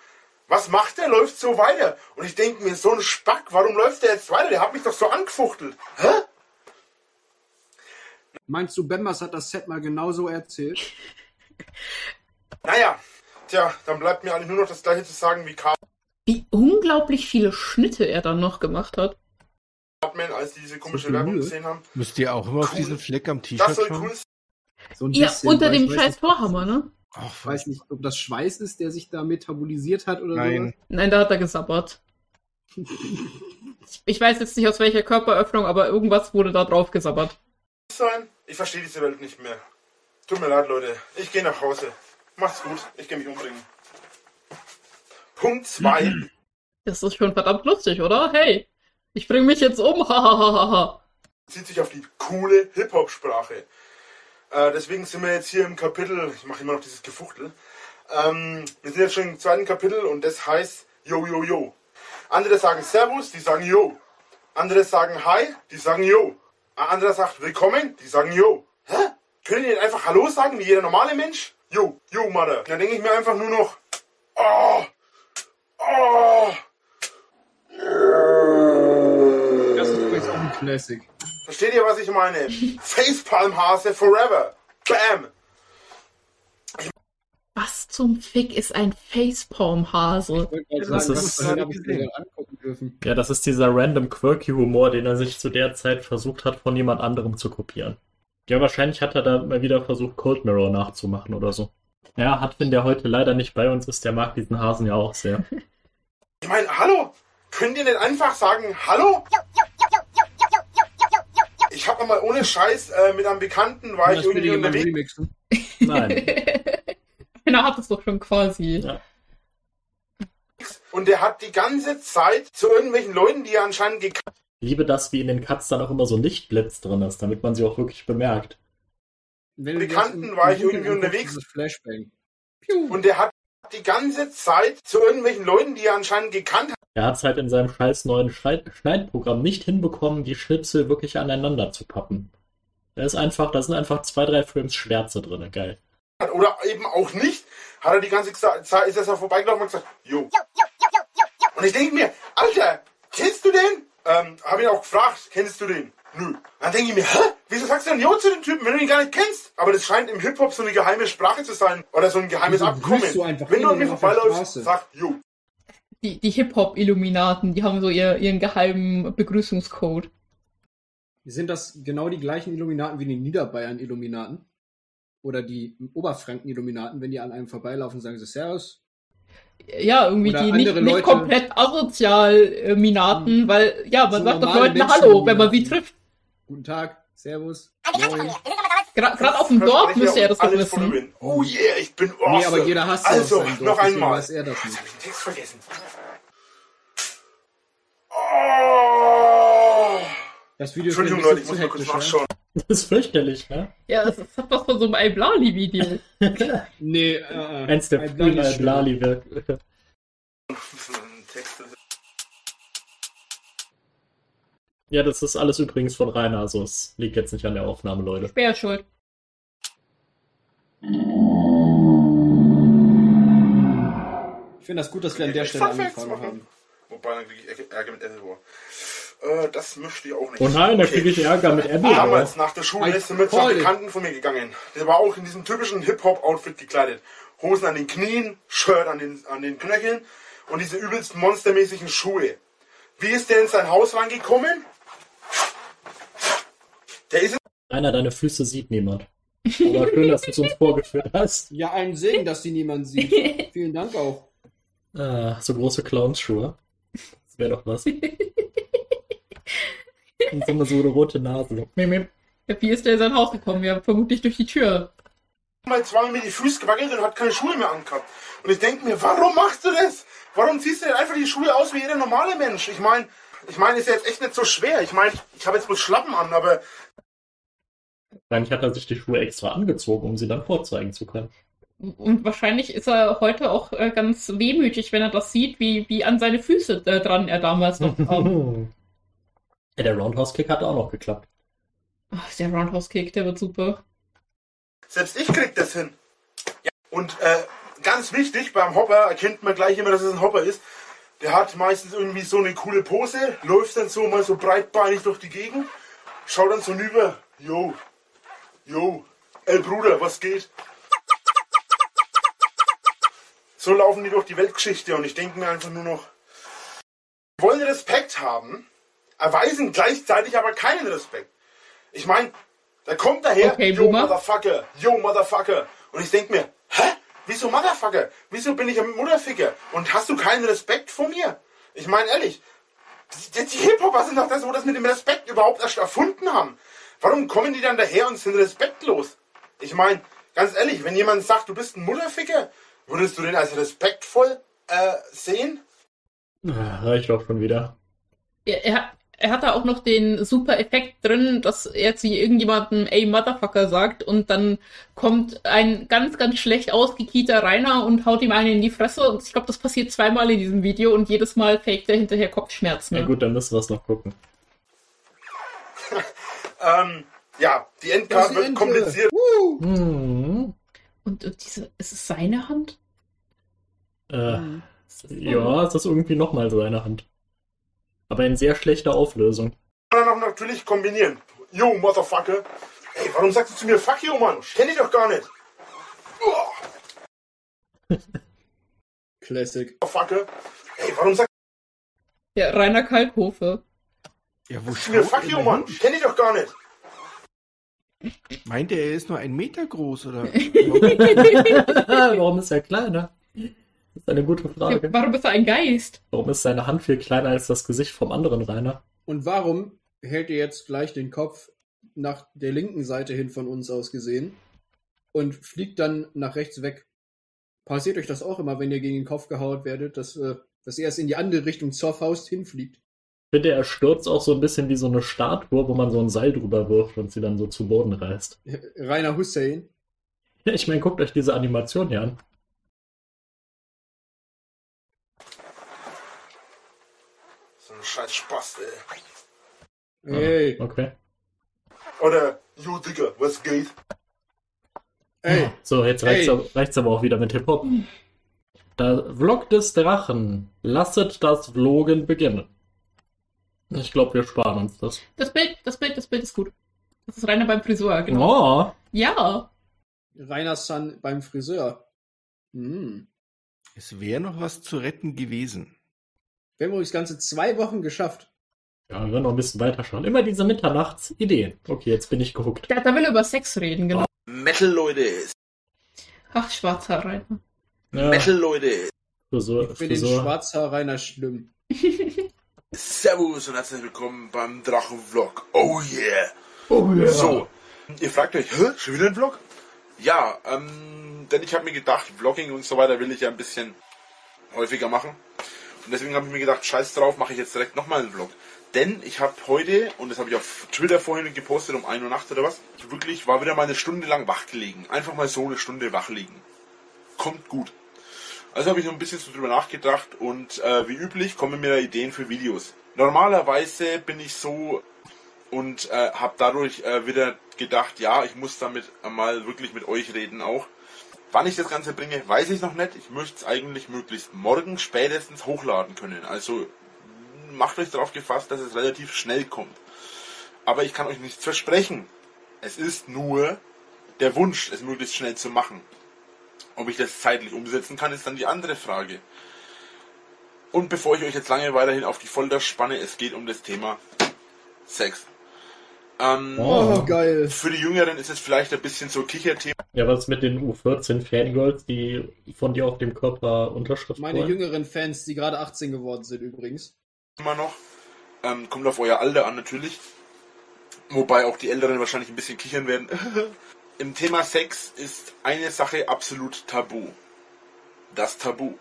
Was macht der? Läuft so weiter. Und ich denke mir, so ein Spack, warum läuft der jetzt weiter? Der hat mich doch so angefuchtelt. Hä? Meinst du, Bembers hat das Set mal genauso erzählt? naja, Tja, dann bleibt mir eigentlich nur noch das gleiche zu sagen wie Cartman, Wie unglaublich viele Schnitte er dann noch gemacht hat. als die diese komische Werbung gesehen haben. Müsst ihr auch immer cool. auf diesen Fleck am T-Shirt Das soll cool so ein ja, unter dem scheiß Vorhammer, ne? Ich weiß nicht, ob das Schweiß ist, der sich da metabolisiert hat oder Nein. so. Nein, da hat er gesabbert. (laughs) ich weiß jetzt nicht aus welcher Körperöffnung, aber irgendwas wurde da drauf gesabbert. Ich verstehe diese Welt nicht mehr. Tut mir leid, Leute. Ich gehe nach Hause. Macht's gut, ich gehe mich umbringen. Punkt 2. Das ist schon verdammt lustig, oder? Hey, ich bringe mich jetzt um. (laughs) Zieht sich auf die coole Hip-Hop-Sprache. Äh, deswegen sind wir jetzt hier im Kapitel, ich mache immer noch dieses Gefuchtel. Ähm, wir sind jetzt schon im zweiten Kapitel und das heißt Yo, Yo, Yo. Andere sagen Servus, die sagen Yo. Andere sagen Hi, die sagen Yo. Ein anderer sagt Willkommen, die sagen Yo. Hä? Können die nicht einfach Hallo sagen, wie jeder normale Mensch? Jo, jo, Mother. Da denke ich mir einfach nur noch, oh, oh. Das ist übrigens auch ein Classic. Versteht ihr, was ich meine? Facepalm-Hase forever. Bam. Was zum Fick ist ein Facepalm-Hase? Das ist, ja, das ist dieser random quirky Humor, den er sich zu der Zeit versucht hat, von jemand anderem zu kopieren. Ja, wahrscheinlich hat er da mal wieder versucht, Cold Mirror nachzumachen oder so. Ja, Hartwin, der heute leider nicht bei uns ist, der mag diesen Hasen ja auch sehr. (laughs) Ich meine, hallo? Könnt ihr nicht einfach sagen, hallo? Ich habe mal ohne Scheiß äh, mit einem Bekannten, war ich irgendwie unterwegs. Nein. (laughs) Einer hat es doch schon quasi. Ja. Und der hat die ganze Zeit zu irgendwelchen Leuten, die er anscheinend gekannt liebe das, wie in den Cuts dann auch immer so ein Lichtblitz drin ist, damit man sie auch wirklich bemerkt. Wenn Bekannten war ich irgendwie unterwegs. Und der hat die ganze Zeit zu irgendwelchen Leuten, die er anscheinend gekannt hat. Er hat es halt in seinem scheiß neuen Schneidprogramm nicht hinbekommen, die Schnipsel wirklich aneinander zu pappen. Da ist einfach, da sind einfach zwei, drei Frames Schwärze drin, geil. Oder eben auch nicht, hat er die ganze Zeit, ist er vorbeigelaufen und gesagt, jo. Und ich denke mir, Alter, kennst du den? Ähm, habe ihn auch gefragt, kennst du den? Nö. Dann denke ich mir, hä? Wieso sagst du denn Jo zu dem Typen, wenn du ihn gar nicht kennst? Aber das scheint im Hip-Hop so eine geheime Sprache zu sein. Oder so ein geheimes Abkommen. Du wenn du an mir vorbeiläufst, sag Jo. Die, die Hip-Hop-Illuminaten, die haben so ihr, ihren geheimen Begrüßungscode. Sind das genau die gleichen Illuminaten wie die Niederbayern-Illuminaten? Oder die Oberfranken-Illuminaten, wenn die an einem vorbeilaufen, sagen sie Servus? Ja, irgendwie Oder die nicht, nicht komplett asozial äh, Minaten, hm. weil, ja, man so sagt doch Leuten Hallo, wenn man sie trifft. Guten Tag, Servus. Gerade auf dem Dorf müsste er das doch wissen. Oh yeah, ich bin awesome. Nee, aber jeder hasst Also, noch einmal. Weiß er das nicht. Jetzt hab ich den Text vergessen. Oh. Das Video Entschuldigung, Leute, ich muss mal kurz nachschauen. Das ist fürchterlich, ne? Ja, das, das hat was von so einem Iblali-Video. (laughs) nee, äh, Eins der frühen Iblali-Werke. (laughs) Ja, das ist alles übrigens von Rainer, also es liegt jetzt nicht an der Aufnahme, Leute. Ich bin schuld. Ich finde das gut, dass wir an der Stelle angefangen haben. Wobei, dann kriege ich Ärger mit Edward. Äh, das möchte ich auch nicht. Oh nein, da kriege ich Ärger mit Abby. Damals nach der Schule ist er mit einem Bekannten von mir gegangen. Der war auch in diesem typischen Hip-Hop-Outfit gekleidet. Hosen an den Knien, Shirt an den, an den Knöcheln und diese übelst monstermäßigen Schuhe. Wie ist der in sein Haus reingekommen? Der ist Einer deine Füße sieht niemand. Aber schön, dass du es uns vorgeführt hast. Ja, ein Segen, dass die niemand sieht. (laughs) Vielen Dank auch. Ah, so große Clownsschuhe. Das wäre doch was. (laughs) Und so eine, so eine rote Nase. Wie ist der in sein Haus gekommen? Ja, vermutlich durch die Tür. Mal zweimal mir die Füße gewackelt und hat keine Schuhe mehr angehabt. Und ich denke mir, warum machst du das? Warum ziehst du denn einfach die Schuhe aus wie jeder normale Mensch? Ich meine, ich meine, ist ja jetzt echt nicht so schwer. Ich meine, ich habe jetzt bloß Schlappen an, aber. Wahrscheinlich hat er sich die Schuhe extra angezogen, um sie dann vorzeigen zu können. Und wahrscheinlich ist er heute auch äh, ganz wehmütig, wenn er das sieht, wie, wie an seine Füße äh, dran er damals noch kam. (laughs) Ja, der Roundhouse Kick hat auch noch geklappt. Ach, der Roundhouse Kick, der wird super. Selbst ich krieg das hin. Ja. Und äh, ganz wichtig, beim Hopper erkennt man gleich immer, dass es ein Hopper ist. Der hat meistens irgendwie so eine coole Pose, läuft dann so mal so breitbeinig durch die Gegend, schaut dann so rüber. Yo, yo, ey Bruder, was geht? So laufen die durch die Weltgeschichte und ich denke mir einfach nur noch, wir wollen Respekt haben, erweisen gleichzeitig aber keinen Respekt. Ich meine, da kommt daher, okay, yo Motherfucker, yo Motherfucker. Und ich denke mir, hä? Wieso Motherfucker? Wieso bin ich ein Mutterficker? Und hast du keinen Respekt vor mir? Ich meine ehrlich, die, die Hip-Hopper sind doch das, wo das mit dem Respekt überhaupt erst erfunden haben. Warum kommen die dann daher und sind respektlos? Ich meine, ganz ehrlich, wenn jemand sagt, du bist ein Mutterficker, würdest du den als respektvoll äh, sehen? reicht doch schon wieder. Er, er, er hat da auch noch den super Effekt drin, dass er zu irgendjemandem ey Motherfucker sagt und dann kommt ein ganz, ganz schlecht ausgekieter Rainer und haut ihm einen in die Fresse und ich glaube, das passiert zweimal in diesem Video und jedes Mal faked er hinterher Kopfschmerzen. Ja gut, dann müssen wir es noch gucken. (laughs) ähm, ja, die Endkarte wird kompliziert. Mhm. Und, und diese, ist es seine Hand? Äh, mhm. ja, ist das irgendwie nochmal seine Hand. Aber in sehr schlechter Auflösung. Dann auch natürlich kombinieren. Yo, Motherfucker. Ey, warum sagst du zu mir Fuck you, Mann? Kenn ich doch gar nicht. (laughs) Classic. Motherfucker. Ey, warum sagst du... Ja, Rainer Kalkhofe. Ja, wo zu mir Fuck you, Mann? Kenn ich doch gar nicht. Meint er, er ist nur ein Meter groß, oder? (laughs) (laughs) Warum ist er kleiner? Das ist eine gute Frage. Warum ist er ein Geist? Warum ist seine Hand viel kleiner als das Gesicht vom anderen Rainer? Und warum hält er jetzt gleich den Kopf nach der linken Seite hin von uns aus gesehen und fliegt dann nach rechts weg? Passiert euch das auch immer, wenn ihr gegen den Kopf gehaut werdet, dass, äh, dass er erst in die andere Richtung zur Faust hinfliegt? Ich finde, er stürzt auch so ein bisschen wie so eine Statue, wo man so ein Seil drüber wirft und sie dann so zu Boden reißt. Rainer Hussein. Ja, ich meine, guckt euch diese Animation hier an. Scheiß Spaß, ey. Ey. Okay. Oder, you Digga, was geht? Ey. So, jetzt reicht's, aber, reicht's aber auch wieder mit Hip-Hop. Der Vlog des Drachen. Lasset das Vlogen beginnen. Ich glaube, wir sparen uns das. Das Bild, das Bild, das Bild ist gut. Das ist Rainer beim Friseur, genau. Oh. Ja. Rainer San beim Friseur. Hm. Es wäre noch was zu retten gewesen. Wir haben übrigens ganze zwei Wochen geschafft. Ja, wir werden noch ein bisschen weiter schauen. Immer diese Mitternachtsideen. Okay, jetzt bin ich gehuckt. Da, da will er über Sex reden, genau. Oh, Metal, Leute. Ach, Schwarzhaarreiter. Ja. Metal, Leute. Frisur, ich finde den Schwarzhaarreiner schlimm. (laughs) Servus und herzlich willkommen beim Drachenvlog. Oh yeah. Oh yeah. So, ihr fragt euch, hä, schon wieder ein Vlog? Ja, ähm, denn ich habe mir gedacht, Vlogging und so weiter will ich ja ein bisschen häufiger machen. Und deswegen habe ich mir gedacht, scheiß drauf, mache ich jetzt direkt nochmal einen Vlog. Denn ich habe heute, und das habe ich auf Twitter vorhin gepostet, um 1 Uhr Nacht oder was, ich wirklich war wieder mal eine Stunde lang wach gelegen. Einfach mal so eine Stunde wach liegen. Kommt gut. Also habe ich noch ein bisschen so drüber nachgedacht und äh, wie üblich kommen mir da Ideen für Videos. Normalerweise bin ich so und äh, habe dadurch äh, wieder gedacht, ja, ich muss damit mal wirklich mit euch reden auch. Wann ich das Ganze bringe, weiß ich noch nicht. Ich möchte es eigentlich möglichst morgen spätestens hochladen können. Also macht euch darauf gefasst, dass es relativ schnell kommt. Aber ich kann euch nichts versprechen. Es ist nur der Wunsch, es möglichst schnell zu machen. Ob ich das zeitlich umsetzen kann, ist dann die andere Frage. Und bevor ich euch jetzt lange weiterhin auf die Folter spanne, es geht um das Thema Sex. Ähm, oh, geil. Für die Jüngeren ist es vielleicht ein bisschen so Kicherthema. Ja, was mit den U14 Fangirls, die von dir auf dem Körper Unterschrift Meine wollen? jüngeren Fans, die gerade 18 geworden sind übrigens. Immer noch. Ähm, kommt auf euer Alter an natürlich. Wobei auch die Älteren wahrscheinlich ein bisschen kichern werden. (laughs) Im Thema Sex ist eine Sache absolut tabu. Das Tabu.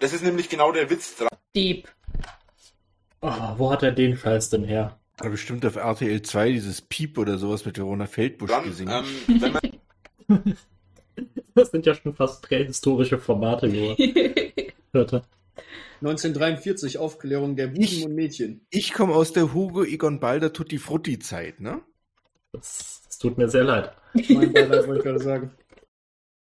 Das ist nämlich genau der Witz dran. Dieb. Oh, wo hat er den Scheiß denn her? Aber bestimmt auf RTL 2 dieses Piep oder sowas mit Verona Feldbusch Dann, gesehen. Ähm, (laughs) das sind ja schon fast prähistorische Formate (laughs) Hörte. 1943, Aufklärung der Buben ich, und Mädchen. Ich komme aus der Hugo Egon Balder Tutti Frutti Zeit, ne? Das, das tut mir sehr leid. Mein Beileid wollte ich gerade sagen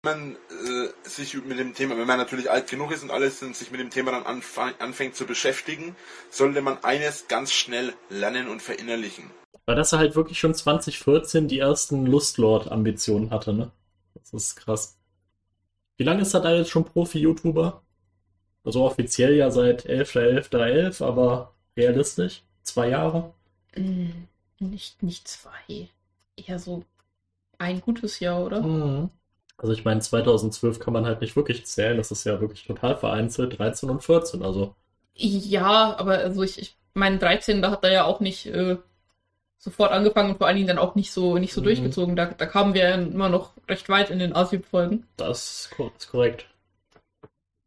man äh, sich mit dem Thema, wenn man natürlich alt genug ist und alles und sich mit dem Thema dann anfängt zu beschäftigen, sollte man eines ganz schnell lernen und verinnerlichen. Weil das er halt wirklich schon 2014 die ersten Lustlord-Ambitionen hatte, ne? Das ist krass. Wie lange ist er da jetzt schon Profi-YouTuber? Also offiziell ja seit 11.11.11, .11., aber realistisch? Zwei Jahre? Hm, nicht, nicht zwei. Eher so ein gutes Jahr, oder? Mhm. Also ich meine, 2012 kann man halt nicht wirklich zählen. Das ist ja wirklich total vereinzelt. 13 und 14, also. Ja, aber also ich, ich meine, 13, da hat er ja auch nicht äh, sofort angefangen und vor allen Dingen dann auch nicht so, nicht so mhm. durchgezogen. Da, da kamen wir ja immer noch recht weit in den Asyl-Folgen. Das ist korrekt.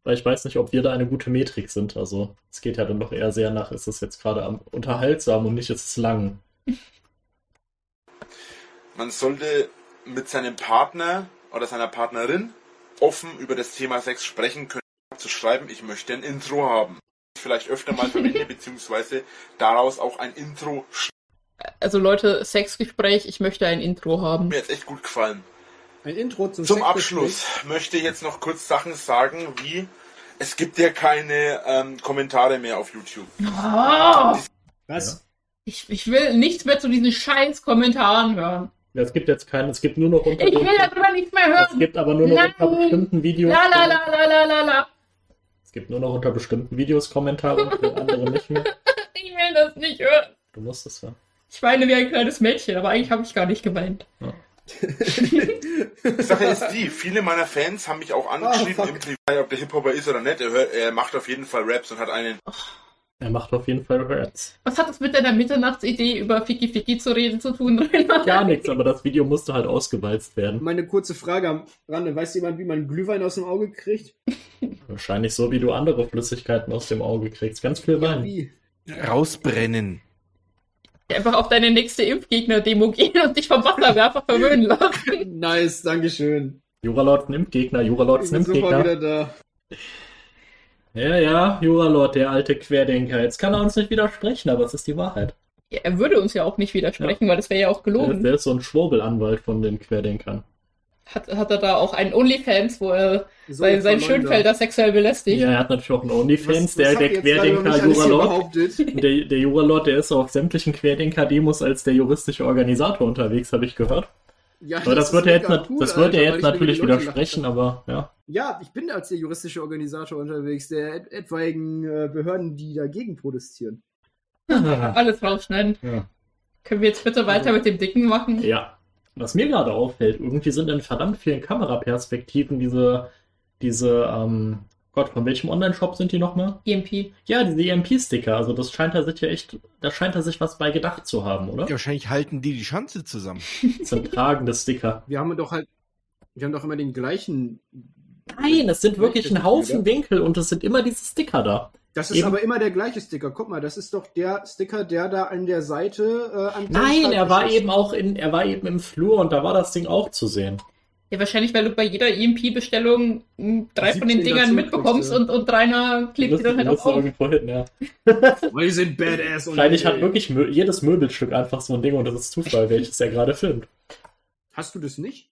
Weil ich weiß nicht, ob wir da eine gute Metrik sind. Also es geht ja dann doch eher sehr nach, ist es jetzt gerade unterhaltsam und nicht ist es lang. (laughs) Man sollte mit seinem Partner oder seiner Partnerin offen über das Thema Sex sprechen können, zu schreiben, ich möchte ein Intro haben. Vielleicht öfter mal verwende, (laughs) beziehungsweise daraus auch ein Intro. Also Leute, Sexgespräch, ich möchte ein Intro haben. Mir jetzt echt gut gefallen. Ein Intro zum Zum Abschluss möchte ich jetzt noch kurz Sachen sagen, wie es gibt ja keine ähm, Kommentare mehr auf YouTube. Oh. Was? Ich, ich will nichts mehr zu diesen scheiß Kommentaren hören. Ja, es gibt jetzt keinen, es gibt nur noch unter. Ich will darüber nichts mehr hören. Es gibt aber nur noch Nein. unter bestimmten Videos. La, la, la, la, la, la. Es gibt nur noch unter bestimmten Videos Kommentare und für andere nicht mehr. (laughs) Ich will das nicht hören. Du musst es hören. Ich weine wie ein kleines Mädchen, aber eigentlich habe ich gar nicht geweint. Ja. (laughs) die Sache ist die, viele meiner Fans haben mich auch angeschrieben, oh, im Privat, ob der Hip-Hopper ist oder nicht. Er, hört, er, macht auf jeden Fall Raps und hat einen. Oh. Er macht auf jeden Fall Rats. Was hat das mit deiner Mitternachtsidee über Ficky Ficky zu reden zu tun, Rainer? Gar nichts, aber das Video musste halt ausgewalzt werden. Meine kurze Frage am Rande. Weiß jemand, wie man Glühwein aus dem Auge kriegt? Wahrscheinlich so, wie du andere Flüssigkeiten aus dem Auge kriegst. Ganz viel Wein. Ja, wie? Rausbrennen. Einfach auf deine nächste Impfgegner-Demo gehen und dich vom Wasserwerfer verwöhnen lassen. nice, Dankeschön. Juralord ein Impfgegner, Juralord ist ein Impfgegner. Ich bin wieder da. Ja, ja, Juralord, der alte Querdenker. Jetzt kann er uns nicht widersprechen, aber es ist die Wahrheit. Ja, er würde uns ja auch nicht widersprechen, ja. weil das wäre ja auch gelogen. Der, der, ist so ein Schwurbelanwalt von den Querdenkern. Hat, hat er da auch einen OnlyFans, wo er so sein, sein Schönfelder sexuell belästigt? Ja, er hat natürlich auch einen OnlyFans, was, der, der Querdenker Juralord. Der, der Juralord, der ist auf sämtlichen Querdenker-Demos als der juristische Organisator unterwegs, habe ich gehört. Ja, aber das, das wird er jetzt, cool, das wird er jetzt natürlich widersprechen, aber ja. Ja, ich bin als der juristische Organisator unterwegs, der et etwaigen äh, Behörden, die dagegen protestieren. (laughs) Alles rausschneiden. Ja. Können wir jetzt bitte weiter mit dem Dicken machen? Ja. Was mir gerade auffällt, irgendwie sind in verdammt vielen Kameraperspektiven diese, diese, ähm, Gott, von welchem Online-Shop sind die nochmal? EMP. Ja, diese EMP-Sticker. Also das scheint er sich ja echt, da scheint er sich was bei gedacht zu haben, oder? Ja, wahrscheinlich halten die die Schanze zusammen. (laughs) Das sind tragende Sticker. Wir haben doch halt, wir haben doch immer den gleichen. Nein, es sind wirklich ein Haufen? Winkel und es sind immer diese Sticker da. Das ist Eben. aber immer der gleiche Sticker. Guck mal, das ist doch der Sticker, der da an der Seite äh, am Nein, er war eben auch in, er war eben im Flur und da war das Ding auch zu sehen. Ja, wahrscheinlich, weil du bei jeder EMP-Bestellung drei von den Dingern mitbekommst und, und Rainer klebt die dann halt auch auf. Hin, ja. Weil die sind badass. Wahrscheinlich hat wirklich Mö jedes Möbelstück einfach so ein Ding und das ist Zufall, welches er gerade filmt. Hast du das nicht?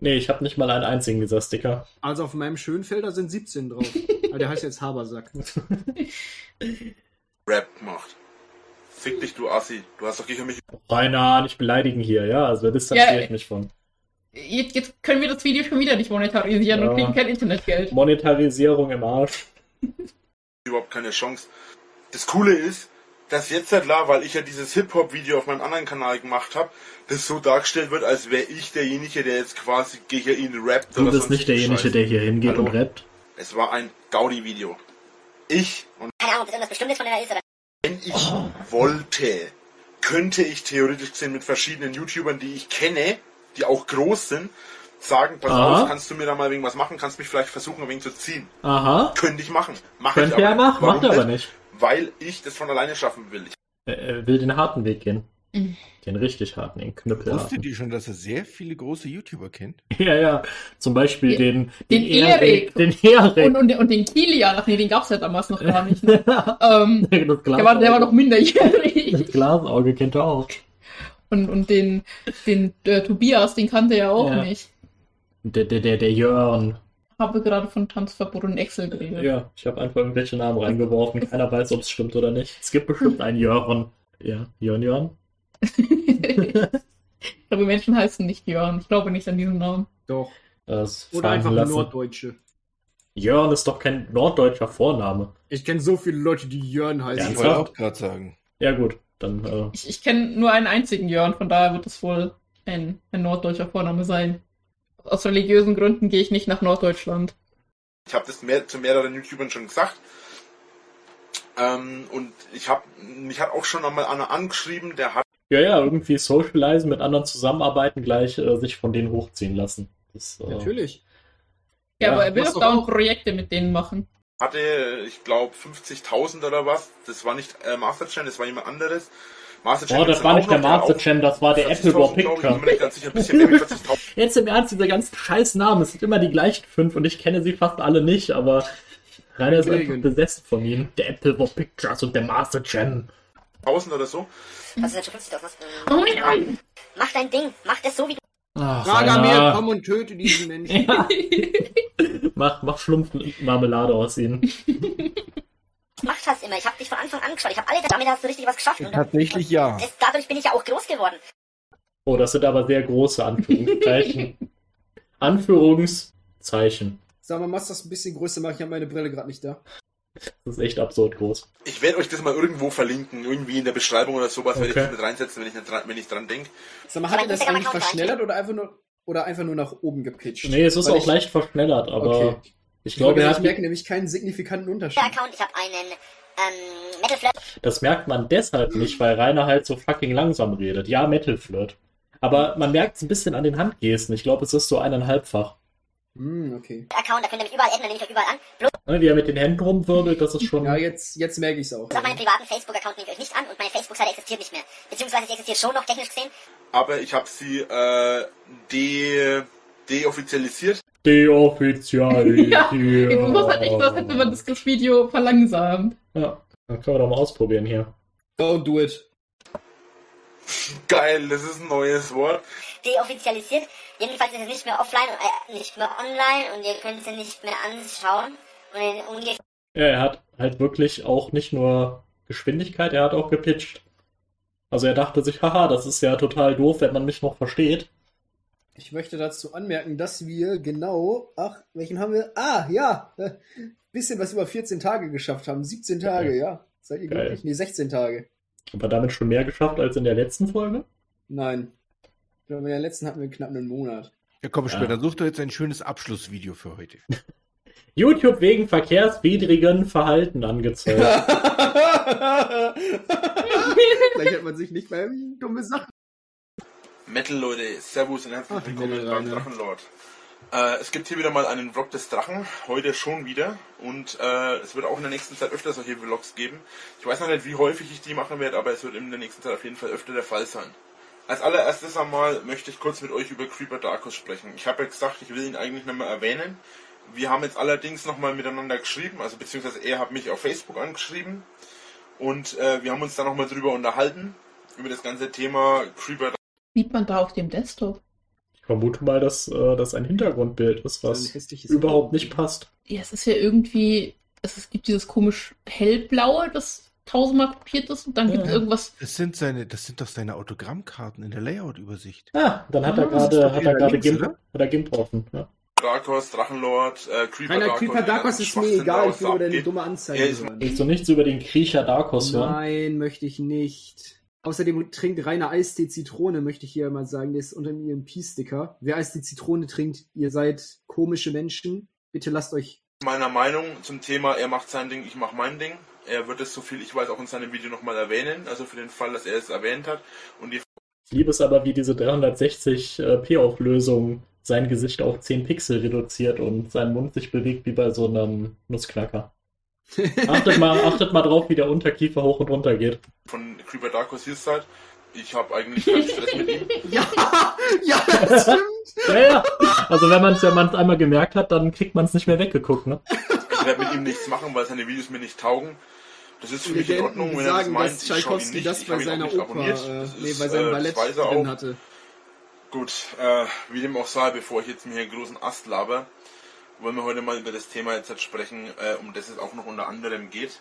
Nee, ich habe nicht mal einen einzigen dieser Sticker. Also auf meinem Schönfelder sind 17 drauf. (laughs) Aber der heißt jetzt Habersack. (laughs) Rap macht. Fick dich, du Assi. Du hast doch gegen mich. Rainer, nicht beleidigen hier, ja? Also da distanziere ja, ich mich von. Jetzt, jetzt, können wir das Video schon wieder nicht monetarisieren ja. und kriegen kein Internetgeld. Monetarisierung im Arsch. Überhaupt keine Chance. Das Coole ist, dass jetzt halt klar, weil ich ja dieses Hip-Hop-Video auf meinem anderen Kanal gemacht habe, das so dargestellt wird, als wäre ich derjenige, der jetzt quasi gegen ihn rappt. Du bist nicht derjenige, der hier hingeht Hallo? und rappt. Es war ein Gaudi-Video. Ich und keine Ahnung, ob das irgendwas Bestimmtes von der ist oder. Wenn ich oh. wollte, könnte ich theoretisch gesehen mit verschiedenen YouTubern, die ich kenne, die auch groß sind, sagen, pass Aha. auf, kannst du mir da mal irgendwas machen, kannst mich vielleicht versuchen, ein wenig zu ziehen. Aha. Könnte ich machen. Mach Könnte ich aber er machen, macht er aber nicht. Weil ich das von alleine schaffen will. Ich er will den harten Weg gehen. Mhm. Den richtig harten, den Knüppel. Wusstet ihr schon, dass er sehr viele große YouTuber kennt? (laughs) Ja, ja. Zum Beispiel den, den, den Erik. Den Erik. Und, und, und den Kilian. Ach nee, den gab's ja damals noch gar nicht. Ne? (laughs) ähm, der, war, der war noch minderjährig. Das Glasauge kennt er auch. Und, und den, den äh, Tobias, den kannte er auch ja. nicht. Der, der, der, der Jörn. Habe gerade von Tanzverbot und Excel geredet. Ja, ich habe einfach irgendwelche Namen reingeworfen. Keiner weiß, ob es stimmt oder nicht. Es gibt bestimmt einen Jörn. Ja, Jörn Jörn. (laughs) ich glaube, Menschen heißen nicht Jörn. Ich glaube nicht an diesen Namen. Doch. Das Oder einfach lassen. Norddeutsche. Jörn ist doch kein norddeutscher Vorname. Ich kenne so viele Leute, die Jörn heißen. Ja, ich wollte auch gerade sagen. Ja, gut. Dann, äh... Ich, ich kenne nur einen einzigen Jörn, von daher wird es wohl ein, ein norddeutscher Vorname sein. Aus religiösen Gründen gehe ich nicht nach Norddeutschland. Ich habe das mehr, zu mehreren YouTubern schon gesagt. Ähm, und ich habe mich hat auch schon einmal einer angeschrieben, der hat. Ja, ja, irgendwie socialisen, mit anderen zusammenarbeiten, gleich äh, sich von denen hochziehen lassen. Das, äh, Natürlich. Ja, ja, aber er will doch dauernd Projekte mit denen machen. Hatte, ich glaube, 50.000 oder was. Das war nicht äh, Master Channel, das war jemand anderes. Master oh, das war nicht der Master Channel, das war der Apple War Picture. (laughs) Jetzt im Ernst, diese ganzen scheiß Namen, es sind immer die gleichen fünf und ich kenne sie fast alle nicht, aber Rainer ist einfach besessen von ihnen. Der Apple War Pictures und der Master Channel. 1000 oder so. Was ist denn schon 50.000? Oh nein! Mach dein Ding, mach das so wie Ach, Ragamir, komm und töte diesen Menschen. (laughs) (laughs) Mach, mach Schlumpfmarmelade aus ihnen. (laughs) gemacht hast immer. Ich habe dich von Anfang an geschaut. Ich habe alle, damit hast du richtig was geschafft. Tatsächlich ja. Das, dadurch bin ich ja auch groß geworden. Oh, das sind aber sehr große Anführungszeichen. (laughs) Anführungszeichen. Sag mal, machst das ein bisschen größer machen. Ich habe meine Brille gerade nicht da. Das ist echt absurd groß. Ich werde euch das mal irgendwo verlinken, irgendwie in der Beschreibung oder sowas, okay. werde ich das mit reinsetzen, wenn ich, dran, wenn ich dran denke. Sag mal, hat er das eigentlich verschnellert oder einfach nur oder einfach nur nach oben gepitcht? Nee, es ist Weil auch ich... leicht verschnellert, aber okay. ich glaube, ich, ich merke nämlich keinen signifikanten Unterschied. Account, ich habe einen ähm, Metal Flirt. Das merkt man deshalb nicht, weil Rainer halt so fucking langsam redet. Ja, Metal Flirt. Aber man merkt es ein bisschen an den Handgesten. Ich glaube, es ist so eineinhalbfach. Mm, okay. Account, da könnt ihr mich überall adden, dann nehme ich euch überall an. Bloß ne, wie er mit den Händen rumwirbelt, das ist schon. Ja, jetzt, jetzt merke ich es auch. Auf meinen privaten Facebook-Account nehme ich euch nicht an und meine Facebook-Seite existiert nicht mehr. Beziehungsweise sie existiert schon noch technisch gesehen. Aber ich habe sie äh, de deoffizialisiert. Deoffizialisiert. (laughs) ja, ich muss halt echt was, hätte man das Video verlangsamt. Ja, dann können wir doch mal ausprobieren hier. Don't do it. Geil, das ist ein neues Wort. Deoffizialisiert. Jedenfalls ist es nicht mehr offline, äh, nicht mehr online und ihr könnt es nicht mehr anschauen. Und ja, er hat halt wirklich auch nicht nur Geschwindigkeit, er hat auch gepitcht. Also er dachte sich, haha, das ist ja total doof, wenn man mich noch versteht. Ich möchte dazu anmerken, dass wir genau, ach, welchen haben wir? Ah, ja, (laughs) bisschen was über 14 Tage geschafft haben. 17 Tage, ja. ja. Seid ihr glücklich? Nee, 16 Tage. Aber damit schon mehr geschafft als in der letzten Folge? Nein. Ich glaube, in der letzten hatten wir knapp einen Monat. Ja, komm, später. Dann such doch jetzt ein schönes Abschlussvideo für heute. (laughs) YouTube wegen verkehrswidrigen Verhalten angezeigt. (laughs) Vielleicht hat man sich nicht bei dumme Sachen. Metal Leute, Servus und herzlich willkommen beim Drachenlord. Äh, es gibt hier wieder mal einen Vlog des Drachen, heute schon wieder. Und äh, es wird auch in der nächsten Zeit öfter solche Vlogs geben. Ich weiß noch nicht, wie häufig ich die machen werde, aber es wird in der nächsten Zeit auf jeden Fall öfter der Fall sein. Als allererstes einmal möchte ich kurz mit euch über Creeper Darkus sprechen. Ich habe ja gesagt, ich will ihn eigentlich nicht mehr erwähnen. Wir haben jetzt allerdings nochmal miteinander geschrieben, also beziehungsweise er hat mich auf Facebook angeschrieben. Und äh, wir haben uns da nochmal drüber unterhalten, über das ganze Thema Creeper Sieht man da auf dem Desktop? Ich vermute mal, dass äh, das ein Hintergrundbild ist, was überhaupt nicht passt. Ja, es ist ja irgendwie, es, es gibt dieses komisch hellblaue, das tausendmal kopiert ist und dann ja. gibt es irgendwas. Das sind seine, das sind doch seine Autogrammkarten in der Layout-Übersicht. Ah, dann hat er gerade, hat er gerade Gimp, hat er Gimp offen. Ja. Darkos, Drachenlord, äh, Creeper Keiner Darkos. Creeper Darkos ist mir egal, ich will über deine dumme Anzeige hören. Willst du nichts über den Kriecher Darkos hören? Nein, möchte ich nicht. Außerdem trinkt Rainer Eistee Zitrone, möchte ich hier mal sagen. Der ist unter ihrem P-Sticker. Wer Eistee Zitrone trinkt, ihr seid komische Menschen. Bitte lasst euch. Meiner Meinung zum Thema, er macht sein Ding, ich mach mein Ding. Er wird es, so viel ich weiß, auch in seinem Video nochmal erwähnen. Also für den Fall, dass er es erwähnt hat. Und die ich liebe es aber, wie diese 360p-Auflösung sein Gesicht auf 10 Pixel reduziert und sein Mund sich bewegt wie bei so einem Nussknacker. (laughs) achtet, mal, achtet mal drauf, wie der Unterkiefer hoch und runter geht. Von Creeper Darkos Hillside. Ich habe eigentlich keinen Stress mit ihm. (laughs) ja, ja, das stimmt. ja, ja. Also wenn man es wenn einmal gemerkt hat, dann kriegt man es nicht mehr weggeguckt. Ne? Ich werde mit ihm nichts machen, weil seine Videos mir nicht taugen. Das ist für mich in Ordnung, wenn er das meint. Dass Tschaikowski das bei seiner Oper, äh, nee, bei seinem äh, Ballett drin hatte. Gut, äh, wie dem auch sei, bevor ich jetzt mir hier einen großen Ast laber, wollen wir heute mal über das Thema jetzt sprechen, äh, um das es auch noch unter anderem geht.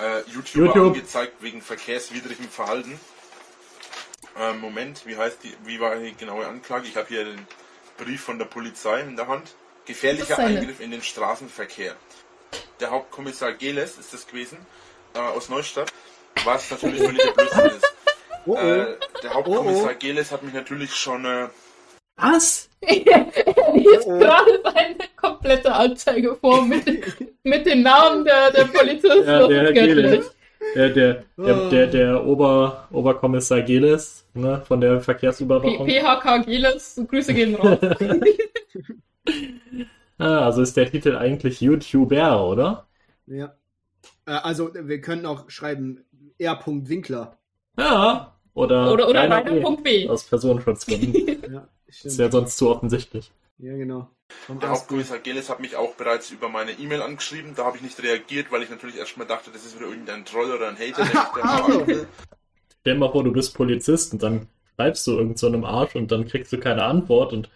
Äh, YouTuber YouTube. angezeigt wegen verkehrswidrigem Verhalten. Äh, Moment, wie heißt die, wie war die genaue Anklage? Ich habe hier den Brief von der Polizei in der Hand. Gefährlicher Eingriff in den Straßenverkehr. Der Hauptkommissar Geles ist das gewesen, äh, aus Neustadt, was natürlich völlig der (laughs) Blödsinn ist. Oh, oh. Äh, der Hauptkommissar oh, oh. Geles hat mich natürlich schon äh, was? (laughs) er liest oh. gerade seine komplette Anzeige vor mit, mit den Namen der, der Polizisten. Ja, der, Geles. Der, der, der, der, der Ober, Oberkommissar Geles ne, von der Verkehrsüberwachung. PHK Geles, Grüße gehen raus. (laughs) (laughs) ah, also ist der Titel eigentlich YouTuber, oder? Ja. Äh, also wir können auch schreiben R. Winkler. Ja. Oder, oder, oder Rainer.b. Aus Personenschutzgründen. (laughs) ja. Ist ja sonst zu offensichtlich. Ja, genau. Und der Hauptkommissar Geles hat mich auch bereits über meine E-Mail angeschrieben. Da habe ich nicht reagiert, weil ich natürlich erstmal dachte, das ist wieder irgendein Troll oder ein Hater, der mich (laughs) Stell dir mal vor, du bist Polizist und dann schreibst du irgend so einem Arsch und dann kriegst du keine Antwort und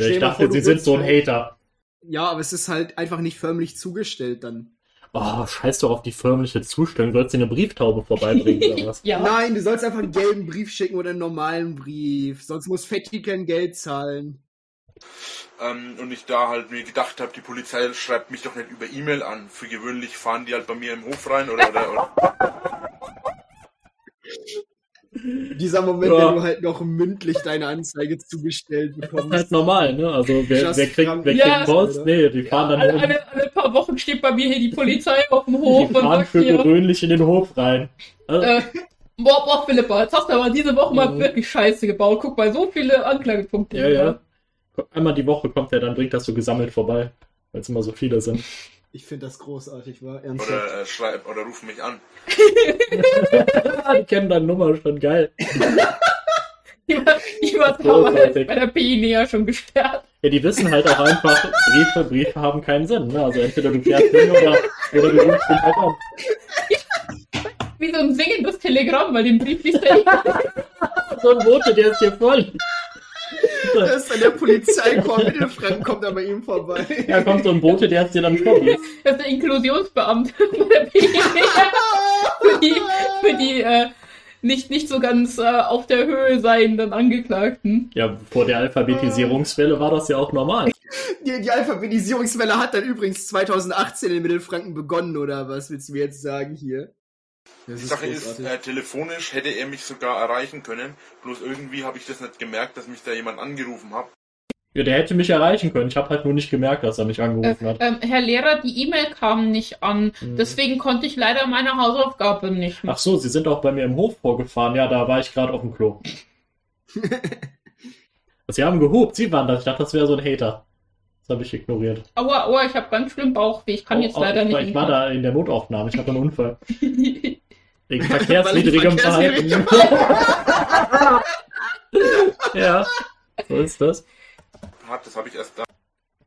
ja, ich dachte, vor, sie sind so ein Hater. Ja, aber es ist halt einfach nicht förmlich zugestellt dann. Oh, scheiß doch auf die förmliche Zustellung. Du sollst dir eine Brieftaube vorbeibringen oder was? (laughs) ja. Nein, du sollst einfach einen gelben Brief schicken oder einen normalen Brief. Sonst muss Fetti kein Geld zahlen. Ähm, und ich da halt mir gedacht habe, die Polizei schreibt mich doch nicht über E-Mail an. Für gewöhnlich fahren die halt bei mir im Hof rein oder, oder, oder. (laughs) Dieser Moment, ja. wenn du halt noch mündlich deine Anzeige zugestellt bekommst. Das ist halt normal, ne? Also wer, wer kriegt, wer ja. kriegt Post? Nee, die fahren ja, dann alle, alle, alle, paar Wochen steht bei mir hier die Polizei auf dem Hof die fahren und für hier, gewöhnlich in den Hof rein. Also, äh, boah, boah, Philippa, jetzt hast du aber diese Woche mal wirklich scheiße gebaut. Guck mal, so viele Anklagepunkte. Ja, ja. Einmal die Woche kommt er, dann bringt das so gesammelt vorbei, weil es immer so viele sind. Ich finde das großartig, war ernsthaft. Oder äh, schreib oder ruf mich an. (laughs) die kennen deine Nummer schon geil. (laughs) die war, damals bei der PI schon gesperrt. Ja, die wissen halt auch einfach, Briefe, Briefe haben keinen Sinn. Ne? Also entweder du fährst hin oder, oder du rufst ihn halt an. (laughs) Wie so ein singendes Telegramm, weil den Brief liest er So ein Bote, der ist hier voll. Da ist dann der Polizeikorps (laughs) Mittelfranken, kommt dann bei ihm vorbei. Ja, kommt so ein Bote, der hat dir dann schon. Das ist der Inklusionsbeamte (laughs) der für die, für die äh, nicht, nicht so ganz äh, auf der Höhe seienden Angeklagten. Ja, vor der Alphabetisierungswelle war das ja auch normal. Die, die Alphabetisierungswelle hat dann übrigens 2018 in Mittelfranken begonnen, oder was willst du mir jetzt sagen hier? Die Sache ist, äh, telefonisch hätte er mich sogar erreichen können, bloß irgendwie habe ich das nicht gemerkt, dass mich da jemand angerufen hat. Ja, der hätte mich erreichen können. Ich habe halt nur nicht gemerkt, dass er mich angerufen äh, hat. Ähm, Herr Lehrer, die E-Mail kam nicht an. Mhm. Deswegen konnte ich leider meine Hausaufgabe nicht machen. Ach so, Sie sind auch bei mir im Hof vorgefahren. Ja, da war ich gerade auf dem Klo. (laughs) Sie haben gehupt, Sie waren das. Ich dachte, das wäre so ein Hater. Das habe ich ignoriert. Aua, aua, ich habe ganz schlimm Bauchweh. Ich kann oh, jetzt leider ich nicht. War, ich war da in der Notaufnahme. Ich hatte einen Unfall. (laughs) Wegen verkehrswidrigem Verhalten. (laughs) ja, so ist das das habe ich erst da.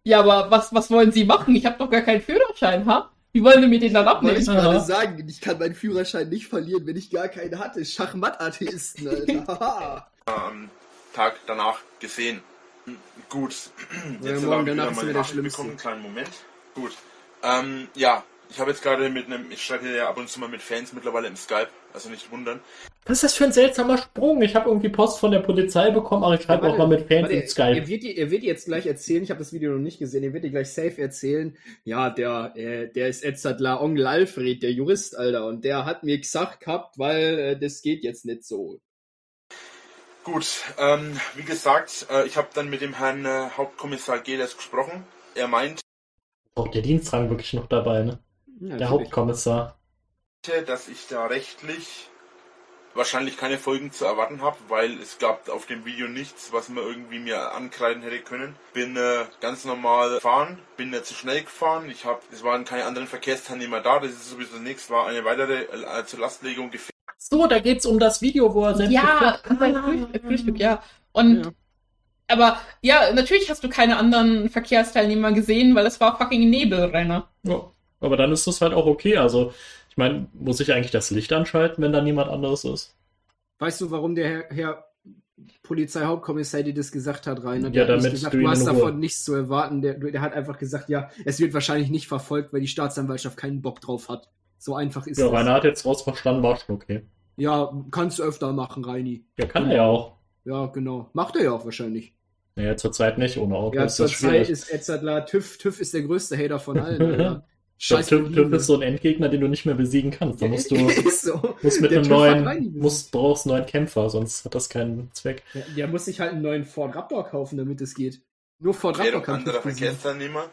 Ja, aber was, was wollen Sie machen? Ich habe doch gar keinen Führerschein, ha? Wie wollen Sie mir den dann abnehmen? Wollte ich gerade sagen, ich kann meinen Führerschein nicht verlieren, wenn ich gar keinen hatte. Schachmatt-Atheisten, Alter. Am (laughs) Tag danach gesehen. Gut. Jetzt ja, morgen danach ist wieder der Schlimmste. Einen kleinen Moment. Gut. Ähm, ja, ich habe jetzt gerade mit einem, ich schreibe ja ab und zu mal mit Fans mittlerweile im Skype, also nicht wundern. Was ist das für ein seltsamer Sprung? Ich habe irgendwie Post von der Polizei bekommen, aber ich schreibe ja, auch mal mit Fans warte, im Skype. Er wird, er wird jetzt gleich erzählen, ich habe das Video noch nicht gesehen, er wird dir gleich safe erzählen, ja, der, äh, der ist Edzardler Onkel Alfred, der Jurist, Alter, und der hat mir gesagt gehabt, weil äh, das geht jetzt nicht so. Gut, ähm, wie gesagt, äh, ich habe dann mit dem Herrn äh, Hauptkommissar Geles gesprochen. Er meint. Auch der Dienstrang wirklich noch dabei, ne? Ja, der Hauptkommissar. Dass ich da rechtlich wahrscheinlich keine Folgen zu erwarten habe, weil es gab auf dem Video nichts, was man irgendwie mir ankreiden hätte können. Bin äh, ganz normal gefahren, bin nicht zu schnell gefahren. Ich habe, es waren keine anderen Verkehrsteilnehmer da. Das ist sowieso nichts. War eine weitere äh, zur Lastlegung gefährdet. So, da geht's um das Video, wo er selbst ja, Frühstück, Frühstück, ja. Und ja. aber ja, natürlich hast du keine anderen Verkehrsteilnehmer gesehen, weil es war fucking Nebel, Rainer. Ja. Aber dann ist das halt auch okay. Also, ich meine, muss ich eigentlich das Licht anschalten, wenn da niemand anderes ist? Weißt du, warum der Herr, Herr Polizeihauptkommissar dir das gesagt hat, Rainer? Der ja, damit gesagt, du, du hast davon nichts zu erwarten. Der, der hat einfach gesagt, ja, es wird wahrscheinlich nicht verfolgt, weil die Staatsanwaltschaft keinen Bock drauf hat. So einfach ist es. Ja, Rainer hat jetzt raus verstanden, war schon okay. Ja, kannst du öfter machen, Reini. Ja, kann er ja auch. Ja, genau. Macht er ja auch wahrscheinlich. Naja, zurzeit nicht, ohne Auto. Ja, zurzeit ist Edzardler, TÜV, TÜV ist der größte Hater von allen. (laughs) Scheiß TÜV, TÜV ist so ein Endgegner, den du nicht mehr besiegen kannst. Da musst du (laughs) so. musst mit der einem neuen, musst, brauchst einen neuen Kämpfer, sonst hat das keinen Zweck. Ja, der muss sich halt einen neuen Ford Raptor kaufen, damit es geht. Nur Ford Raptor kann anderer Verkehrsteilnehmer.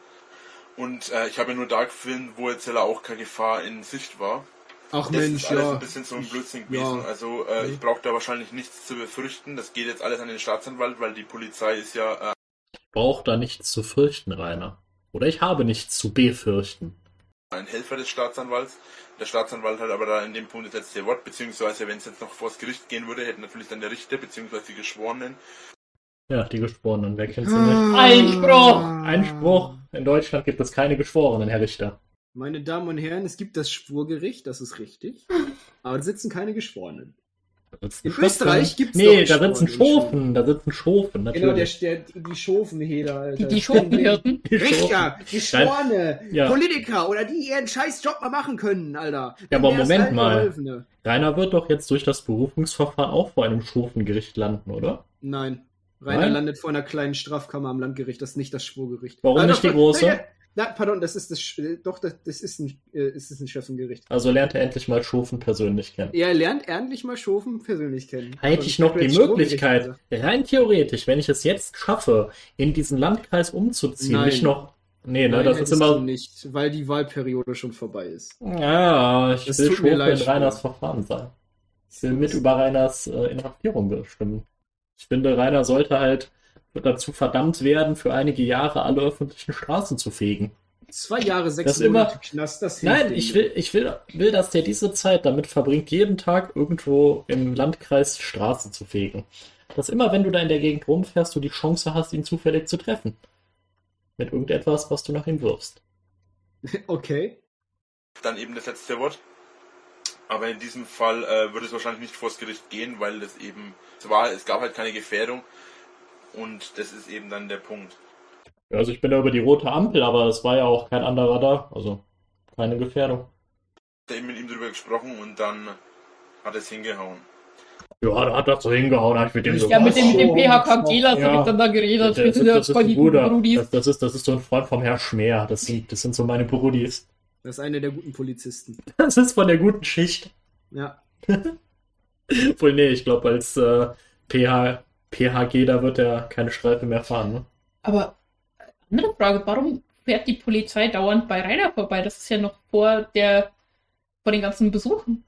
Und äh, ich habe ja nur da gefilmt, wo jetzt auch keine Gefahr in Sicht war. Ach das Mensch, ist alles ja. ein bisschen so ein Blödsinn gewesen. Ja. Also äh, ich brauche da wahrscheinlich nichts zu befürchten. Das geht jetzt alles an den Staatsanwalt, weil die Polizei ist ja. Äh, ich brauche da nichts zu fürchten, Rainer. Oder ich habe nichts zu befürchten ein Helfer des Staatsanwalts. Der Staatsanwalt hat aber da in dem Punkt das letzte Wort, beziehungsweise wenn es jetzt noch vor das Gericht gehen würde, hätten natürlich dann der Richter, beziehungsweise die Geschworenen. Ja, die Geschworenen, wer kennt sie nicht? Ah. Einspruch! Einspruch! In Deutschland gibt es keine Geschworenen, Herr Richter. Meine Damen und Herren, es gibt das Schwurgericht, das ist richtig. (laughs) Aber da sitzen keine Geschworenen. In Österreich gibt es Nee, da sitzen Schofen, da sitzen Schofen, natürlich. Genau, der, der, die Schofenheder, Alter. Die, (laughs) die Schofenhirten? Richter, Geschworene, (laughs) ja. Politiker oder die ihren scheiß Job mal machen können, Alter. Ja, aber Moment mal. Rainer wird doch jetzt durch das Berufungsverfahren auch vor einem Schofengericht landen, oder? Nein. Rainer Nein? landet vor einer kleinen Strafkammer am Landgericht, das ist nicht das Schwurgericht. Warum also, nicht die große? Na, pardon, das ist das, äh, doch, das, das ist ein, äh, ist ein Schöffengericht. Also lernt er endlich mal Schofen persönlich kennen. Er lernt endlich mal Schofen persönlich kennen. Hätte ich noch die Möglichkeit, rein theoretisch, wenn ich es jetzt schaffe, in diesen Landkreis umzuziehen, Nein. nicht noch Nee, ne, Nein, das ist immer. nicht, weil die Wahlperiode schon vorbei ist. Ja, ich das will schon in Reiners Verfahren sein. Ich will mit über Reiners äh, Inhaftierung bestimmen. Ich finde, Rainer sollte halt dazu verdammt werden, für einige Jahre alle öffentlichen Straßen zu fegen. Zwei Jahre, sechs das Monate immer, Knast, das Nein, ich will, ich will, will, dass der diese Zeit damit verbringt, jeden Tag irgendwo im Landkreis Straßen zu fegen. Dass immer, wenn du da in der Gegend rumfährst, du die Chance hast, ihn zufällig zu treffen. Mit irgendetwas, was du nach ihm wirfst. (laughs) Okay. Dann eben das letzte Wort. Aber in diesem Fall äh, würde es wahrscheinlich nicht vors Gericht gehen, weil es eben, es war, es gab halt keine Gefährdung. Und das ist eben dann der Punkt. Ja, also ich bin da über die rote Ampel, aber es war ja auch kein anderer da. Also keine Gefährdung. Ich habe eben mit ihm drüber gesprochen und dann hat es hingehauen. Ja, da hat er so hingehauen, habe ich mit dem so. Ja, mit dem, mit dem PHK Gelas ja. habe ich dann da geredet. Das, das, das, das, ist das, ist, das ist so ein Freund vom Herr Schmer. Das sind, das sind so meine Brudis. Das ist einer der guten Polizisten. (laughs) Das ist von der guten Schicht. Ja. (laughs) Wohl, nee, ich glaube, als äh, PH, PHG, da wird er keine Streife mehr fahren. Ne? Aber andere Frage, warum fährt die Polizei dauernd bei Rainer vorbei? Das ist ja noch vor der vor den ganzen Besuchen.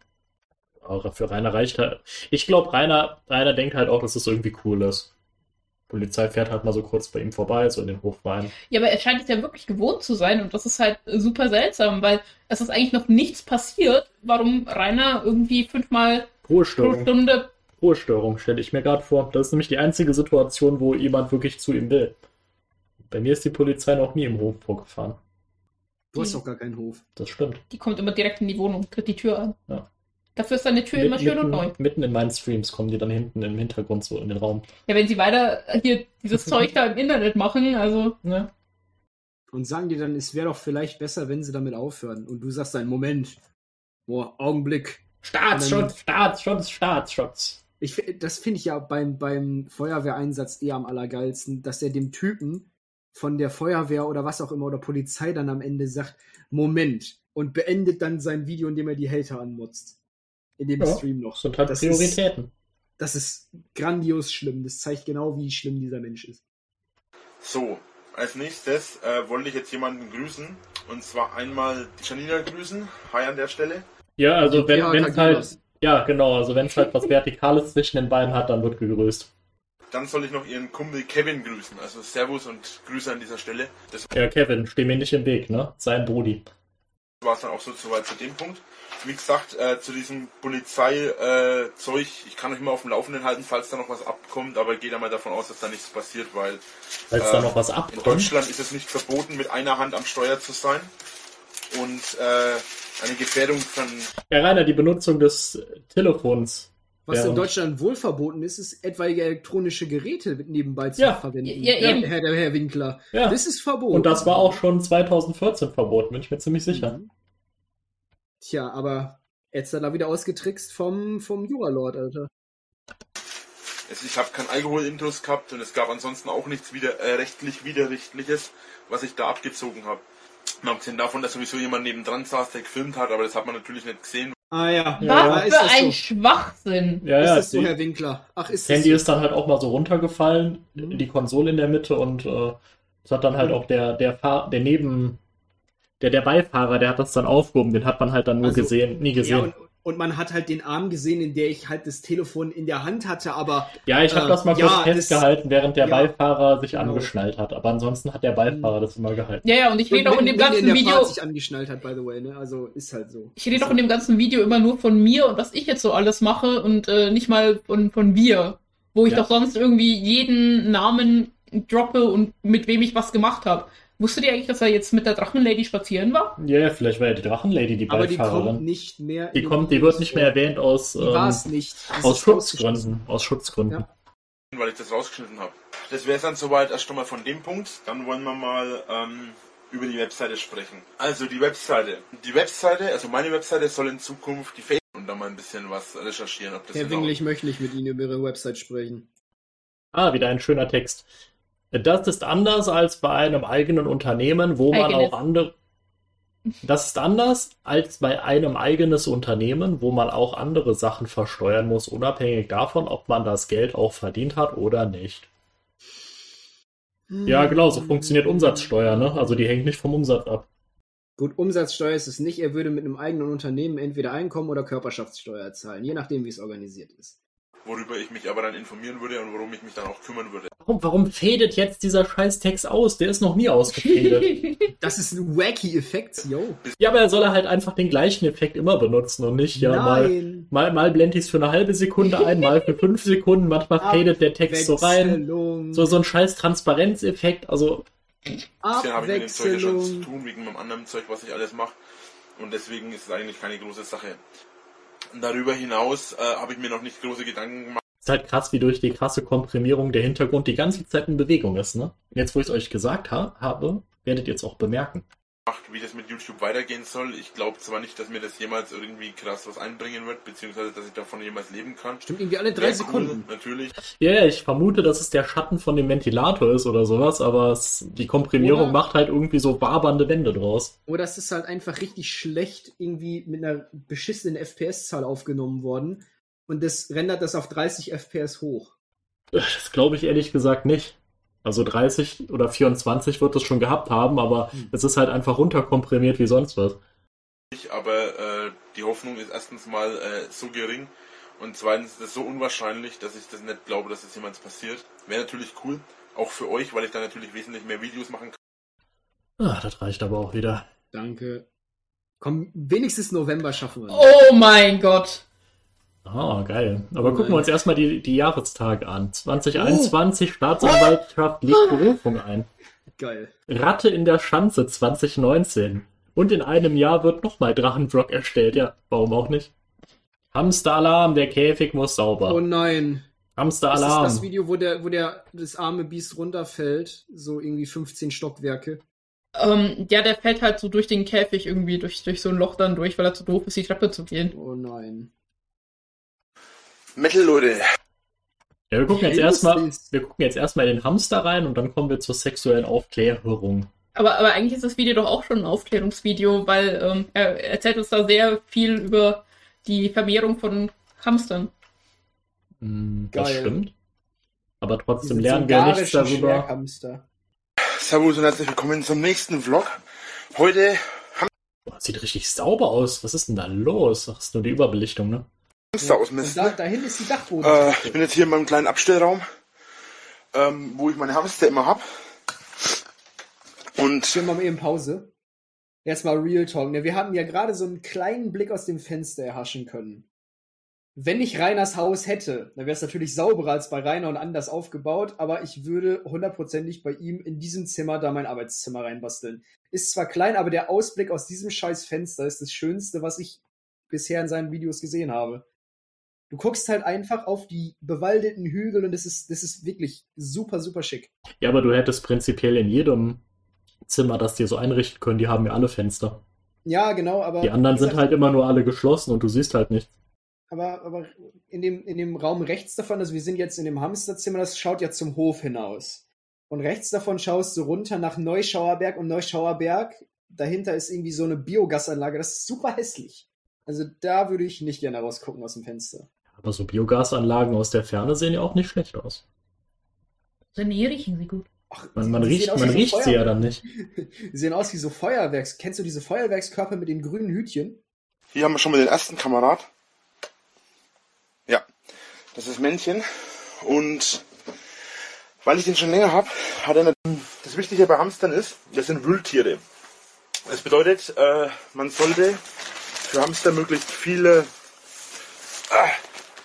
Aber für Rainer reicht halt. Ich glaube, Rainer, Rainer denkt halt auch, dass es das irgendwie cool ist. Polizei fährt halt mal so kurz bei ihm vorbei, so in den Hof rein. Ja, aber er scheint es ja wirklich gewohnt zu sein und das ist halt super seltsam, weil es ist eigentlich noch nichts passiert, warum Rainer irgendwie fünfmal pro Stunde. Ruhestörung stelle ich mir gerade vor. Das ist nämlich die einzige Situation, wo jemand wirklich zu ihm will. Bei mir ist die Polizei noch nie im Hof vorgefahren. Du hast doch gar keinen Hof. Das stimmt. Die kommt immer direkt in die Wohnung, tritt die Tür an. Ja. Dafür ist deine Tür Mit, immer schön mitten, und neu. Mitten in meinen Streams kommen die dann hinten im Hintergrund so in den Raum. Ja, wenn sie weiter hier dieses (laughs) Zeug da im Internet machen, also, ne? Und sagen dir dann, es wäre doch vielleicht besser, wenn sie damit aufhören. Und du sagst dann, Moment, boah, Augenblick. Staatsschutz, Staatsschutz, Staatsschutz. Ich, das finde ich ja beim, beim Feuerwehreinsatz eher am allergeilsten, dass er dem Typen von der Feuerwehr oder was auch immer oder Polizei dann am Ende sagt, Moment, und beendet dann sein Video, indem er die Hater anmutzt in dem ja, Stream noch. Sind halt das Prioritäten. Ist, das ist grandios schlimm. Das zeigt genau, wie schlimm dieser Mensch ist. So, als nächstes äh, wollte ich jetzt jemanden grüßen. Und zwar einmal die Janina grüßen. Hi an der Stelle. Ja, also wenn es halt. Ja, genau. Also wenn es halt was Vertikales zwischen den Beinen hat, dann wird gegrüßt. Dann soll ich noch ihren Kumpel Kevin grüßen. Also Servus und Grüße an dieser Stelle. Das ja, Kevin, steh mir nicht im Weg, ne? Sein Brudi. War es dann auch so soweit zu dem Punkt wie gesagt, äh, zu diesem Polizeizeug, äh, ich kann euch mal auf dem Laufenden halten, falls da noch was abkommt, aber ich gehe da mal davon aus, dass da nichts passiert, weil falls äh, da noch was abkommt. in Deutschland ist es nicht verboten, mit einer Hand am Steuer zu sein. Und äh, eine Gefährdung von. Ja, Rainer, die Benutzung des Telefons. Was in Deutschland wohl verboten ist, ist etwaige elektronische Geräte nebenbei zu ja. verwenden. Ja, ja, Herr, Herr Winkler. Ja. Das ist verboten. Und das war auch schon 2014 verboten, bin ich mir ziemlich sicher. Mhm. Tja, aber jetzt hat er wieder ausgetrickst vom, vom Juralord, Alter. Ich habe kein Alkoholintus gehabt und es gab ansonsten auch nichts wieder, äh, rechtlich Widerrechtliches, was ich da abgezogen habe. Mal abgesehen davon, dass sowieso jemand nebendran saß, der gefilmt hat, aber das hat man natürlich nicht gesehen. Ah ja. Was ja, für ein so? Schwachsinn. Ja, ja, ist das so, Herr Winkler? Ach, ist das Handy so? ist dann halt auch mal so runtergefallen, mhm. die Konsole in der Mitte und äh, das hat dann halt mhm. auch der, der, Fahr der Neben, der, der Beifahrer, der hat das dann aufgehoben, den hat man halt dann nur also, gesehen, nie gesehen. Ja, und, und, man hat halt den Arm gesehen, in der ich halt das Telefon in der Hand hatte, aber. Ja, ich habe äh, das mal kurz ja, festgehalten, während der ja, Beifahrer sich genau. angeschnallt hat. Aber ansonsten hat der Beifahrer das immer gehalten. Ja, ja, und ich rede auch in dem ganzen in der Video. Fahrt sich angeschnallt hat, by the way, ne? Also ist halt so. Ich rede auch in dem ganzen Video immer nur von mir und was ich jetzt so alles mache und äh, nicht mal von, von wir. Wo ich ja. doch sonst irgendwie jeden Namen droppe und mit wem ich was gemacht habe. Wusstet ihr eigentlich, dass er jetzt mit der Drachenlady spazieren war? Ja, yeah, vielleicht war ja die Drachenlady die Aber die kommt nicht mehr. Die kommt, die wird nicht mehr erwähnt aus. Ähm, es aus Schutzgründen. Aus Schutzgründen. Ja. Weil ich das rausgeschnitten habe. Das wäre dann soweit erst einmal von dem Punkt. Dann wollen wir mal ähm, über die Webseite sprechen. Also die Webseite. Die Webseite, also meine Webseite soll in Zukunft die Facebook und da mal ein bisschen was recherchieren. Ob das Herr Wingel, ich möchte nicht mit Ihnen über Ihre Website sprechen. Ah, wieder ein schöner Text. Das ist anders als bei einem eigenen Unternehmen, wo man Eigenes. auch andere. Das ist anders als bei einem eigenes Unternehmen, wo man auch andere Sachen versteuern muss, unabhängig davon, ob man das Geld auch verdient hat oder nicht. Ja, genau, so funktioniert Umsatzsteuer, ne? Also die hängt nicht vom Umsatz ab. Gut, Umsatzsteuer ist es nicht. Er würde mit einem eigenen Unternehmen entweder Einkommen oder Körperschaftssteuer zahlen, je nachdem, wie es organisiert ist worüber ich mich aber dann informieren würde und worum ich mich dann auch kümmern würde. Warum, warum fädet jetzt dieser Scheißtext aus? Der ist noch nie ausgefädet. (laughs) das ist ein wacky Effekt, yo. Ja, aber er soll halt einfach den gleichen Effekt immer benutzen und nicht, ja, Nein. mal, mal, mal blende ich es für eine halbe Sekunde ein, mal für fünf Sekunden, manchmal fadet der Text so rein. So, so ein scheiß Transparenzeffekt, also. Bisher habe ich mit dem Zeug ja schon zu tun, wegen meinem anderen Zeug, was ich alles mache. Und deswegen ist es eigentlich keine große Sache. Darüber hinaus äh, habe ich mir noch nicht große Gedanken gemacht. Ist halt krass, wie durch die krasse Komprimierung der Hintergrund die ganze Zeit in Bewegung ist, ne? Jetzt, wo ich es euch gesagt ha habe, werdet ihr es auch bemerken. Wie das mit YouTube weitergehen soll. Ich glaube zwar nicht, dass mir das jemals irgendwie krass was einbringen wird, beziehungsweise dass ich davon jemals leben kann. Stimmt irgendwie alle drei Sekunden. Cool, natürlich. Ja, yeah, ich vermute, dass es der Schatten von dem Ventilator ist oder sowas, aber es, die Komprimierung oder, macht halt irgendwie so wabernde Wände draus. Oder es ist halt einfach richtig schlecht irgendwie mit einer beschissenen FPS-Zahl aufgenommen worden und das rendert das auf 30 FPS hoch. Das glaube ich ehrlich gesagt nicht. Also 30 oder 24 wird es schon gehabt haben, aber hm. es ist halt einfach runterkomprimiert wie sonst was. Aber äh, die Hoffnung ist erstens mal äh, so gering und zweitens ist es so unwahrscheinlich, dass ich das nicht glaube, dass es das jemals passiert. Wäre natürlich cool, auch für euch, weil ich dann natürlich wesentlich mehr Videos machen kann. Ah, das reicht aber auch wieder. Danke. Komm, wenigstens November schaffen wir. Oh mein Gott. Ah, geil. Aber oh gucken wir uns erstmal die, die Jahrestage an. 2021 oh. Staatsanwaltschaft legt (laughs) Berufung ein. Geil. Ratte in der Schanze 2019. Und in einem Jahr wird nochmal Drachenblock erstellt. Ja, warum auch nicht? Hamsteralarm, der Käfig muss sauber. Oh nein. Hamsteralarm. Das ist das Video, wo der, wo der, das arme Biest runterfällt. So irgendwie 15 Stockwerke. Ähm, ja, der fällt halt so durch den Käfig irgendwie, durch, durch so ein Loch dann durch, weil er zu doof ist, die Treppe zu gehen. Oh nein. Metal, Leute. Ja, wir gucken jetzt erstmal, wir gucken jetzt erstmal in den Hamster rein und dann kommen wir zur sexuellen Aufklärung. Aber, aber eigentlich ist das Video doch auch schon ein Aufklärungsvideo, weil ähm, er erzählt uns da sehr viel über die Vermehrung von Hamstern. Mm, das Geil. stimmt. Aber trotzdem lernen wir nichts darüber. Servus und herzlich willkommen zum nächsten Vlog. Heute haben Boah, sieht richtig sauber aus. Was ist denn da los? Das ist nur die Überbelichtung, ne? Fenster ausmisten. Da, dahin ist die Dachboden. Äh, ich bin jetzt hier in meinem kleinen Abstellraum, ähm, wo ich meine Hamster immer hab. Und. Wir machen eben Pause. Erstmal Real Talk. Ne? Wir haben ja gerade so einen kleinen Blick aus dem Fenster erhaschen können. Wenn ich Rainers Haus hätte, dann wäre es natürlich sauberer als bei Rainer und anders aufgebaut, aber ich würde hundertprozentig bei ihm in diesem Zimmer da mein Arbeitszimmer reinbasteln. Ist zwar klein, aber der Ausblick aus diesem scheiß Fenster ist das Schönste, was ich bisher in seinen Videos gesehen habe. Du guckst halt einfach auf die bewaldeten Hügel und das ist, das ist wirklich super, super schick. Ja, aber du hättest prinzipiell in jedem Zimmer das dir so einrichten können, die haben ja alle Fenster. Ja, genau, aber. Die anderen sind halt immer nur alle geschlossen und du siehst halt nichts. Aber, aber in, dem, in dem Raum rechts davon, also wir sind jetzt in dem Hamsterzimmer, das schaut ja zum Hof hinaus. Und rechts davon schaust du runter nach Neuschauerberg und Neuschauerberg, dahinter ist irgendwie so eine Biogasanlage, das ist super hässlich. Also da würde ich nicht gerne rausgucken aus dem Fenster. Aber so Biogasanlagen aus der Ferne sehen ja auch nicht schlecht aus. So nee, riechen sie gut. Ach, man, man riecht, man riecht so sie ja dann nicht. (laughs) Die sehen aus wie so Feuerwerks. Kennst du diese Feuerwerkskörper mit den grünen Hütchen? Hier haben wir schon mal den ersten Kamerad. Ja, das ist Männchen. Und weil ich den schon länger habe, hat er eine, das Wichtige bei Hamstern ist, das sind Wühltiere. Das bedeutet, äh, man sollte für Hamster möglichst viele ah,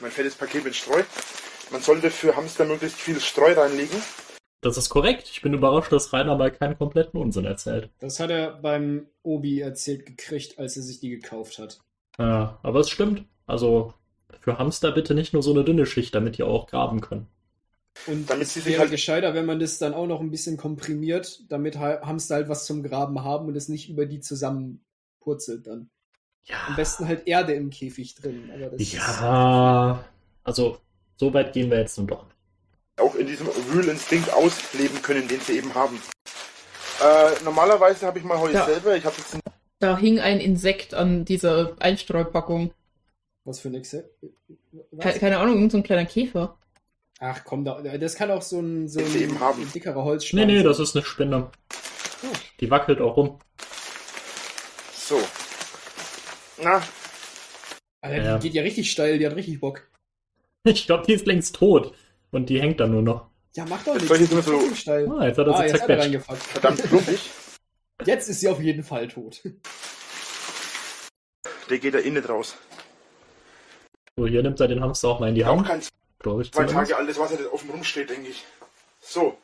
mein fettes Paket mit Streu. Man sollte für Hamster möglichst viel Streu reinlegen. Das ist korrekt. Ich bin überrascht, dass Rainer mal keinen kompletten Unsinn erzählt. Das hat er beim Obi erzählt gekriegt, als er sich die gekauft hat. Ja, aber es stimmt. Also für Hamster bitte nicht nur so eine dünne Schicht, damit die auch graben können. Und damit sie wäre halt gescheiter, wenn man das dann auch noch ein bisschen komprimiert, damit Hamster halt was zum Graben haben und es nicht über die zusammen purzelt dann. Ja. Am besten halt Erde im Käfig drin. ja, also so weit gehen wir jetzt nun doch. Auch in diesem Wühlinstinkt ausleben können, den sie eben haben. Äh, normalerweise habe ich mal heute ja. selber, ich habe jetzt Da hing ein Insekt an dieser Einstreupackung. Was für ein Insekt? Keine, keine Ahnung, so ein kleiner Käfer. Ach komm, das kann auch so ein, so ein, ein dickerer Holzschwanz Nee, nee, das ist eine Spinne. Oh. Die wackelt auch rum. So, na. Alter, ja. die geht ja richtig steil, die hat richtig Bock. (laughs) Ich glaube, die ist längst tot. Und die hängt da nur noch. Ja, mach doch nichts. Jetzt, so steil. Ah, jetzt hat er ah, jetzt hat er reingefasst. Verdammt klumpig. (laughs) Jetzt ist sie auf jeden Fall tot. (laughs) Der geht da innen nicht raus. So, hier nimmt er den Hamster auch mal in die Hand. Auch kein zwei Tage altes Wasser, das offen rumsteht, denke ich. So.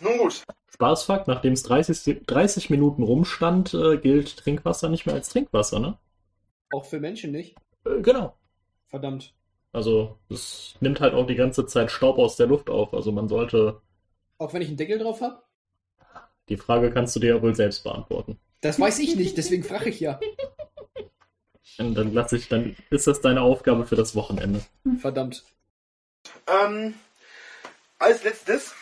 Nun gut. Spaßfakt, nachdem es 30, 30 Minuten rumstand, äh, gilt Trinkwasser nicht mehr als Trinkwasser, ne? Auch für Menschen nicht? Äh, genau. Verdammt. Also, es nimmt halt auch die ganze Zeit Staub aus der Luft auf. Also man sollte. Auch wenn ich einen Deckel drauf habe? Die Frage kannst du dir ja wohl selbst beantworten. Das weiß ich nicht, deswegen frage ich ja. Und (laughs) dann lasse ich, dann ist das deine Aufgabe für das Wochenende. Verdammt. Ähm, als letztes.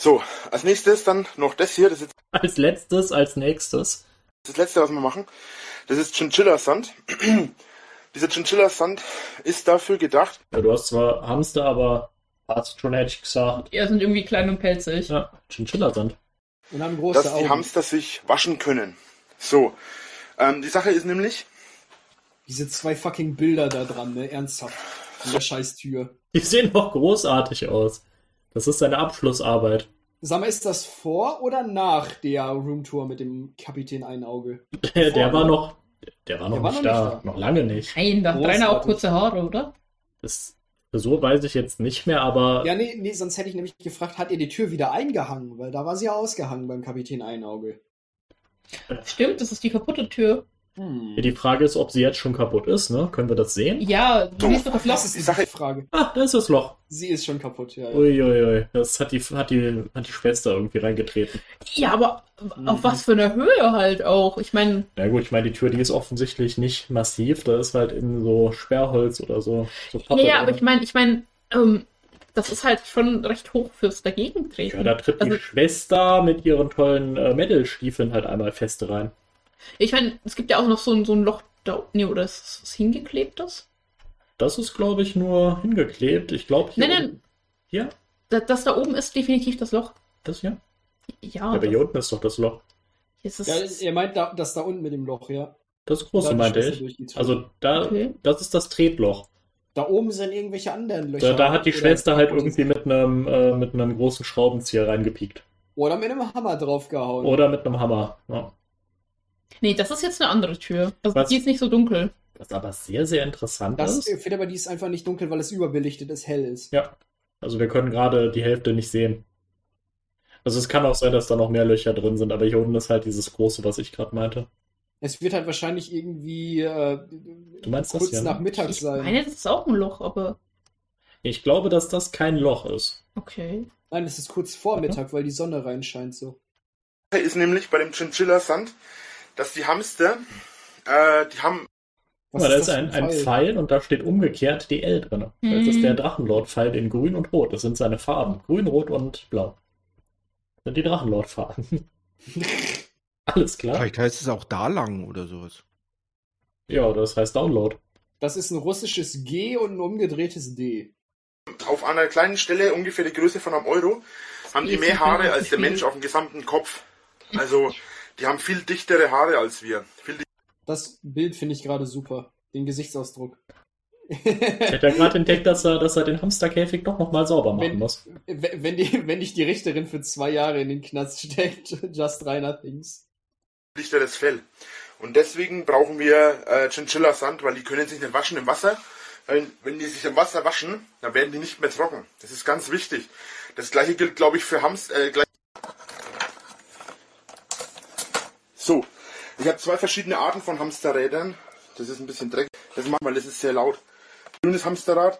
So, als nächstes dann noch das hier. Das ist Als letztes, als nächstes. das letzte, was wir machen. Das ist Chinchilla Sand. (clears throat) Dieser Chinchilla Sand ist dafür gedacht, Ja, du hast zwar Hamster, aber hast schon, hätte ich gesagt. Ja, sind irgendwie klein und pelzig. Ja, Chinchilla-Sand. Und haben große dass die Augen. Hamster sich waschen können. So, ähm, die Sache ist nämlich, Diese zwei fucking Bilder da dran, ne? Ernsthaft. An der scheiß Tür. Die sehen doch großartig aus. Das ist seine Abschlussarbeit. Sag mal, ist das vor oder nach der Roomtour mit dem Kapitän Einauge? Der, der war noch, der war noch Der war nicht noch da. nicht da. Noch lange nicht. Nein, da hat Rainer auch kurze Haare, oder? Das, so weiß ich jetzt nicht mehr, aber Ja, nee, nee, sonst hätte ich nämlich gefragt, hat ihr die Tür wieder eingehangen? Weil da war sie ja ausgehangen beim Kapitän Einauge. Stimmt, das ist die kaputte Tür. Hm. die Frage ist, ob sie jetzt schon kaputt ist, ne? Können wir das sehen? Ja, du siehst doch das Loch. Das ist die Sache- Frage. Ah, da ist das Loch. Sie ist schon kaputt, ja. ja. Uiuiui, das hat die, hat die, hat die Schwester irgendwie reingetreten. Ja, aber Mhm. auf was für einer Höhe halt auch. Ich meine, Na gut, ich meine, die Tür, die ist offensichtlich nicht massiv, da ist halt in so Sperrholz oder so. so Pappe ja, ja, aber ich meine, ich meine, ähm, das ist halt schon recht hoch fürs Ja, Dagegentreten. da tritt Also- die Schwester mit ihren tollen äh, Metal-Stiefeln halt einmal fest rein. Ich meine, es gibt ja auch noch so ein, so ein Loch da Nee, oder ist es hingeklebtes? Das ist, glaube ich, nur hingeklebt. Ich glaube, hier. Nein, nein. unten- Hier? Das, das da oben ist definitiv das Loch. Das hier? Ja, Ja, aber das, hier unten ist doch das Loch. ist es, Ja, ihr meint da, das da unten mit dem Loch, ja. Das Da große die meinte ich. Also da, Okay. das ist das Tretloch. da oben sind irgendwelche anderen Löcher. Da, da hat die Schwester halt irgendwie mit einem, äh, mit einem großen Schraubenzieher reingepiekt. Oder mit einem Hammer draufgehauen. Oder mit einem Hammer. Ja. Nee, das ist jetzt eine andere Tür. Also Was? die ist nicht so dunkel. Was aber sehr, sehr interessant Das, ist. ich finde aber, die ist einfach nicht dunkel, weil es überbelichtet ist, hell ist. Ja. Also wir können gerade die Hälfte nicht sehen. Also es kann auch sein, dass da noch mehr Löcher drin sind, aber hier unten ist halt dieses große, was ich gerade meinte. Es wird halt wahrscheinlich irgendwie äh, Du meinst das kurz hier, ne? nach Mittag Ich sein. meine, das ist auch ein Loch, aber Ich glaube, dass das kein Loch ist. okay. Nein, es ist kurz vor Mittag, weil die Sonne reinscheint so. Ist nämlich bei dem Chinchilla Sand, dass die Hamster, äh, die haben Guck mal, da ist ein, ein Pfeil und da steht umgekehrt DL drin. Das ist Mhm. der Drachenlord-Pfeil in grün und rot. Das sind seine Farben. Grün, rot und blau. Das sind die Drachenlord-Farben. (laughs) Alles klar? Vielleicht heißt es auch da lang oder sowas. Ja, das heißt Download. Das ist ein russisches G und ein umgedrehtes D. auf einer kleinen Stelle, ungefähr die Größe von einem Euro, haben die mehr Haare als der. Mensch auf dem gesamten Kopf. Also, die haben viel dichtere Haare als wir. Viel Das Bild finde ich gerade super. Den Gesichtsausdruck. Ich hätte ja gerade entdeckt, dass er, dass er den Hamsterkäfig doch nochmal sauber machen Wenn- muss. wenn, die, (laughs) wenn dich die Richterin für zwei Jahre in den Knast steckt, (laughs) just Rainer Things. dichteres Fell. Und deswegen brauchen wir äh, Chinchilla Sand, weil die können sich nicht waschen im Wasser. Weil wenn die sich im Wasser waschen, dann werden die nicht mehr trocken. Das ist ganz wichtig. Das gleiche gilt, glaube ich, für Hamster. Äh, gleich so, ich habe zwei verschiedene Arten von Hamsterrädern. Das ist ein bisschen dreckig. Das machen wir, das ist sehr laut. Grünes Hamsterrad.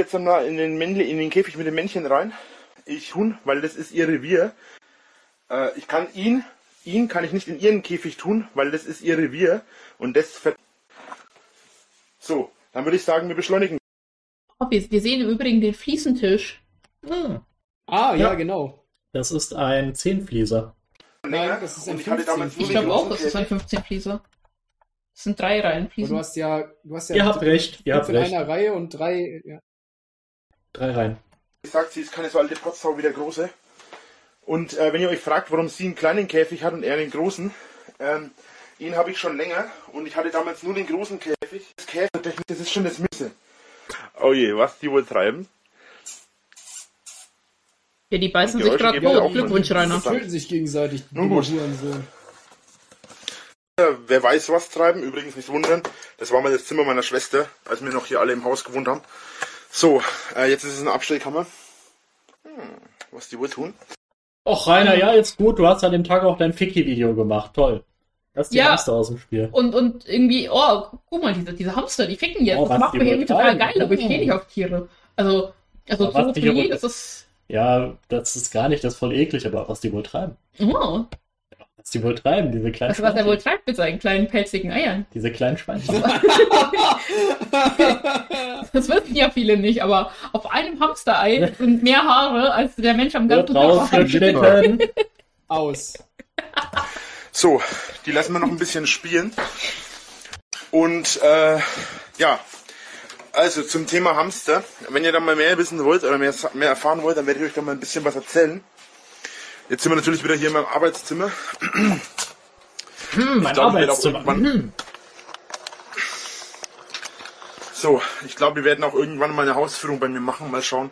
Jetzt haben wir in den, Männle, in den Käfig mit dem Männchen rein. Ich Huhn, weil das ist ihr Revier. Äh, ich kann ihn, ihn kann ich nicht in ihren Käfig tun, weil das ist ihr Revier und das ver So, dann würde ich sagen, wir beschleunigen. Wir, sehen im Übrigen den Fliesentisch. Hm, Ah, ja, Ja. genau. das ist ein Zehnflieser. Nein, das ist ein und ich hatte damals 15. Ich glaube auch, es ist ein Käfig. 15 Flieser. Es sind drei Reihen Aber du Fliesen. hast ja, du hast ja Ihr habt recht, ihr habt in recht. einer Reihe und drei. Ja. Drei Reihen. Sie sagt, sie ist keine so alte Potsau wie der Große. Und äh, wenn ihr euch fragt, warum sie einen kleinen Käfig hat und er einen großen, ähm, ihn habe ich schon länger und ich hatte damals nur den großen Käfig. Das Käfig, das ist schon das Müsse. Oh je, was die wohl treiben? Ja, die beißen Die sich gerade tot. auch Glückwunsch, Rainer. Die töten sich gegenseitig. die Nun gut. Hurensohn. Äh, wer weiß, was treiben. Übrigens nicht wundern. Das war mal das Zimmer meiner Schwester, als wir noch hier alle im Haus gewohnt haben. So, äh, jetzt ist es eine Abstellkammer. Hm, was die wohl tun? Och, Rainer, ja, jetzt gut. Du hast an dem Tag auch dein Ficky-Video gemacht. Toll. Das ist die Ja. Hamster aus dem Spiel. Und, und irgendwie, oh, guck mal, diese, diese Hamster, die ficken jetzt. Oh, das macht mich irgendwie total geil, aber ich stehe nicht auf Tiere. Also, also Aber was die Zoophilie, hier das ist. Ja, das ist gar nicht das voll eklig, aber was die wohl treiben. Oh. Was die wohl treiben, diese kleinen Also was er wohl treibt mit seinen kleinen pelzigen Eiern. Diese kleinen Schweinchen. (laughs) das wissen ja viele nicht, aber auf einem Hamsterei sind mehr Haare als der Mensch am ganzen Tag. Aus. So, die lassen wir noch ein bisschen spielen. Und äh, ja, also zum Thema Hamster. Wenn ihr da mal mehr wissen wollt oder mehr, mehr erfahren wollt, dann werde ich euch da mal ein bisschen was erzählen. Jetzt sind wir natürlich wieder hier in meinem Arbeitszimmer. Hm, mein glaub, Arbeitszimmer. Hm. So, ich glaube, wir werden auch irgendwann mal eine Hausführung bei mir machen. Mal schauen,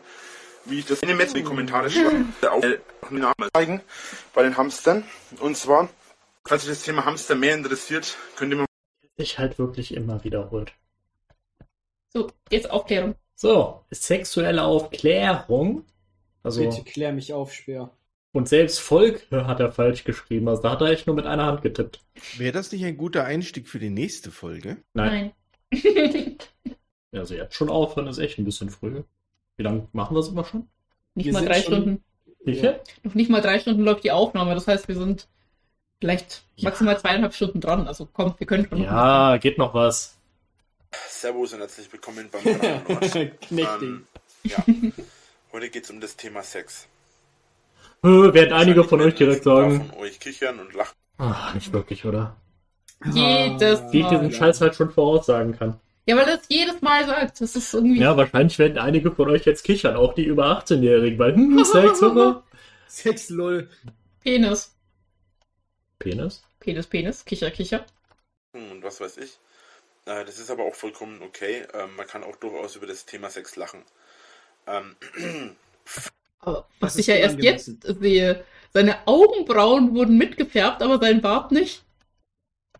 wie ich das in den Metz in die Kommentare schreibe. Auch den Namen zeigen bei den Hamstern. Und zwar, falls euch das Thema Hamster mehr interessiert, könnt ihr mal. Sich halt wirklich immer wiederholt. So, jetzt Aufklärung. So, sexuelle Aufklärung. Also, Bitte klär mich auf, Speer. Und selbst Volk hat er falsch geschrieben. Also da hat er echt nur mit einer Hand getippt. Wäre das nicht ein guter Einstieg für die nächste Folge? Nein. Nein. (laughs) also jetzt schon aufhören ist echt ein bisschen früh. Wie lange machen wir es immer schon? Nicht wir mal drei Stunden. Wie viel? Noch nicht mal drei Stunden läuft die Aufnahme. Das heißt, wir sind vielleicht maximal zweieinhalb Stunden dran. Also komm, wir können schon. Ja, noch geht noch was. Servus und herzlich willkommen beim (laughs) ähm, ja. Heute geht es um das Thema Sex. Äh, werden einige von euch direkt sagen. Von euch kichern und lachen. Ach, nicht wirklich, oder? Jedes Mal. Wie ich diesen Scheiß halt schon voraussagen kann. Ja, weil das jedes Mal sagt. Das ist irgendwie. Ja, wahrscheinlich werden einige von euch jetzt kichern, auch die über 18-Jährigen, weil, hm, Sex, oder? (laughs) Sex, lol. Penis. Penis? Penis, Penis, Kicher, Kicher. Und was weiß ich. Äh, das ist aber auch vollkommen okay. Ähm, man kann auch durchaus über das Thema Sex lachen. Ähm, (clears throat) aber was ich ja erst jetzt sehe, seine Augenbrauen wurden mitgefärbt, aber sein Bart nicht.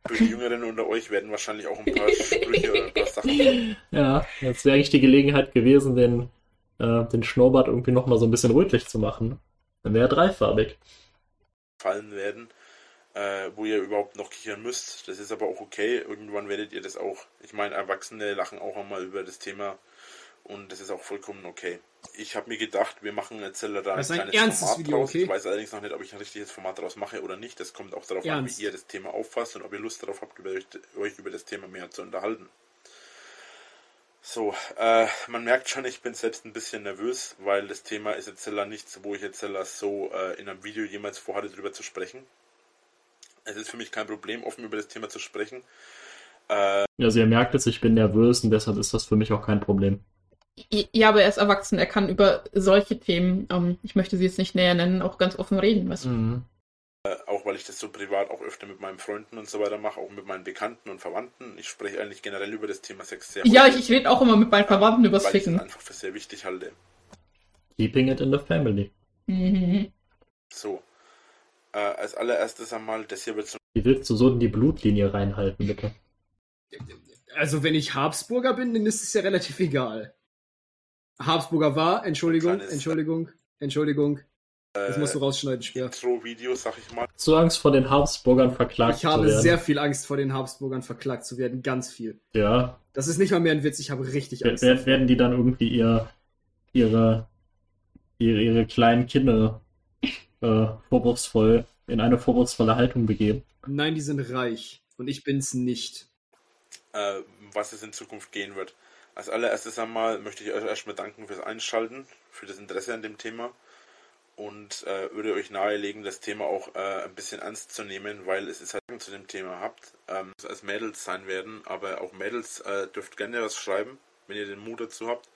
Für die Jüngeren unter euch werden wahrscheinlich auch ein paar Sprüche oder ein paar Sachen. (laughs) Ja, jetzt wäre eigentlich die Gelegenheit gewesen, den, äh, den Schnurrbart irgendwie nochmal so ein bisschen rötlich zu machen. Dann wäre er dreifarbig. Fallen werden äh, wo ihr überhaupt noch kichern müsst. Das ist aber auch okay. Irgendwann werdet ihr das auch. Ich meine, Erwachsene lachen auch einmal über das Thema und das ist auch vollkommen okay. Ich habe mir gedacht, wir machen jetzt da ein, ein kleines Format Video, draus. Okay? Ich weiß allerdings noch nicht, ob ich ein richtiges Format daraus mache oder nicht. Das kommt auch darauf Ernst? an, wie ihr das Thema auffasst und ob ihr Lust darauf habt, über, euch über das Thema mehr zu unterhalten. So, äh, man merkt schon, ich bin selbst ein bisschen nervös, weil das Thema ist jetzt nichts, wo ich jetzt so äh, in einem Video jemals vorhatte, darüber zu sprechen. Es ist für mich kein Problem, offen über das Thema zu sprechen. Äh, also ihr merkt es, ich bin nervös und deshalb ist das für mich auch kein Problem. Ja, aber er ist erwachsen, er kann über solche Themen, ähm, ich möchte sie jetzt nicht näher nennen, auch ganz offen reden. Weißt du? mhm. äh, auch weil ich das so privat auch öfter mit meinen Freunden und so weiter mache, auch mit meinen Bekannten und Verwandten. Ich spreche eigentlich generell über das Thema Sex sehr Ja, ich, ich rede auch immer mit meinen Verwandten über das Ficken. Weil ich es einfach für sehr wichtig halte. Keeping it in the family. Mhm. So. Äh, als allererstes einmal, das hier wird so. Wie willst du so in die Blutlinie reinhalten, bitte? Also, wenn ich Habsburger bin, dann ist es ja relativ egal. Habsburger war, Entschuldigung, Entschuldigung, Entschuldigung. Das musst du rausschneiden, Speer. Intro-Video, sag ich mal. Zu Angst vor den Habsburgern verklagt zu werden? Ich habe sehr viel Angst vor den Habsburgern verklagt zu werden, ganz viel. Ja. Das ist nicht mal mehr ein Witz, ich habe richtig Angst. Wer, werden die dann irgendwie ihr, ihre, ihre, ihre kleinen Kinder äh, vorwurfsvoll, in eine vorwurfsvolle Haltung begeben. Nein, die sind reich und ich bin's nicht. Äh, was es in Zukunft gehen wird. Als allererstes einmal möchte ich euch erstmal danken fürs Einschalten, für das Interesse an dem Thema und äh, würde euch nahelegen, das Thema auch äh, ein bisschen ernst zu nehmen, weil es ist halt zu dem Thema habt, ähm, als Mädels sein werden, aber auch Mädels äh, dürft gerne was schreiben, wenn ihr den Mut dazu habt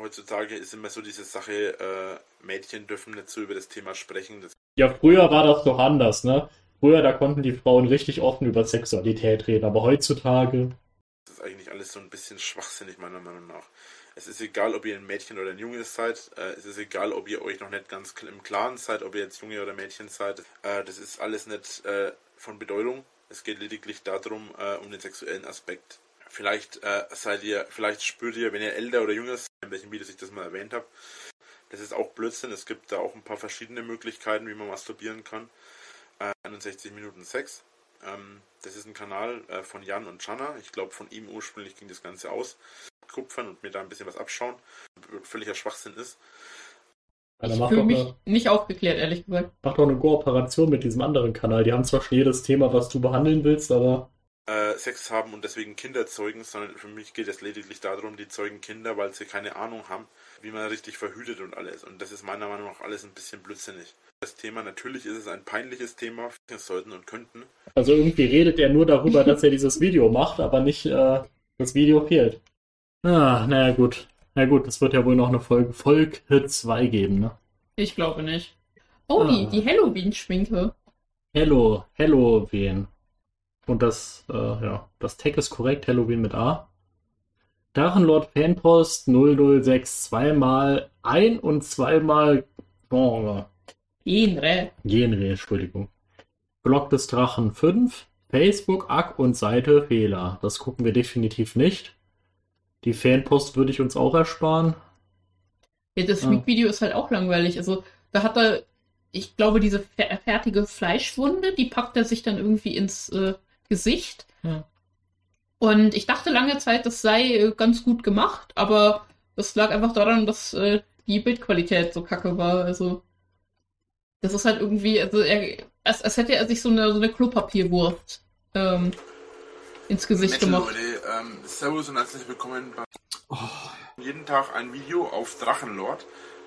heutzutage ist immer so diese Sache, äh, Mädchen dürfen nicht so über das Thema sprechen. Das ja, früher war das doch anders, ne? Früher, da konnten die Frauen richtig offen über Sexualität reden, aber heutzutage. Das ist eigentlich alles so ein bisschen schwachsinnig, meiner Meinung nach. Es ist egal, ob ihr ein Mädchen oder ein Junge seid. Äh, es ist egal, ob ihr euch noch nicht ganz im Klaren seid, ob ihr jetzt Junge oder Mädchen seid. Äh, das ist alles nicht äh, von Bedeutung. Es geht lediglich darum, um den sexuellen Aspekt. Vielleicht äh, seid ihr, vielleicht spürt ihr, wenn ihr älter oder jünger seid, in welchem Video ich das mal erwähnt habe. Das ist auch Blödsinn. Es gibt da auch ein paar verschiedene Möglichkeiten, wie man masturbieren kann. Äh, 61 Minuten Sex. Ähm, das ist ein Kanal äh, von Jan und Channa. Ich glaube, von ihm ursprünglich ging das Ganze aus. Kupfern und mir da ein bisschen was abschauen. Völliger Schwachsinn ist. Ich fühle mich eine, nicht aufgeklärt, ehrlich gesagt. Mach doch eine Kooperation mit diesem anderen Kanal. Die haben zwar schon jedes Thema, was du behandeln willst, aber. Äh, Sex haben und deswegen Kinder zeugen, sondern für mich geht es lediglich darum, die zeugen Kinder, weil sie keine Ahnung haben, wie man richtig verhütet und alles. Und das ist meiner Meinung nach alles ein bisschen blödsinnig. Das Thema, natürlich ist es ein peinliches Thema, das sollten und könnten. Also irgendwie redet er nur darüber, dass er dieses Video macht, aber nicht, äh, das Video fehlt. Ah, naja, gut. Na gut, es wird ja wohl noch eine Folge, Folge 2 geben, ne? Ich glaube nicht. Oh, ah. die, die Halloween-Schminke. Hello, Halloween. Und das, äh, ja, das Tag ist korrekt, Halloween mit A. Drachenlord Fanpost 006 zweimal ein und zweimal Genre. Genre. Genre, Entschuldigung. Blog des Drachen 5, Facebook, Ack und Seite Fehler. Das gucken wir definitiv nicht. Die Fanpost würde ich uns auch ersparen. Ja, das ah. ist halt auch langweilig. Also, da hat er, ich glaube, diese fertige Fleischwunde, die packt er sich dann irgendwie ins äh, Gesicht. Ja. Und ich dachte lange Zeit, das sei äh, ganz gut gemacht, aber das lag einfach daran, dass äh, die Bildqualität so kacke war. Also, das ist halt irgendwie, also er, als, als hätte er sich so eine, so eine Klopapierwurst ähm, ins Gesicht Metal, gemacht. Leute, ähm, servus und herzlich willkommen bei oh. jeden Tag ein Video auf Drachenlord.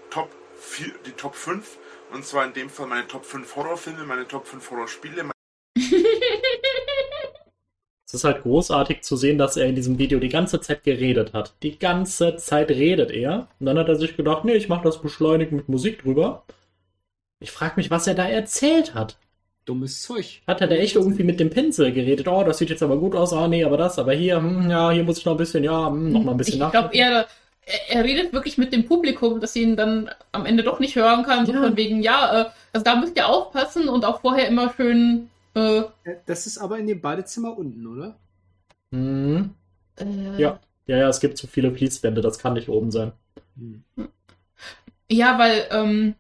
Top 4, die Top 5. Und zwar in dem Fall meine Top 5 Horrorfilme, meine Top 5 Horrorspiele. Es ist halt großartig zu sehen, dass er in diesem Video die ganze Zeit geredet hat. Die ganze Zeit redet er. Und dann hat er sich gedacht, nee, ich mache das beschleunigt mit Musik drüber. Ich frage mich, was er da erzählt hat. Dummes Zeug. Hat er da echt irgendwie mit dem Pinsel geredet? Oh, das sieht jetzt aber gut aus. Ah, nee, aber das, aber hier, hm, ja, hier muss ich noch ein bisschen, ja, hm, noch mal ein bisschen nach. Ich glaube, er, er redet wirklich mit dem Publikum, dass sie ihn dann am Ende doch nicht hören kann. So ja. von wegen, ja, äh, also da müsst ihr aufpassen und auch vorher immer schön. Äh, das ist aber in dem Badezimmer unten, oder? Mhm. Äh, ja. Ja, ja, es gibt zu viele Fließwände, das kann nicht oben sein. Hm. Ja, weil ähm,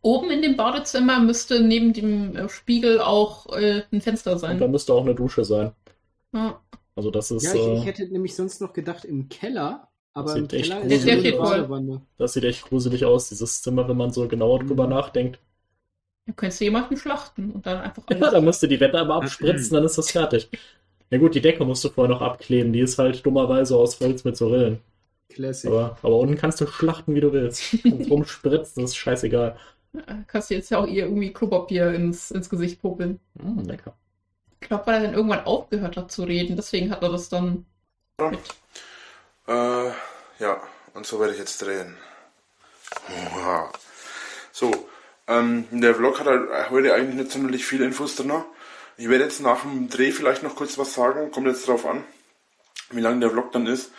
Oben in dem Badezimmer müsste neben dem äh, Spiegel auch äh, ein Fenster sein. Und da müsste auch eine Dusche sein. Ja. Also das ist. Ja, ich, ich, äh, hätte nämlich sonst noch gedacht im Keller, aber im Keller ist der eine Badewanne. Das sieht echt gruselig aus, dieses Zimmer, wenn man so genauer drüber mhm. nachdenkt. Du könntest jemanden schlachten und dann einfach. Ja, da musst du die Wette aber abspritzen, dann ist das fertig. Ja gut, die Decke musst du vorher noch abkleben, die ist halt dummerweise aus Holz mit so Rillen. Classic. Aber, aber unten kannst du schlachten, wie du willst. Kannst (laughs) rumspritzen, das ist scheißegal. Kannst du jetzt ja auch ihr irgendwie Klopapier ins, ins Gesicht popeln. Mm, lecker. Ich glaube, weil er dann irgendwann aufgehört hat zu reden, deswegen hat er das dann ja. mit. Äh, ja, und so werde ich jetzt drehen. Wow. So, ähm, der Vlog hat halt heute eigentlich nicht sonderlich viele Infos drin. Ich werde jetzt nach dem Dreh vielleicht noch kurz was sagen, kommt jetzt drauf an, wie lange der Vlog dann ist.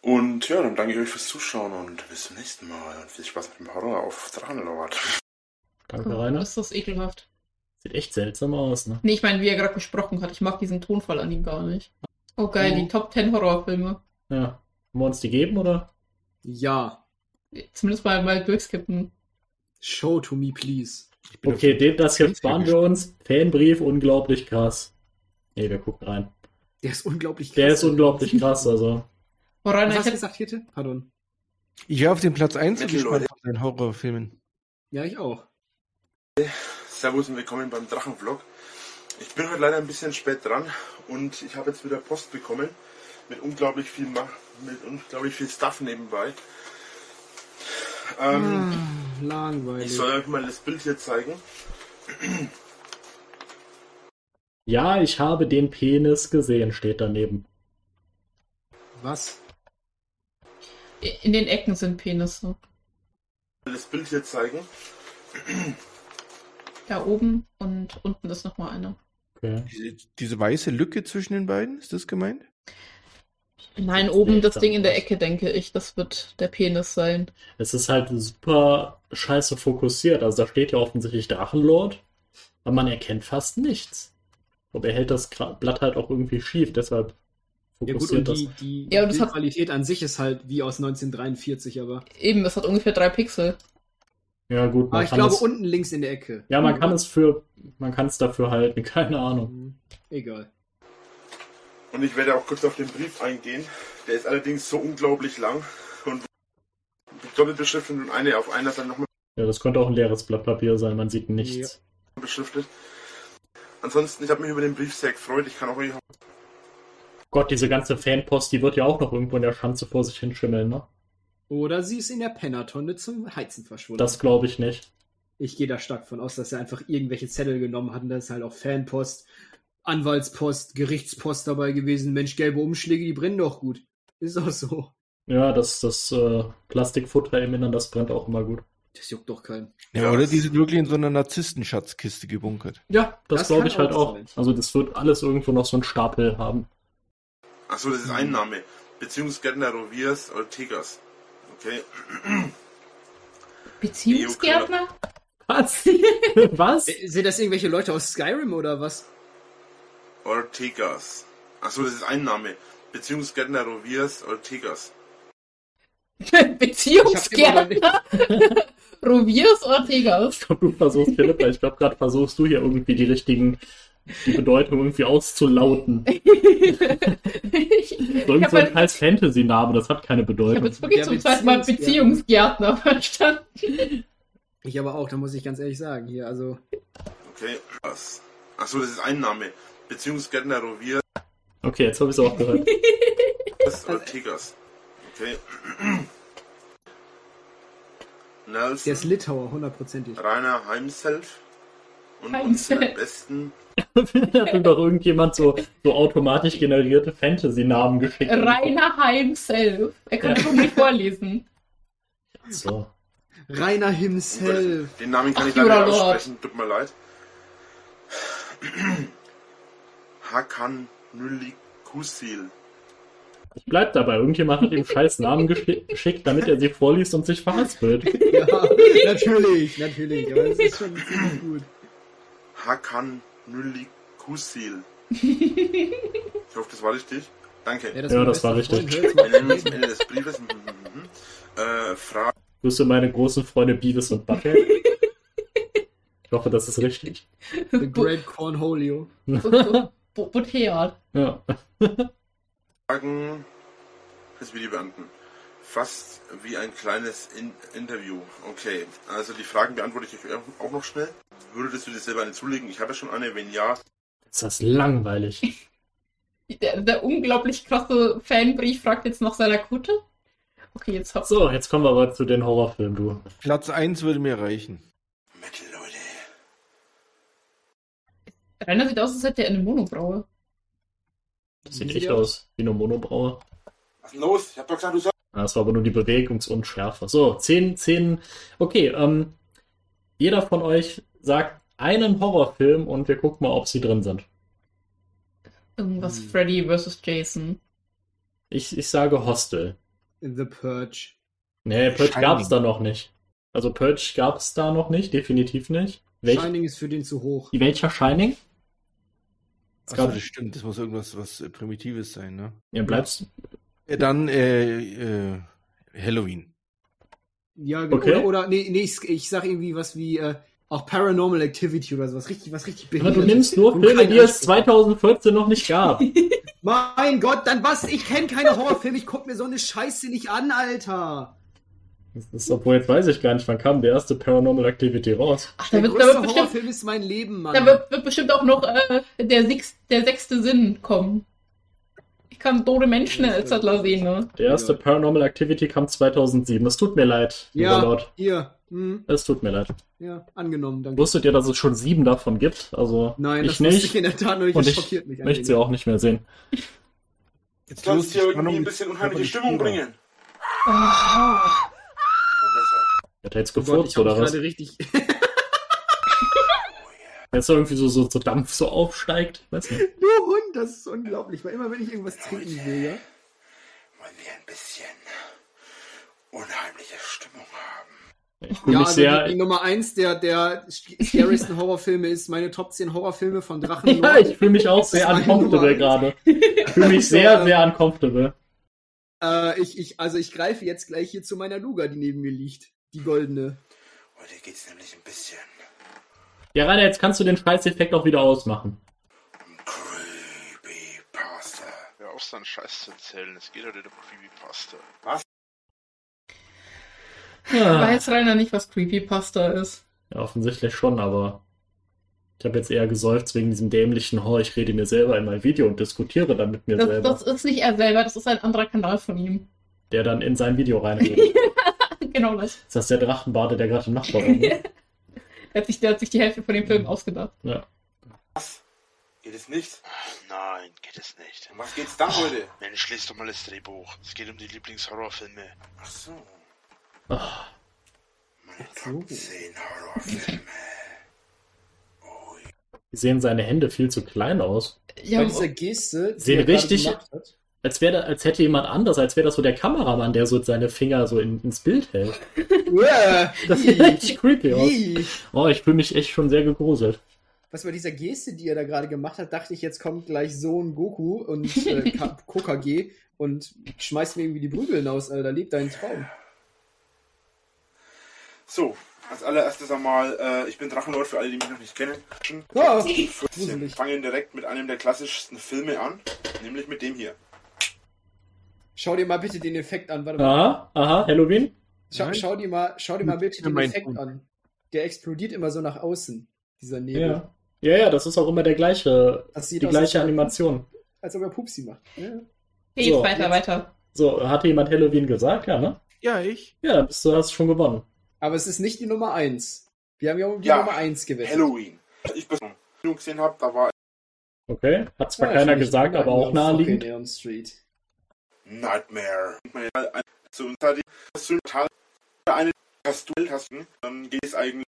Und ja, dann danke ich euch fürs Zuschauen und bis zum nächsten Mal. Und viel Spaß mit dem Horror auf Drachenlord. Danke, oh, Rainer. Ist das ekelhaft. Sieht echt seltsam aus, ne? Nee, ich meine, wie er gerade gesprochen hat, ich mag diesen Tonfall an ihm gar nicht. Oh geil, oh. die Top 10 Horrorfilme. Ja. Wollen wir uns die geben, oder? Ja. Zumindest mal, mal durchskippen. Show to me, please. Okay, den, das hier sparen wir uns. Fanbrief, unglaublich krass. Nee, wir gucken rein. Der ist unglaublich krass. Der ist unglaublich krass, also. (laughs) Oh, Rainer, Was hast du gesagt, Hirte? Pardon. Ich wäre auf den Platz 1 gespannt von den Horrorfilmen. Ja, ich auch. Servus und willkommen beim Drachenvlog. Ich bin heute leider ein bisschen spät dran und ich habe jetzt wieder Post bekommen mit unglaublich viel mit unglaublich viel Stuff nebenbei. Ähm, ah, langweilig. Ich soll euch mal das Bild hier zeigen. Ja, ich habe den Penis gesehen, steht daneben. Was? In den Ecken sind Penisse. Das Bild hier zeigen. Da oben und unten ist nochmal eine. Okay. Diese, diese, weiße Lücke zwischen den beiden, ist das gemeint? Nein, oben das Ding in der Ecke, denke ich. Das wird der Penis sein. Es ist halt super scheiße fokussiert. Also da steht ja offensichtlich Drachenlord, aber man erkennt fast nichts. Und er hält das Blatt halt auch irgendwie schief, deshalb fokussiert ja, gut, und die, die ja, Qualität an sich ist halt wie aus 1943, aber. Eben, das hat ungefähr drei Pixel. Ja, gut. Aber ich glaube, es, unten links in der Ecke. Ja, man kann es für, man kann es dafür halten, (laughs) keine Ahnung. Mhm. Egal. Und ich werde auch kurz auf den Brief eingehen. Der ist allerdings so unglaublich lang und doppelt beschriftet und eine auf einer Seite nochmal Ja, das könnte auch ein leeres Blatt Papier sein, man sieht nichts. Ja. Beschriftet. Ansonsten, ich habe mich über den Brief sehr gefreut. Ich kann auch euch. Gott, diese ganze Fanpost, die wird ja auch noch irgendwo in der Schanze vor sich hinschimmeln, ne? Oder sie ist in der Pennertonne zum Heizen verschwunden. Das glaube ich nicht. Ich gehe da stark von aus, dass er einfach irgendwelche Zettel genommen hat und da ist halt auch Fanpost, Anwaltspost, Gerichtspost dabei gewesen. Mensch, gelbe Umschläge, die brennen doch gut. Ist auch so. Ja, das, das äh, Plastikfutter im Innern, das brennt auch immer gut. Das juckt doch keinen. Ja, oder die sind wirklich in so einer Narzisstenschatzkiste gebunkert. Ja, das, das glaube ich halt auch. Sein. Also das wird alles irgendwo noch so einen Stapel haben. Achso, das ist ein Name. Beziehungsgärtner Roviers Ortegas. Okay. (clears throat) Beziehungsgärtner? Was? (laughs) was? Sind das irgendwelche Leute aus Skyrim oder was? Ortegas. Achso, das ist ein Name. Beziehungsgärtner Roviers Ortegas. (laughs) Beziehungsgärtner? Roviers Ortegas. Ich (laughs) glaube, du versuchst, Philippa, ich glaube, gerade versuchst du hier irgendwie die richtigen, die Bedeutung irgendwie auszulauten. (laughs) Irgend so ein scheiß Fantasy-Name, das hat keine Bedeutung. Ich habe jetzt wirklich zum zweiten Mal Beziehungsgärtner verstanden. Ich aber auch, da muss ich ganz ehrlich sagen, hier, also. Okay, was? Achso, das ist ein Name. Beziehungsgärtner Rovier. Okay, jetzt habe ich es auch gehört. Das ist Ortegas. Okay. (clears throat) Nelson. Der ist Litauer, hundertprozentig. Rainer Heimself. Und Heimself. unsere besten. (laughs) hat ihm doch irgendjemand so, so automatisch generierte Fantasy-Namen geschickt. Rainer Heimself. Er kann ja. schon nicht vorlesen. So. Rainer himself. Den Namen kann Ach, ich leider nicht aussprechen, tut mir leid. Hakan Nülikusil. Ich bleib dabei. Irgendjemand hat ihm scheiß Namen (laughs) geschickt, damit er sie vorliest und sich verhaspelt. Ja, (laughs) natürlich, natürlich. Aber das ist schon ziemlich gut. Hakan Nülikusil. (laughs) Ich hoffe, das war richtig. Danke. Ja, das, ja, war, das war richtig. Ende des Briefes. Mhm, mhm. Äh, Frage. Grüße meine großen Freunde Beavis und Butthead. Ich hoffe, das ist richtig. The Great Cornholio. Butthead. Ja. Fragen das Video beantworten. Fast wie ein kleines In Interview. Okay, also die Fragen beantworte ich euch auch noch schnell. Würdest du dir selber eine zulegen? Ich habe ja schon eine, wenn ja. Ist das langweilig. Der, der unglaublich krasse Fanbrief fragt jetzt nach seiner Kutte. Okay, jetzt hab... So, jetzt kommen wir aber zu den Horrorfilmen, du. Platz 1 würde mir reichen. Mittel, Leute. Rainer sieht aus, als hätte er eine Monobraue. Das sieht echt aus wie eine Monobraue. Was ist los? Ich hab doch gesagt, du sollst. Ah, das war aber nur die Bewegungsunschärfe. So, 10, 10. Okay, ähm, jeder von euch sagt einen Horrorfilm und wir gucken mal, ob sie drin sind. Irgendwas hm. Freddy vs. Jason. Ich, ich sage Hostel. In The Purge. Nee, Purge Shining. gab's da noch nicht. Also Purge gab's da noch nicht, definitiv nicht. Welch... Shining ist für den zu hoch. Welcher Shining? Achso, das stimmt, das muss irgendwas was äh, Primitives sein, ne? Ja, bleibst. Dann äh, äh, Halloween. Ja, okay. oder, oder nee, nee, ich, ich sag irgendwie was wie äh, auch Paranormal Activity oder sowas, richtig, was richtig behindert. Aber du nimmst nur Filme, die es 2014 noch nicht gab. (laughs) (laughs) mein Gott, dann was? Ich kenne keine Horrorfilme, ich guck mir so eine Scheiße nicht an, Alter. Das ist, obwohl jetzt weiß ich gar nicht, wann kam der erste Paranormal Activity raus. Ach, der, der wird, größte da wird bestimmt, Horrorfilm ist mein Leben, Mann. Da wird, wird bestimmt auch noch äh, der, Six, der sechste Sinn kommen. Ich kann tote Menschen als Sattler sehen, ne? Der erste ja. Paranormal Activity kam 2007. Es tut mir leid, ja, Lord. Hier. Hm. Es tut mir leid. Ja, angenommen, danke. Wusstet ihr, dass es schon sieben davon gibt? Also Nein, ich das nicht. ich in der Tat nicht. Und ich schockiert mich möchte sie auch nicht mehr sehen. Jetzt kannst du ja irgendwie ein bisschen unheimliche Stimmung bringen. Oh. Hat er jetzt oh gefurzt, oder was? richtig. (laughs) Jetzt irgendwie so, so, so Dampf so aufsteigt. Weißt du? Du Hund, das ist unglaublich. Weil immer wenn ich irgendwas trinken will, ja. Wollen wir ein bisschen unheimliche Stimmung haben. Ich fühle ja, mich also sehr. Die, die Nummer 1 der, der scariest Horrorfilme ist meine Top 10 Horrorfilme von Drachen. (laughs) ja, ich fühle mich auch sehr uncomfortable gerade. (laughs) Ich fühle mich sehr, sehr uncomfortable. Äh, ich, ich, also ich greife jetzt gleich hier zu meiner Luga, die neben mir liegt. Die goldene. Heute geht's nämlich ein bisschen. Ja, Rainer, jetzt kannst du den Scheißeffekt auch wieder ausmachen. Creepypasta. Hör auf, so einen Scheiß zu erzählen. Es geht heute um Creepypasta. Was? Ja. Weiß Rainer nicht, was Creepypasta ist? Ja, offensichtlich schon, aber ich habe jetzt eher gesäuft wegen diesem dämlichen, oh, ich rede mir selber in mein Video und diskutiere dann mit mir das, selber. Das ist nicht er selber, das ist ein anderer Kanal von ihm. Der dann in sein Video reinredet. (laughs) genau das. Ist das der Drachenbade, der gerade im Nachbarraum (laughs) ist? der, hat sich, der hat sich die Hälfte von dem Film ausgedacht. Ja. Was? Geht es nicht? Nein, geht es nicht. Um was geht's dann oh, heute? Mensch, lest doch mal das Drehbuch. Es geht um die Lieblingshorrorfilme. Ach so. Oh. Meine Top 10 Horrorfilme. Die sehen seine Hände viel zu klein aus. Ja, Bei dieser Geste, die sehen richtig, als, wäre, als hätte jemand anders, als wäre das so der Kameramann, der so seine Finger so in, ins Bild hält. (laughs) das sieht richtig creepy aus. Oh, ich fühle mich echt schon sehr gegruselt. Was bei dieser Geste, die er da gerade gemacht hat, dachte ich, jetzt kommt gleich Sohn Goku und (laughs) äh, KKG und schmeißt mir irgendwie die Prügel hinaus, Alter. Lebt deinen Traum. So, als allererstes einmal, äh, ich bin Drachenlord für alle, die mich noch nicht kennen. Oh, Wir fangen direkt mit einem der klassischsten Filme an, nämlich mit dem hier. Schau dir mal bitte den Effekt an. Warte mal. Aha, aha, Halloween. Schau, schau, dir mal, schau dir mal bitte den Effekt an. Der explodiert immer so nach außen, dieser Nebel. Ja, ja, ja das ist auch immer der gleiche, die gleiche Animation. Als ob er Pupsi macht. Ja. Geht so, weiter, jetzt. weiter. So, hatte jemand Halloween gesagt, ja, ne? Ja, ich. Ja, bist du hast schon gewonnen. Aber es ist nicht die Nummer 1. Wir haben ja um die ja, Nummer 1 gewählt. Halloween. Ich bis gesehen habe, da war. Okay, hat zwar ja, keiner gesagt, aber auch naheliegend. Elm Street. Nightmare. So, eine hast du hast, dann geht es eigentlich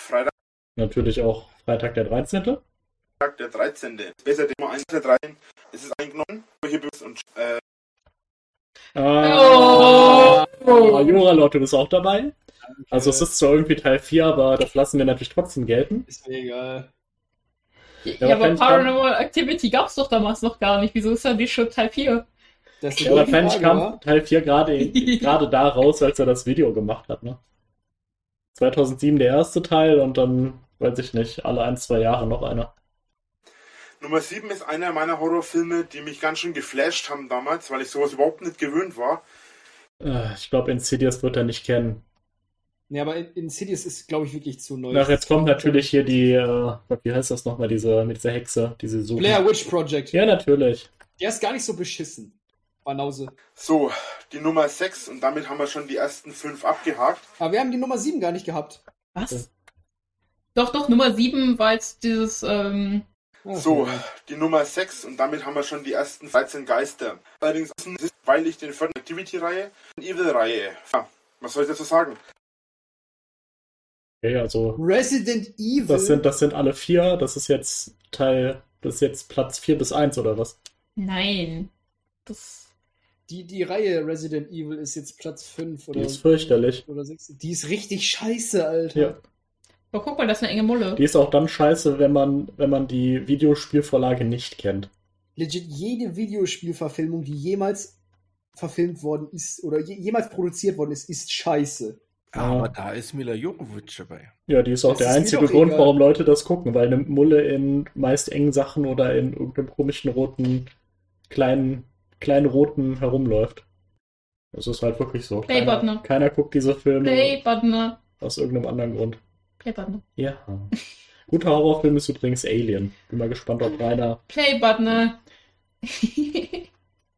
Freitag. Natürlich auch Freitag der 13. Freitag der 13. Besser Nummer 1 der 13. Es ist eingenommen, hier bist und äh, Oh. oh. Jura Lotto ist auch dabei. Danke. Also es ist zwar irgendwie Teil 4, aber das lassen wir natürlich trotzdem gelten. Ist mir egal. Ja, ja aber Paranormal. Activity gab es doch damals noch gar nicht. Wieso ist dann die schon Teil 4? Das ja, wahrscheinlich kam Teil 4 gerade gerade da raus, als er das Video gemacht hat, ne? 2007 der erste Teil und dann, weiß ich nicht, alle ein, zwei Jahre noch einer. Nummer 7 ist einer meiner Horrorfilme, die mich ganz schön geflasht haben damals, weil ich sowas überhaupt nicht gewöhnt war. Äh, ich glaube, Insidious wird er nicht kennen. Ja, aber Insidious ist, glaube ich, wirklich zu neu. Ach, jetzt kommt natürlich hier die, äh, wie heißt das nochmal, diese, mit dieser Hexe, diese Suche. Blair Witch Project. Ja, natürlich. Der ist gar nicht so beschissen. Banause. So, die Nummer 6 und damit haben wir schon die ersten 5 abgehakt. Aber wir haben die Nummer 7 gar nicht gehabt. Was? Ja. Doch, doch, Nummer 7 war jetzt dieses, ähm, so, die Nummer 6 und damit haben wir schon die ersten 13 Geister. Allerdings ist, weil ich den vierten Activity-Reihe und Evil-Reihe. Ja, was soll ich dazu sagen? Okay, also. Resident Evil. Das sind, das sind alle vier. Das ist jetzt Teil. Das ist jetzt Platz 4 bis 1 oder was? Nein. Das. Die, die Reihe Resident Evil ist jetzt Platz 5 oder. Die ist fürchterlich. Oder 6. Die ist richtig scheiße, Alter. Ja. Aber guck mal, das ist eine enge Mulle. Die ist auch dann scheiße, wenn man, wenn man die Videospielvorlage nicht kennt. Legit, jede Videospielverfilmung, die jemals verfilmt worden ist oder je, jemals produziert worden ist, ist scheiße. Aber da ist Mila Jovovich dabei. Ja, die ist auch das der ist einzige Grund, egal. warum Leute das gucken, weil eine Mulle in meist engen Sachen oder in irgendeinem komischen roten, kleinen, kleinen roten herumläuft. Das ist halt wirklich so. Keiner, keiner guckt diese Filme Playbutner. aus irgendeinem anderen Grund. Playbutton. Ja. Guter Horrorfilm ist übrigens Alien. Bin mal gespannt, ob Rainer. Playbutton.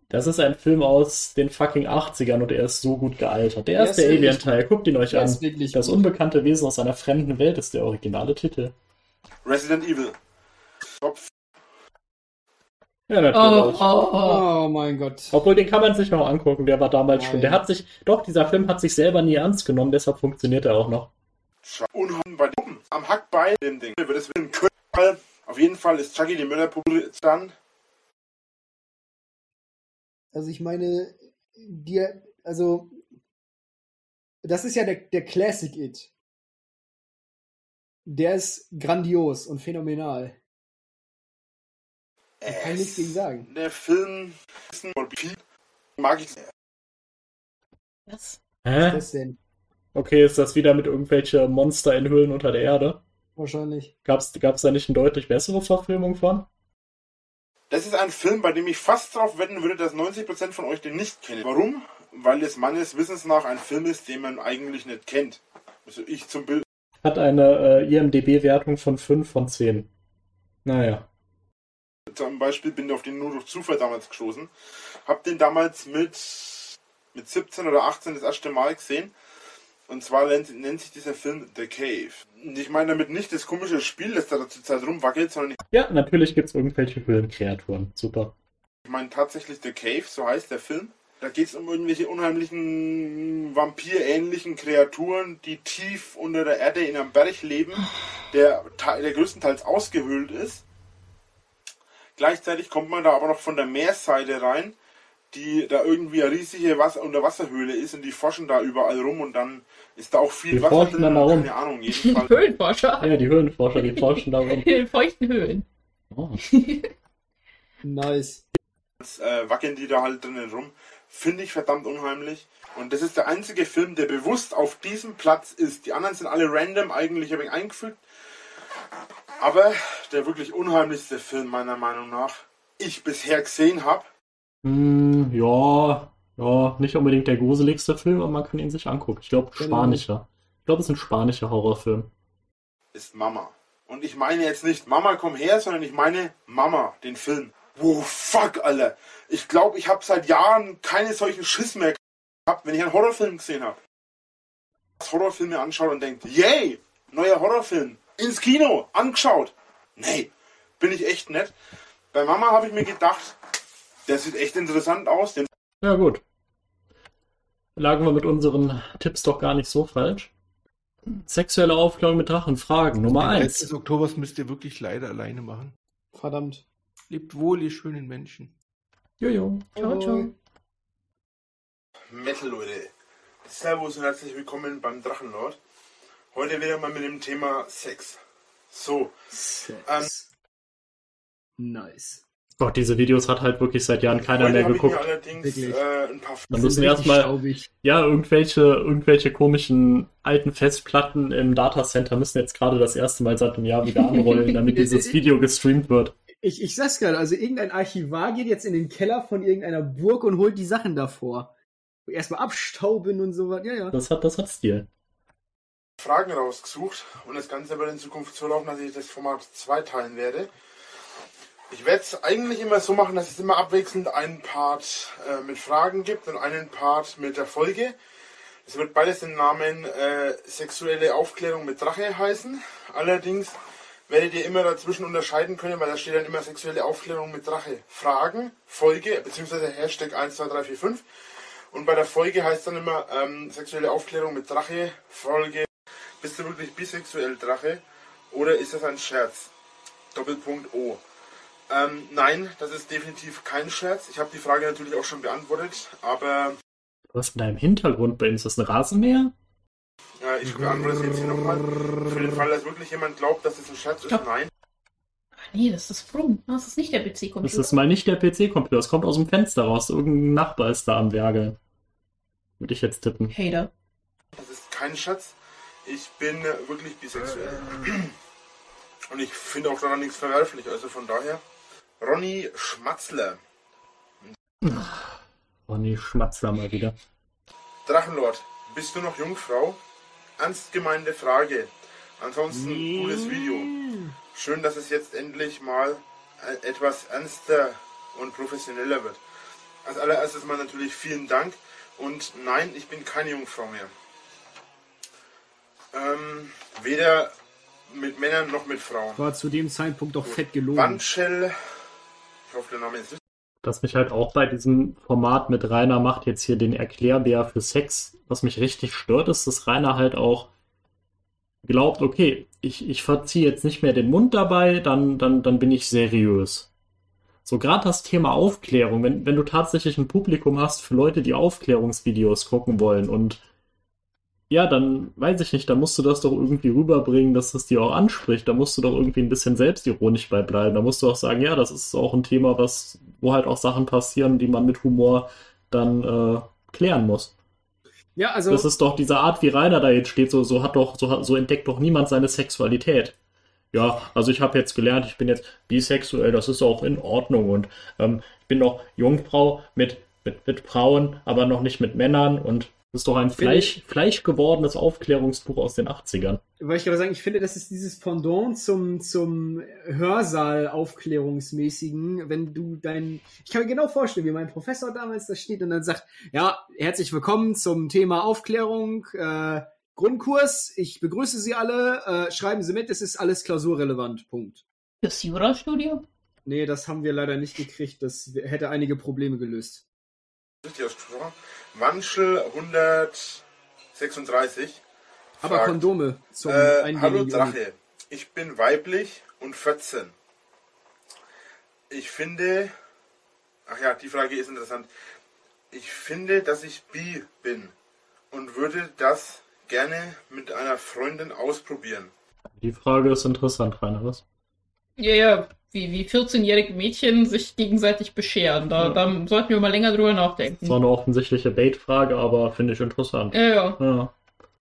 das ist ein Film aus den fucking 80ern und er ist so gut gealtert. Der erste Alien-Teil, guckt ihn euch an. Das gut. unbekannte Wesen aus einer fremden Welt ist der originale Titel. Resident Evil. Kopf. Ja, natürlich. Oh, oh, oh. oh, mein Gott. Obwohl, den kann man sich noch angucken, der war damals Nein. schon. Der hat sich, doch, dieser Film hat sich selber nie ernst genommen, deshalb funktioniert er auch noch. Unheimlich bei oben am Hackbein dem Ding. Wird es. Auf jeden Fall ist Chucky die Mörderpuppe dann. Also ich meine, dir, also das ist ja der, der Classic It. Der ist grandios und phänomenal. Da kann ich nichts gegen sagen. Der Film mag ich. Was? Hä? Was ist das denn? Okay, ist das wieder mit irgendwelche Monster in Höhlen unter der Erde? Wahrscheinlich. Gab's, gab's da nicht eine deutlich bessere Verfilmung von? Das ist ein Film, bei dem ich fast darauf wetten würde, dass 90% von euch den nicht kennen. Warum? weil es meines Wissens nach ein Film ist, den man eigentlich nicht kennt. Also ich zum Bild. Hat eine äh, IMDB-Wertung von 5 von 10. Naja. Zum Beispiel bin ich auf den nur durch Zufall damals gestoßen. Hab den damals mit, mit 17 oder 18 das erste Mal gesehen. Und zwar nennt, nennt sich dieser Film The Cave. Und ich meine damit nicht das komische Spiel, das da zur Zeit rumwackelt, sondern Ja, natürlich gibt es irgendwelche Höhlenkreaturen. Super. Ich meine tatsächlich The Cave, so heißt der Film. Da geht es um irgendwelche unheimlichen Vampir-ähnlichen Kreaturen, die tief unter der Erde in einem Berg leben, der, der größtenteils ausgehöhlt ist. Gleichzeitig kommt man da aber noch von der Meerseite rein, die da irgendwie eine riesige Wasser Unterwasserhöhle ist und die forschen da überall rum und dann ist da auch viel Die Wasser forschen drin. da rum. Keine Ahnung, (laughs) jedenfalls. Höhlenforscher. Ja, die Höhlenforscher, die forschen darum. In (laughs) den feuchten Höhlen. Oh. (laughs) Nice. äh, wackeln die da halt drinnen rum. Finde ich verdammt unheimlich. Und das ist der einzige Film, der bewusst auf diesem Platz ist. Die anderen sind alle random, eigentlich habe ich eingefügt. Aber der wirklich unheimlichste Film meiner Meinung nach, ich bisher gesehen habe, Hm, ja, ja, nicht unbedingt der gruseligste Film, aber man kann ihn sich angucken. Ich glaube, Genau. spanischer. Ich glaube, es ist ein spanischer Horrorfilm. ist Mama. Und ich meine jetzt nicht Mama komm her, sondern ich meine Mama, den Film. Wow, fuck, Alter. Ich glaube, ich habe seit Jahren keine solchen Schiss mehr gehabt, wenn ich einen Horrorfilm gesehen habe. Horrorfilme anschaut und denkt, yay, neuer Horrorfilm. Ins Kino, angeschaut. Nee, bin ich echt nett. Bei Mama habe ich mir gedacht, der sieht echt interessant aus. Den Ja, gut. Lagen wir mit unseren Tipps doch gar nicht so falsch. Sexuelle Aufklärung mit Drachen. Fragen Nummer Den Rest 1. des Oktobers müsst ihr wirklich leider alleine machen. Verdammt. Lebt wohl, ihr schönen Menschen. Jojo. Ciao, ciao. Metal, Leute. Servus und herzlich willkommen beim Drachenlord. Heute wieder mal mit dem Thema Sex. So, Sex. nice. Gott, diese Videos hat halt wirklich seit Jahren keiner heute mehr habe ich mir geguckt. äh, ein paar Dann Die müssen erstmal, ja, irgendwelche, irgendwelche komischen alten Festplatten im Datacenter müssen jetzt gerade das erste Mal seit einem Jahr wieder (laughs) anrollen, damit dieses Video gestreamt wird. Ich, ich sag's gerade, also irgendein Archivar geht jetzt in den Keller von irgendeiner Burg und holt die Sachen davor. Erstmal abstauben und so was. Ja, ja. Das hat, das hat Stil. Fragen rausgesucht und das Ganze wird in Zukunft so laufen, dass ich das Format zweiteilen werde. Ich werde es eigentlich immer so machen, dass es immer abwechselnd einen Part äh, mit Fragen gibt und einen Part mit der Folge. Es wird beides den Namen äh, sexuelle Aufklärung mit Drache heißen. Allerdings werdet ihr immer dazwischen unterscheiden können, weil da steht dann immer sexuelle Aufklärung mit Drache Fragen, Folge, beziehungsweise Hashtag 1, 2, 3, 4, 5. Und bei der Folge heißt dann immer ähm, sexuelle Aufklärung mit Drache, Folge, bist du wirklich bisexuell Drache oder ist das ein Scherz? Doppelpunkt O. Ähm, nein, das ist definitiv kein Scherz. Ich habe die Frage natürlich auch schon beantwortet, aber Was in deinem Hintergrund bei uns? Ist das ein Rasenmäher? äh, ich beantworte es jetzt hier nochmal. Für den Fall, dass wirklich jemand glaubt, dass es ein Scherz ist, Stopp. nein. Ah, nee, das ist Frum. Das ist nicht der Das PC-Computer. ist mal nicht der PC-Computer, das kommt aus dem Fenster raus. Irgendein Nachbar ist da am Werke. Würde ich jetzt tippen. Hater. Das ist kein Scherz. Ich bin äh, wirklich bisexuell. Und ich finde auch daran nichts verwerflich. Also von daher, Ronny Schmatzler. Ronny Schmatzler mal wieder. Drachenlord, bist du noch Jungfrau? Ernst gemeinte Frage. Ansonsten cooles Video. Schön, dass es jetzt endlich mal äh, etwas ernster und professioneller wird. Als allererstes mal natürlich vielen Dank und nein, ich bin keine Jungfrau mehr. Ähm, weder mit Männern noch mit Frauen. War zu dem Zeitpunkt doch fett gelogen. Wandschell, ich hoffe der Name ist. Was mich halt auch bei diesem Format mit Rainer macht, jetzt hier den Erklärbär für Sex, was mich richtig stört, ist, dass Rainer halt auch glaubt, okay, ich, ich verziehe jetzt nicht mehr den Mund dabei, dann, dann, dann bin ich seriös. So gerade das Thema Aufklärung, wenn, wenn du tatsächlich ein Publikum hast für Leute, die Aufklärungsvideos gucken wollen und ja, dann weiß ich nicht, da musst du das doch irgendwie rüberbringen, dass es dir auch anspricht. Da musst du doch irgendwie ein bisschen selbstironisch bei bleiben. Da musst du auch sagen, ja, das ist auch ein Thema, was, wo halt auch Sachen passieren, die man mit Humor dann äh, klären muss. Ja, also. Das ist doch diese Art, wie Rainer da jetzt steht, so, so hat doch, so, so entdeckt doch niemand seine Sexualität. Ja, also ich habe jetzt gelernt, ich bin jetzt bisexuell, das ist auch in Ordnung und ähm, ich bin doch Jungfrau mit mit, mit Frauen, aber noch nicht mit Männern und das ist doch ein Fleisch, fleischgewordenes Aufklärungsbuch aus den 80ern. Weil ich gerade sagen, ich finde, das ist dieses Pendant zum, zum Hörsaal-Aufklärungsmäßigen, wenn du dein, ich kann mir genau vorstellen, wie mein Professor damals da steht und dann sagt, ja, herzlich willkommen zum Thema Aufklärung, äh, Grundkurs, ich begrüße Sie alle, äh, schreiben Sie mit, es ist alles klausurrelevant, Punkt. Das Jurastudium? Nee, das haben wir leider nicht gekriegt, das hätte einige Probleme gelöst. Richtig ausgesprochen. Wanschel 136. Aber fragt, Kondome zum äh, Hallo Drache, ich bin weiblich und 14. Ich finde, ach ja, die Frage ist interessant. Ich finde, dass ich bi bin und würde das gerne mit einer Freundin ausprobieren. Die Frage ist interessant, Rainer, was? Ja, ja, wie, wie 14-jährige Mädchen sich gegenseitig bescheren. Da, ja. da sollten wir mal länger drüber nachdenken. Das war eine offensichtliche Bait-Frage, aber finde ich interessant. Ja, ja. ja.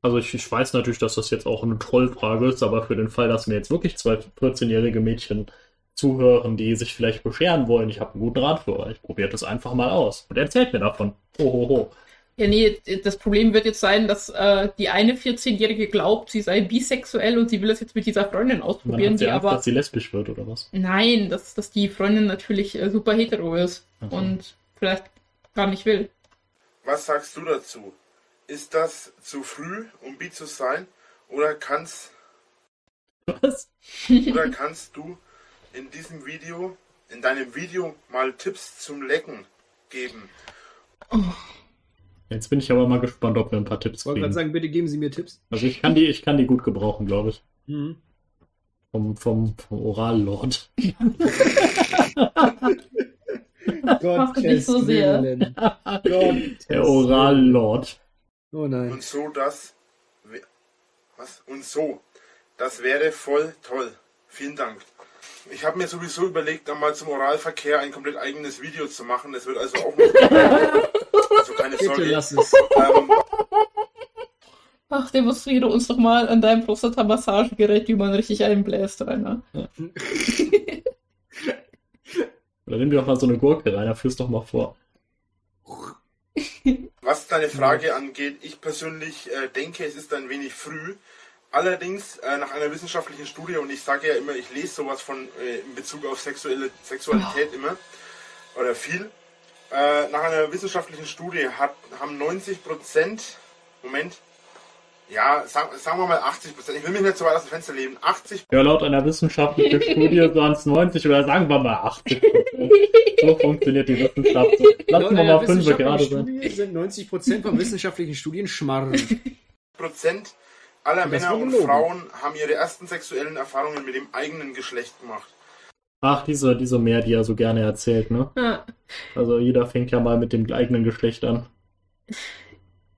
Also ich, ich, weiß natürlich, dass das jetzt auch eine Trollfrage ist, aber für den Fall, dass mir jetzt wirklich zwei 14-jährige Mädchen zuhören, die sich vielleicht bescheren wollen, ich habe einen guten Rat für euch. Probiert es einfach mal aus und erzählt mir davon. Hohoho. Ho, ho. Ja, nee, das Problem wird jetzt sein, dass äh, die eine 14-Jährige glaubt, sie sei bisexuell und sie will es jetzt mit dieser Freundin ausprobieren, die Angst, aber. dass sie lesbisch wird, oder was? Nein, dass, dass die Freundin natürlich äh, super hetero ist okay. und vielleicht gar nicht will. Was sagst du dazu? Ist das zu früh, um bi zu sein? Oder kannst. Was? oder (laughs) kannst du in diesem Video, in deinem Video mal Tipps zum Lecken geben? Oh. Jetzt bin ich aber mal gespannt, ob wir ein paar Tipps kriegen. Ich wollte gerade sagen, bitte geben Sie mir Tipps. Also ich kann die, ich kann die gut gebrauchen, glaube ich. Mhm. Vom, vom, vom Orallord. Gott, nicht so sehr. Der Orallord. Oh nein. Und so das. Was? Und so. Das wäre voll toll. Vielen Dank. Ich habe mir sowieso überlegt, einmal zum Oralverkehr ein komplett eigenes Video zu machen. Das wird also auch noch. (laughs) also keine Bitte Sorge. Lass es. Ähm, Ach, demonstriere uns doch mal an deinem Prostata-Massagegerät, wie man richtig einbläst, Rainer. Ja. (laughs) Oder nimm dir doch mal so eine Gurke, Rainer, führ's doch mal vor. Was deine Frage angeht, ich persönlich äh, denke, es ist ein wenig früh. Allerdings äh, nach einer wissenschaftlichen Studie, und ich sage ja immer, ich lese sowas von äh, in Bezug auf sexuelle Sexualität oh. immer, oder viel, äh, nach einer wissenschaftlichen Studie hat, haben 90 Prozent, Moment, ja, sagen, sagen wir mal 80 Prozent, ich will mich nicht so weit aus dem Fenster leben, 80 Ja, laut einer wissenschaftlichen Studie waren es 90 oder sagen wir mal 80 Prozent. so (laughs) funktioniert die Wissenschaft. Lassen wir mal 5 gerade sein. sind 90 Prozent von wissenschaftlichen Studien Schmarrn. Prozent aller Männer und Frauen haben ihre ersten sexuellen Erfahrungen mit dem eigenen Geschlecht gemacht. Ach, diese, diese mehr, die er so gerne erzählt, ne? Ja. Also jeder fängt ja mal mit dem eigenen Geschlecht an.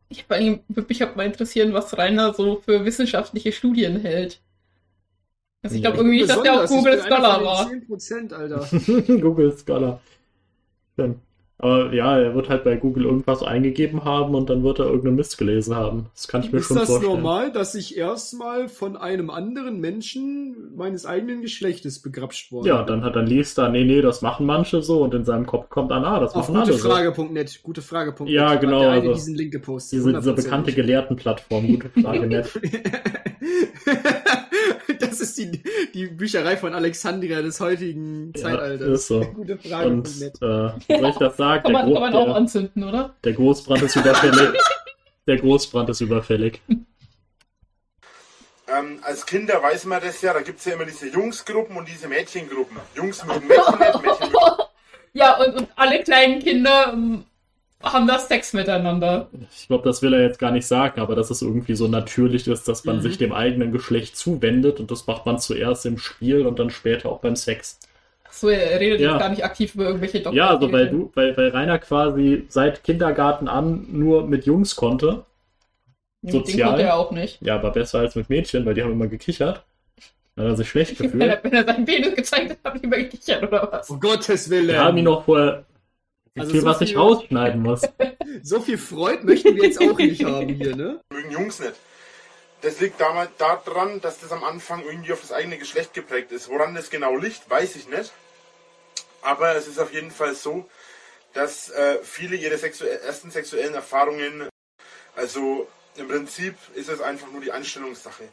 Ich würde mich auch mal interessieren, was Rainer so für wissenschaftliche Studien hält. Also ich glaube irgendwie nicht, dass der auch (laughs) Google Scholar war. 10%, Alter. Google Scholar. Schön. Aber ja, er wird halt bei Google irgendwas eingegeben haben und dann wird er irgendeinen Mist gelesen haben. Das kann ich mir ist schon vorstellen. Ist das normal, dass ich erstmal von einem anderen Menschen meines eigenen Geschlechtes begrapscht wurde? Ja, dann hat dann liest er, nee, nee, das machen manche so und in seinem Kopf kommt dann, ah, das Auf machen alle Frage.net, so. gute Frage.net. Ja, genau. Der also diesen Link gepostet. Diese, diese bekannte Gelehrtenplattform, gute Frage.net. (laughs) (laughs) das ist die, die Bücherei von Alexandria des heutigen ja, Zeitalters. Ist so. (laughs) Gute Frage. Und, äh, soll ich das sagen? Kann man, kann man auch anzünden, oder? Der Großbrand ist überfällig. (laughs) der Großbrand ist überfällig. Ähm, als Kinder weiß man das ja, da gibt es ja immer diese Jungsgruppen und diese Mädchengruppen. Jungs mögen Mädchen nicht, Mädchen mögen... Ja, und, und alle kleinen Kinder ähm, haben das Sex miteinander. Ich glaube, das will er jetzt gar nicht sagen, aber dass es irgendwie so natürlich ist, dass man mhm. sich dem eigenen Geschlecht zuwendet und das macht man zuerst im Spiel und dann später auch beim Sex. So, er redet ja. jetzt gar nicht aktiv über irgendwelche Doktor. Ja, also weil du, weil, weil Rainer quasi seit Kindergarten an nur mit Jungs konnte. Ja, Sozial. Mit konnte er auch nicht. Ja, aber besser als mit Mädchen, weil die haben immer gekichert. Dann hat er sich schlecht (laughs) gefühlt. Wenn er, wenn er seinen Penis gezeigt hat, haben die immer gekichert, oder was? Um Gottes Willen. Wir haben ihn noch vorher also viel, so was viel, ich rausschneiden muss. (laughs) so viel Freud möchten wir jetzt auch nicht haben hier, ne? Mögen Jungs nicht. Das liegt damals daran, dass das am Anfang irgendwie auf das eigene Geschlecht geprägt ist. Woran das genau liegt, weiß ich nicht. Aber es ist auf jeden Fall so, dass äh, viele ihre sexu ersten sexuellen Erfahrungen, also im Prinzip ist es einfach nur die Einstellungssache.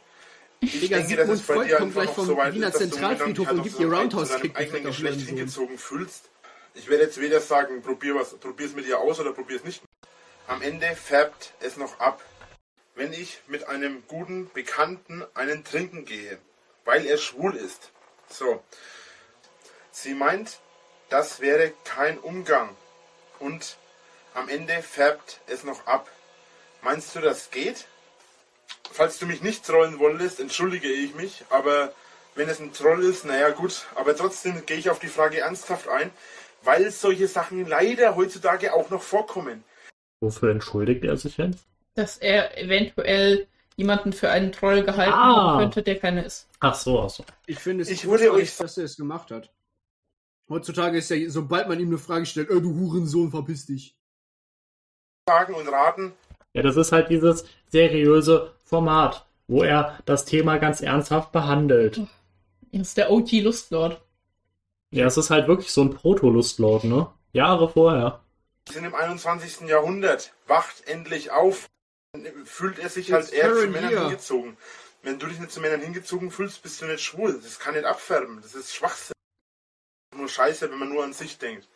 Ich Digga, denke, dass es bei Freud dir kommt gleich vom so weit Wiener ist, Zentralfriedhof und gibt dir Roundhouse-Kick eigenen Geschlecht hingezogen fühlst. Ich werde jetzt weder sagen, probier was, probier es mit ihr aus oder probier es nicht. Am Ende färbt es noch ab, wenn ich mit einem guten Bekannten einen trinken gehe, weil er schwul ist. So. Sie meint, das wäre kein Umgang. Und am Ende färbt es noch ab. Meinst du, das geht? Falls du mich nicht trollen wolltest, entschuldige ich mich, aber wenn es ein Troll ist, naja gut, aber trotzdem gehe ich auf die Frage ernsthaft ein, weil solche Sachen leider heutzutage auch noch vorkommen. Wofür entschuldigt er sich jetzt? Dass er eventuell jemanden für einen Troll gehalten ah. haben könnte, der keine ist. Ach so, ach so. Ich finde es ich würde euch dass er es gemacht hat. Heutzutage ist ja, sobald man ihm eine Frage stellt, äh, du Hurensohn, verpiss dich. Sagen und raten. Ja, das ist halt dieses seriöse Format, wo er das Thema ganz ernsthaft behandelt. Das ist der OG-Lustlord. Ja, es ist halt wirklich so ein Proto-Lustlord, ne? Jahre vorher. Wir sind im 21. Jahrhundert. Wacht endlich auf. Fühlt er sich halt eher zu Männern hier. hingezogen. Wenn du dich nicht zu Männern hingezogen fühlst, bist du nicht schwul. Das kann nicht abfärben. Das ist Schwachsinn. Nur scheiße, wenn man nur an sich denkt.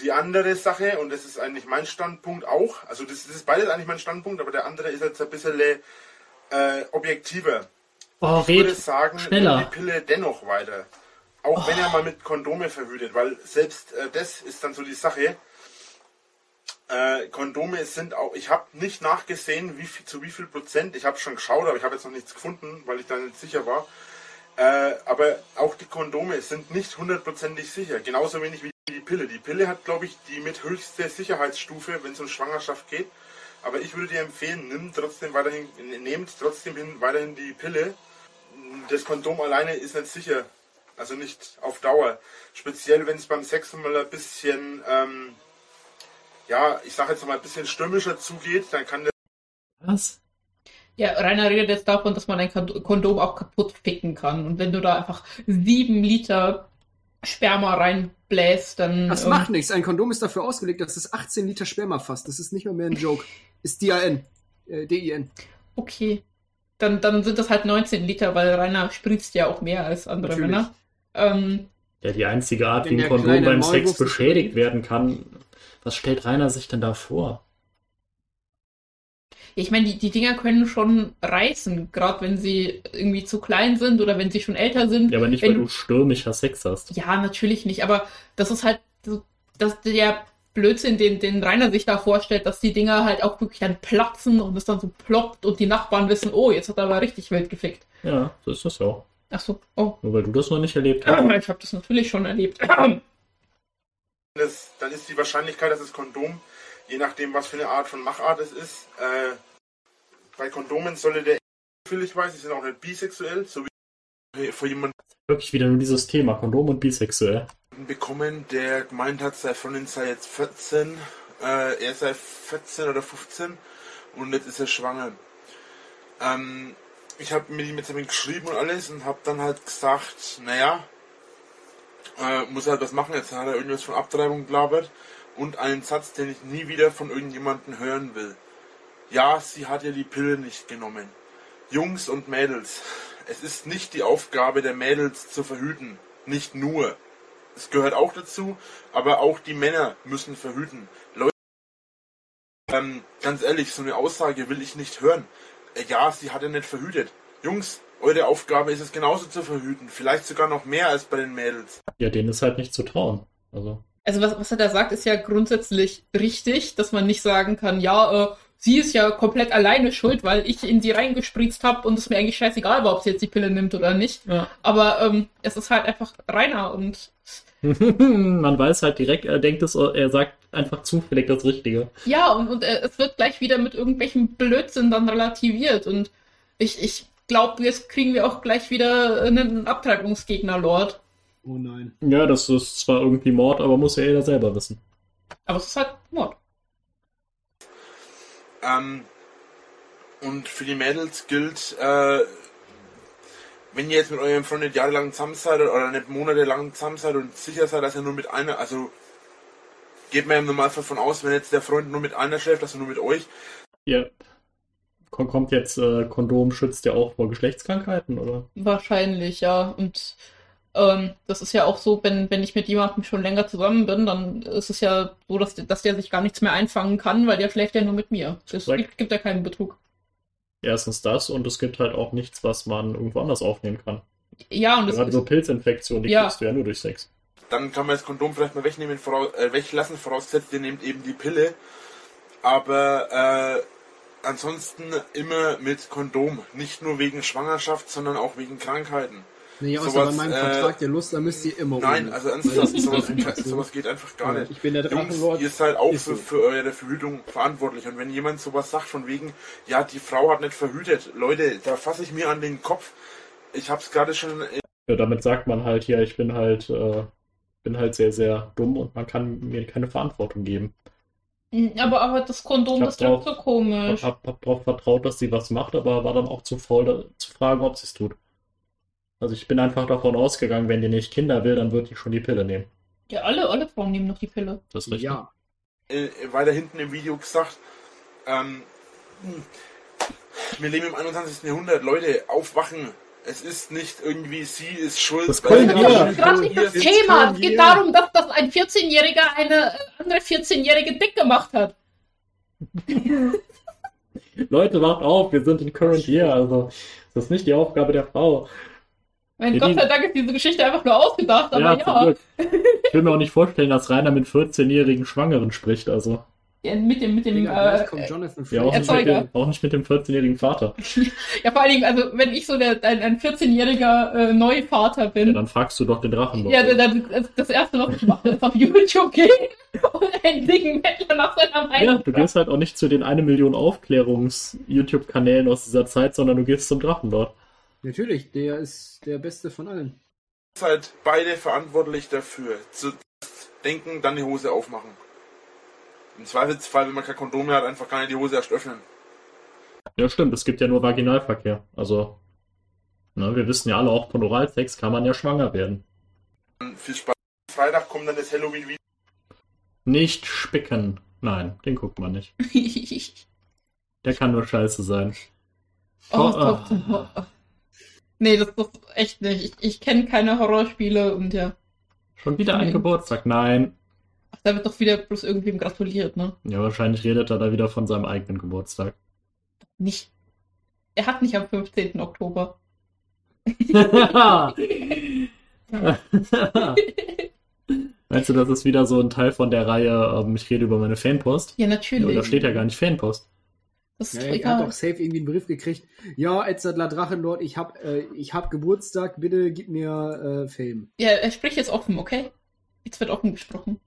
Die andere Sache, und das ist eigentlich mein Standpunkt auch, also das, das ist beides eigentlich mein Standpunkt, aber der andere ist jetzt ein bisschen äh, objektiver. Oh, ich würde sagen, schneller. die Pille dennoch weiter. Auch oh. wenn er mal mit Kondome verhütet, weil selbst äh, das ist dann so die Sache. Äh, Kondome sind auch, ich habe nicht nachgesehen, wie viel, zu wie viel Prozent, ich habe schon geschaut, aber ich habe jetzt noch nichts gefunden, weil ich da nicht sicher war. Äh, aber auch die Kondome sind nicht hundertprozentig sicher, genauso wenig wie die Pille. Die Pille hat, glaube ich, die mit höchste Sicherheitsstufe, wenn es um Schwangerschaft geht. Aber ich würde dir empfehlen, nimm trotzdem weiterhin, nehmt trotzdem hin, weiterhin die Pille. Das Kondom alleine ist nicht sicher. Also nicht auf Dauer. Speziell, wenn es beim Sex mal ein bisschen, ähm, ja, ich sage jetzt mal ein bisschen stürmischer zugeht, dann kann der. Was? Ja, Rainer redet jetzt davon, dass man ein Kondom auch kaputt ficken kann. Und wenn du da einfach sieben Liter Sperma reinbläst, dann. Das ähm, macht nichts. Ein Kondom ist dafür ausgelegt, dass es 18 Liter Sperma fasst. Das ist nicht mal mehr ein Joke. Ist DIN. Äh, DIN. Okay. Dann, dann sind das halt 19 Liter, weil Rainer spritzt ja auch mehr als andere Natürlich. Männer. Ähm, ja, die einzige Art, wie ein Kondom beim Sex beschädigt werden kann. Was stellt Rainer sich denn da vor? Ich meine, die, die Dinger können schon reißen, gerade wenn sie irgendwie zu klein sind oder wenn sie schon älter sind. Ja, aber nicht, wenn, weil du stürmischer Sex hast. Ja, natürlich nicht, aber das ist halt so, dass der Blödsinn, den, den Rainer sich da vorstellt, dass die Dinger halt auch wirklich dann platzen und es dann so ploppt und die Nachbarn wissen, oh, jetzt hat er aber richtig wild gefickt. Ja, so ist das ja. Ach so, oh. Nur weil du das noch nicht erlebt hast. (clears throat) Ich habe das natürlich schon erlebt. (clears throat) Das, dann ist die Wahrscheinlichkeit, dass das Kondom, je nachdem, was für eine Art von Machart es ist, äh, bei Kondomen sollte der, ich weiß, die sind auch nicht bisexuell, so wie vor jemand. Wirklich wieder nur dieses Thema, Kondom und bisexuell. Bekommen, der gemeint hat, seine Freundin sei jetzt 14, äh, er sei 14 oder 15 und jetzt ist er schwanger. Ähm, ich habe mit ihm jetzt geschrieben und alles und habe dann halt gesagt, naja, äh, muss halt was machen. Jetzt hat er irgendwas von Abtreibung gelabert und einen Satz, den ich nie wieder von irgendjemandem hören will. Ja, sie hat ja die Pille nicht genommen. Jungs und Mädels, es ist nicht die Aufgabe der Mädels zu verhüten. Nicht nur. Es gehört auch dazu, aber auch die Männer müssen verhüten. Leute, ähm, ganz ehrlich, so eine Aussage will ich nicht hören. Äh, ja, sie hat ja nicht verhütet. Jungs, eure Aufgabe ist es genauso zu verhüten. Vielleicht sogar noch mehr als bei den Mädels. Ja, denen ist halt nicht zu trauen. Also. Also was, was er da sagt, ist ja grundsätzlich richtig, dass man nicht sagen kann, ja, äh, sie ist ja komplett alleine schuld, weil ich in sie reingespritzt habe und es mir eigentlich scheißegal war, ob sie jetzt die Pille nimmt oder nicht. Ja. Aber ähm, es ist halt einfach Rainer und (laughs) man weiß halt direkt, er denkt es, er sagt einfach zufällig das Richtige. Ja, und, und äh, es wird gleich wieder mit irgendwelchen Blödsinn dann relativiert. Und ich, ich glaube, jetzt kriegen wir auch gleich wieder einen Abtreibungsgegner, Lord. Oh nein. Ja, das ist zwar irgendwie Mord, aber muss ja jeder selber wissen. Aber es ist halt Mord. Ähm, und für die Mädels gilt, äh, wenn ihr jetzt mit eurem Freund nicht jahrelang zusammen seid oder nicht monatelang zusammen seid und sicher seid, dass ihr nur mit einer, also geht man im Normalfall von aus, wenn jetzt der Freund nur mit einer schläft, also nur mit euch. Ja. Kommt jetzt, äh, Kondom schützt ja auch vor Geschlechtskrankheiten, oder? Wahrscheinlich, ja. Und ähm, das ist ja auch so, wenn, wenn ich mit jemandem schon länger zusammen bin, dann ist es ja so, dass, dass der sich gar nichts mehr einfangen kann, weil der schläft ja nur mit mir. Es gibt, gibt ja keinen Betrug. Erstens das und es gibt halt auch nichts, was man irgendwo anders aufnehmen kann. Ja, und Gerade so Pilzinfektionen, die Ja. kriegst du ja nur durch Sex. Dann kann man das Kondom vielleicht mal wegnehmen, voraus, äh, weglassen, vorausgesetzt, ihr nehmt eben die Pille. Aber äh, ansonsten immer mit Kondom. Nicht nur wegen Schwangerschaft, sondern auch wegen Krankheiten. Nee, außer Sowas, bei meinem äh, Vertrag der Lust, da müsst ihr immer Nein, ohne. also ernsthaft, ist sowas, sowas geht einfach gar nicht. Ich bin der Jungs, Drachenlord. ihr seid auch für, für eure Verhütung verantwortlich. Und wenn jemand sowas sagt von wegen, ja, die Frau hat nicht verhütet, Leute, da fasse ich mir an den Kopf. Ich hab's gerade schon Ja, damit sagt man halt, ja, ich bin halt, äh, bin halt sehr, sehr dumm und man kann mir keine Verantwortung geben. Aber, aber das Kondom, Ich das klingt so Ich komisch. hab, hab darauf vertraut, dass sie was macht, aber war dann auch zu faul, da, zu fragen, ob sie es tut. Also ich bin einfach davon ausgegangen, wenn die nicht Kinder will, dann wird die schon die Pille nehmen. Ja, alle, alle Frauen nehmen noch die Pille. Das ist richtig. Ja. äh, weiter hinten im Video gesagt, ähm, wir leben im 21. Jahrhundert, Leute, aufwachen. Es ist nicht irgendwie, sie ist schuld. Das weil können sie wir. schuld Das ist gerade nicht das. Thema. Es geht darum, dass, dass ein 14-Jähriger eine andere 14-Jährige dick gemacht hat. (laughs) Leute, wacht auf, wir sind in Current Year, also das ist nicht die Aufgabe der Frau. Mein Ja, Gott sei Dank ist diese Geschichte einfach nur ausgedacht, aber ja, ja. Ich will mir auch nicht vorstellen, dass Rainer mit 14-jährigen Schwangeren spricht, also. Ja, mit dem, mit dem, Digga, äh, kommt Jonathan Ja, auch, Frakes. nicht mit Erzeuger. dem, auch nicht mit dem 14-jährigen Vater. (laughs) ja, vor allen Dingen, also wenn ich so der, ein, ein 14-jähriger äh, Neuvater Ja, bin, dann fragst du doch den Drachen. ja, dann, das, das erste, was ich mache, ist auf YouTube gehen (laughs) und einen dicken Mettler nach seiner Ja, Meinung. du gehst halt auch nicht zu den eine Million Aufklärungs-YouTube-Kanälen aus dieser Zeit, sondern du gehst zum Drachenlord. Natürlich, der ist der Beste von allen. seid beide verantwortlich dafür. Zu denken, dann die Hose aufmachen. Im Zweifelsfall, wenn man kein Kondom mehr hat, einfach gar nicht die Hose erst öffnen. Ja, stimmt, es gibt ja nur Vaginalverkehr. Also, ne, wir wissen ja alle, auch von Oralsex kann man ja schwanger werden. Viel Spaß. Freitag kommt dann das Halloween wieder. Nicht spicken. Nein, den guckt man nicht. (laughs) Der kann nur scheiße sein. oh, Oh, Gott. ah. Nee, das ist echt nicht. Ich, ich kenne keine Horrorspiele und ja. Schon wieder ein Nee. Geburtstag? Nein. Ach, da wird doch wieder bloß irgendwem gratuliert, ne? Ja, wahrscheinlich redet er da wieder von seinem eigenen Geburtstag. Nicht. Er hat nicht am 15. Oktober. (laughs) Meinst du, das ist wieder so ein Teil von der Reihe, ähm, ich rede über meine Fanpost? Ja, Ja, natürlich. da steht ja gar nicht Fanpost. Das ist Ja, doch er hat doch safe irgendwie einen Brief gekriegt. Ja, Edzardler Drachenlord, ich hab, äh, ich hab Geburtstag, bitte gib mir äh, Fame. Ja, er spricht jetzt offen, okay? Jetzt wird offen gesprochen.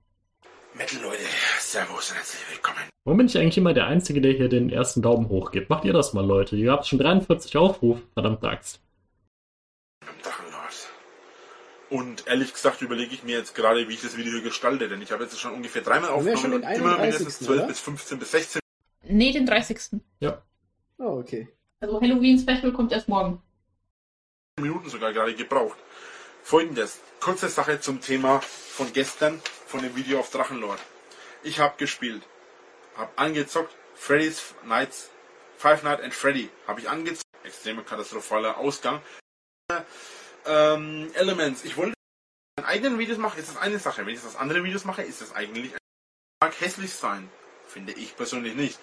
Metal Leute, Servus und herzlich willkommen. Warum bin ich eigentlich immer der Einzige, der hier den ersten Daumen hoch gibt? Macht ihr das mal, Leute. Ihr habt schon 43 Aufrufe, verdammte Axt. Und ehrlich gesagt überlege ich mir jetzt gerade, wie ich das Video gestalte, denn ich habe jetzt schon ungefähr dreimal aufgenommen schon und immer mindestens 31., 12 oder? bis 15 bis 16 Nee, den 30. Oh, okay. Also Halloween-Special kommt erst morgen. Minuten sogar gerade gebraucht. Folgendes, kurze Sache zum Thema von gestern, von dem Video auf Drachenlord. Ich habe gespielt, habe angezockt, Freddy's Nights, Five Nights and Freddy habe ich angezockt, extreme katastrophaler Ausgang. Ähm, Elements, ich wollte meine eigenen Videos machen, ist das eine Sache. Wenn ich das andere Videos mache, ist das eigentlich mag hässlich sein. Finde ich persönlich nicht.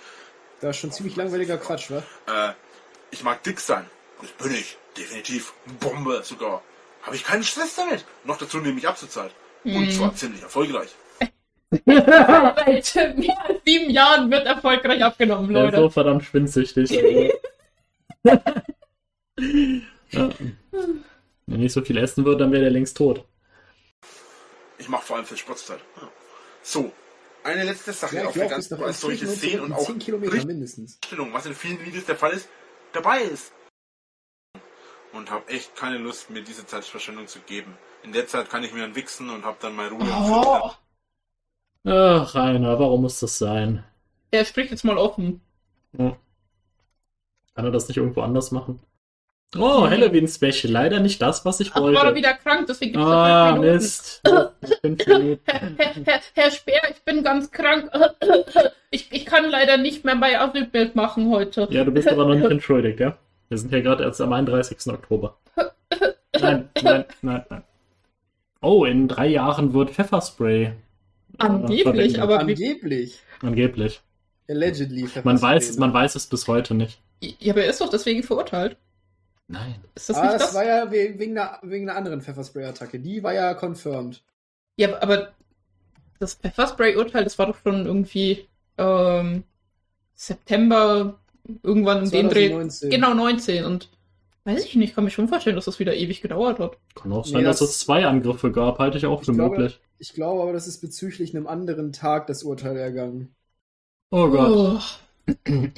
Das ist schon ziemlich langweiliger Quatsch, wa? Äh, ich mag dick sein. Und das bin ich. Definitiv. Bombe sogar. Habe ich keinen Stress damit. Noch dazu nehme ich ab zur Zeit. Und Hm. zwar ziemlich erfolgreich. (laughs) Seit mehr als sieben Jahren wird erfolgreich abgenommen, Der ist so Leute. verdammt schwindsüchtig. (laughs) ja. Wenn nicht so viel essen würde, dann wäre der längst tot. Ich mache vor allem für Sportzeit. Ja. So. Eine letzte Sache Ja, auf ich der ganzen nach als solche Szenen und auch 10 Kilometer mindestens. Richtung, was in vielen Videos der Fall ist, dabei ist. Und habe echt keine Lust, mir diese Zeitverschwendung zu geben. In der Zeit kann ich mir dann wichsen und habe dann mal Ruhe. Oh, Ach, Rainer, warum muss das sein? er spricht jetzt mal offen. Ja. Kann er das nicht irgendwo anders machen? Oh, Halloween-Special. Leider nicht das, was ich Ach, wollte. war er wieder krank, deswegen gibt's ah, noch fünf Minuten. Mist. (laughs) Minuten. Herr, Herr, Herr Speer, ich bin ganz krank. (laughs) Ich, ich kann leider nicht mehr bei Asylbild machen heute. Ja, du bist aber noch nicht (laughs) entschuldigt, ja? Wir sind ja gerade erst am 31. Oktober. Nein, nein, nein, nein. Oh, in drei Jahren wird Pfefferspray. Angeblich, verwendet. aber wie, Angeblich. Angeblich. Allegedly. Man weiß, Pfefferspray, man ne? weiß es bis heute nicht. ja, aber er ist doch deswegen verurteilt. Nein. Ist das ah, nicht das, das? war ja we- wegen einer, wegen einer anderen Pfefferspray-Attacke. Die war ja confirmed. Ja, aber das Pfefferspray-Urteil, das war doch schon irgendwie ähm, September, irgendwann in den Dreh. 2019. Genau, 19. Und weiß ich nicht, kann mir schon vorstellen, dass das wieder ewig gedauert hat. Kann auch Nee, sein, dass das- es zwei Angriffe gab, halte ich auch Ich für glaube- möglich. Ich glaube aber, das ist bezüglich einem anderen Tag das Urteil ergangen. Oh Gott. Oh. (clears throat)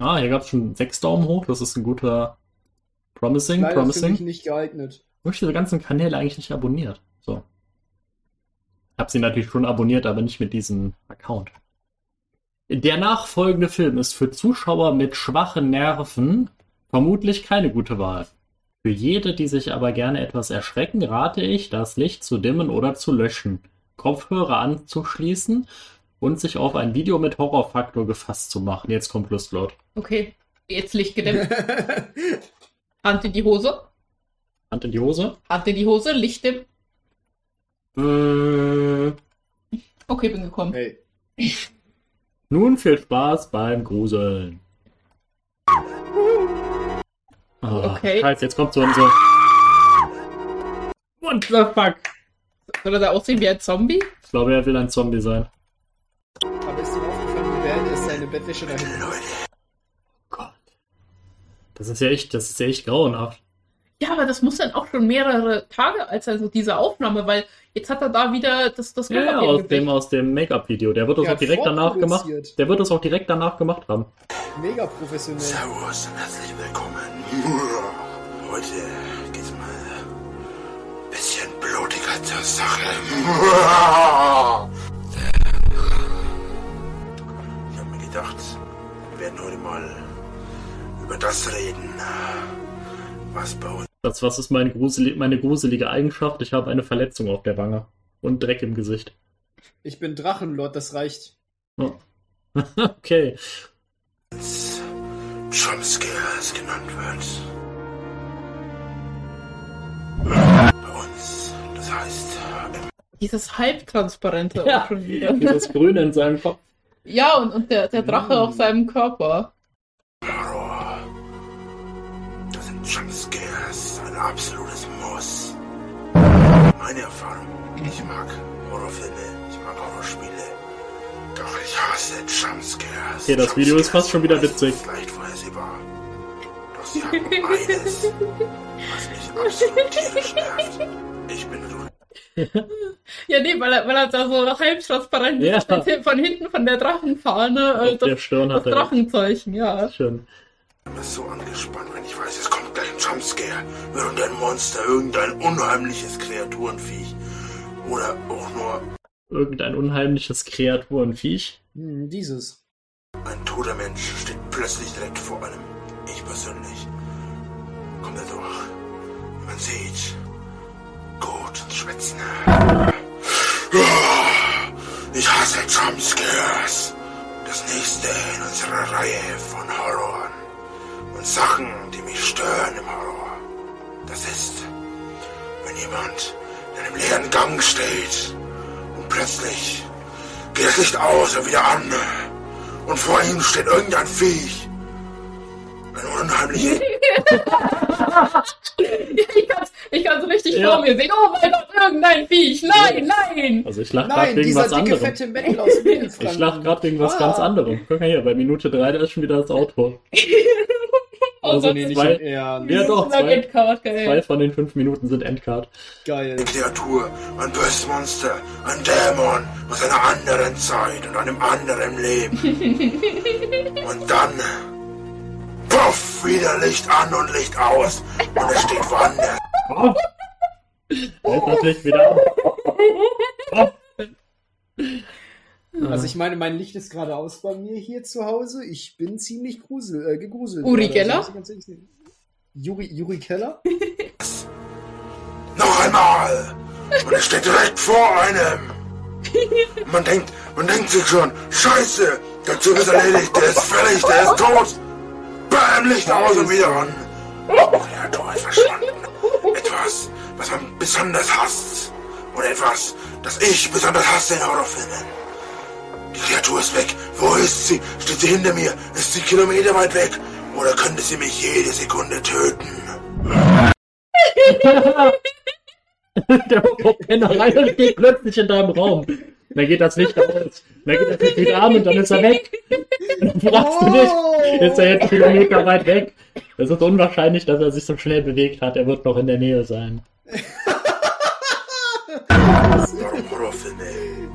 Ah, hier gab es schon sechs Daumen hoch. Das ist ein guter Promising, Leider für mich Promising. nicht geeignet. Habe ich diese ganzen Kanäle eigentlich nicht abonniert. So. Hab sie natürlich schon abonniert, aber nicht mit diesem Account. Der nachfolgende Film ist für Zuschauer mit schwachen Nerven vermutlich keine gute Wahl. Für jede, die sich aber gerne etwas erschrecken, rate ich, das Licht zu dimmen oder zu löschen, Kopfhörer anzuschließen und sich auf ein Video mit Horrorfaktor gefasst zu machen. Jetzt kommt Lustlaut. Okay, jetzt Licht gedämmt. (laughs) Hand in die Hose. Hand in die Hose. Hand in die Hose, Licht im. Äh, Okay, bin gekommen. hey. Nun viel Spaß beim Gruseln. Oh, Okay. Scheiße, jetzt kommt so ein so. What the fuck? Soll er da aussehen wie ein Zombie? Ich glaube, er will ein Zombie sein. Aber ist ihm aufgefallen, wie bad ist seine Bettwäsche da hinten? Gott. Das ist ja echt, das ist ja echt grauenhaft. Ja, aber das muss dann auch schon mehrere Tage als also diese Aufnahme, weil jetzt hat er da wieder das, das Ja, ja, aus dem, aus dem Make-up-Video. Der wird das Der auch direkt danach gemacht. Der wird das auch direkt danach gemacht haben. Mega professionell. Servus und herzlich willkommen. Heute geht's mal ein bisschen blutiger zur Sache. (laughs) Ich hab mir gedacht, wir werden heute mal über das reden, was bei uns Das was ist mein gruseli meine gruselige Eigenschaft? Ich habe eine Verletzung auf der Wange. Und Dreck im Gesicht. Ich bin Drachenlord, das reicht. Oh. (laughs) okay. Jumpscares genannt wird. Bei uns, das heißt, Dieses Halbtransparente Ja. auch schon wieder. Dieses Grüne in seinem Kopf. Ja, und, und der, der Drache Mm. auf seinem Körper. Jumpscares ein absolutes Muss. Meine Erfahrung, ich mag Horrorfilme, ich mag Horrorspiele. Doch ich hasse Jumpscares. Okay, das Video ist fast schon wieder witzig. Leicht vorhersehbar. Doch sie haben eines, was mich absolut tierisch nervt. Ich bin ruhig. (laughs) Ja, nee, weil er, weil er da so halbtransparent Ja. ist, von hinten von der Drachenfahne, äh, Auf der das, Stirn das hat er. Drachenzeichen, ja. Schön. Ich bin so angespannt, wenn ich weiß, es kommt gleich ein Jumpscare. Irgendein Monster, irgendein unheimliches Kreaturenviech. Oder auch nur Irgendein unheimliches Kreaturenviech. Hm, dieses. ein toter Mensch steht plötzlich direkt vor einem. Ich persönlich. Kommt er durch. Man sieht. Gut und schwitzen. Ich hasse Jumpscares. Das nächste in unserer Reihe von Horroren. Und Sachen, die mich stören im Horror. Das ist, wenn jemand in einem leeren Gang steht und plötzlich geht das Licht aus und wieder an. Und vor ihm steht irgendein Viech. Ein unheimliches (laughs) Ich kann's, ich kann's richtig Ja. vor mir sehen. Oh mein Gott, irgendein Viech. Nein, nein. Also ich lach grad Nein, wegen was dicke, anderem. (laughs) Ich lach grad wegen was Ah. ganz anderem. Guck mal hier, bei Minute 3, da ist schon wieder das Auto. (laughs) Also Nee, nicht im Ernst. Ja, doch, zwei, Endcard, geil. zwei von den fünf Minuten sind Endcard. Geil. Kreatur, ein böses Monster, ein Dämon aus einer anderen Zeit und einem anderen Leben. (laughs) Und dann, puff, wieder Licht an und Licht aus und es steht woanders. Oh. Da ist natürlich wieder. (laughs) Oh. Also ich meine, mein Licht ist gerade aus bei mir hier zu Hause. Ich bin ziemlich grusel, äh, gegruselt. Uri sagen. Juri, Juri Keller? (laughs) Noch einmal! Und er steht direkt vor einem! Man denkt, man denkt sich schon, Scheiße, der Zug ist erledigt, der ist fertig, der ist tot! Bam, Licht aus und wieder an! Die Kreatur ist verschwunden. Etwas, was man besonders hasst. Und etwas, das ich besonders hasse in Horrorfilmen. Die Kreatur ist weg. Wo ist sie? Steht sie hinter mir? Ist sie Kilometer weit weg? Oder könnte sie mich jede Sekunde töten? (laughs) Der Penner rein und geht plötzlich in deinem Raum. Dann geht das Licht aus. Dann geht das Licht wieder an und dann ist er weg. Und dann fragst du dich, ist er jetzt Kilometer weit weg? Es ist unwahrscheinlich, dass er sich so schnell bewegt hat. Er wird noch in der Nähe sein.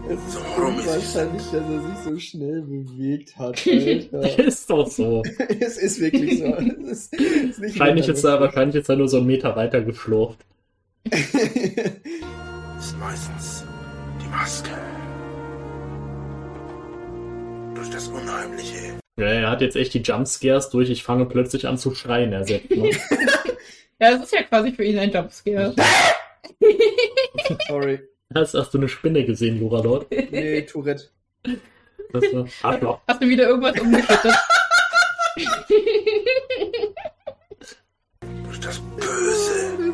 Es ist So horrormäßig unwahrscheinlich, dass er sich so schnell bewegt hat, (laughs) ist doch so. (laughs) es ist wirklich so. (laughs) Es ist, es ist Wahrscheinlich ist er, wahrscheinlich ist er nur so einen Meter weiter geschlurft. ist meistens die Maske. Durch das Unheimliche. Ja, er hat jetzt echt die Jumpscares durch. Ich fange plötzlich an zu schreien, ersetzt. Ne? Ja, das ist ja quasi für ihn ein Jumpscare. Sorry. Hast, hast du eine Spinne gesehen, Jura dort? (laughs) Nee, Tourette. Das ist Arschloch. Hast du wieder irgendwas umgeschüttet? (laughs) Durch das Böse.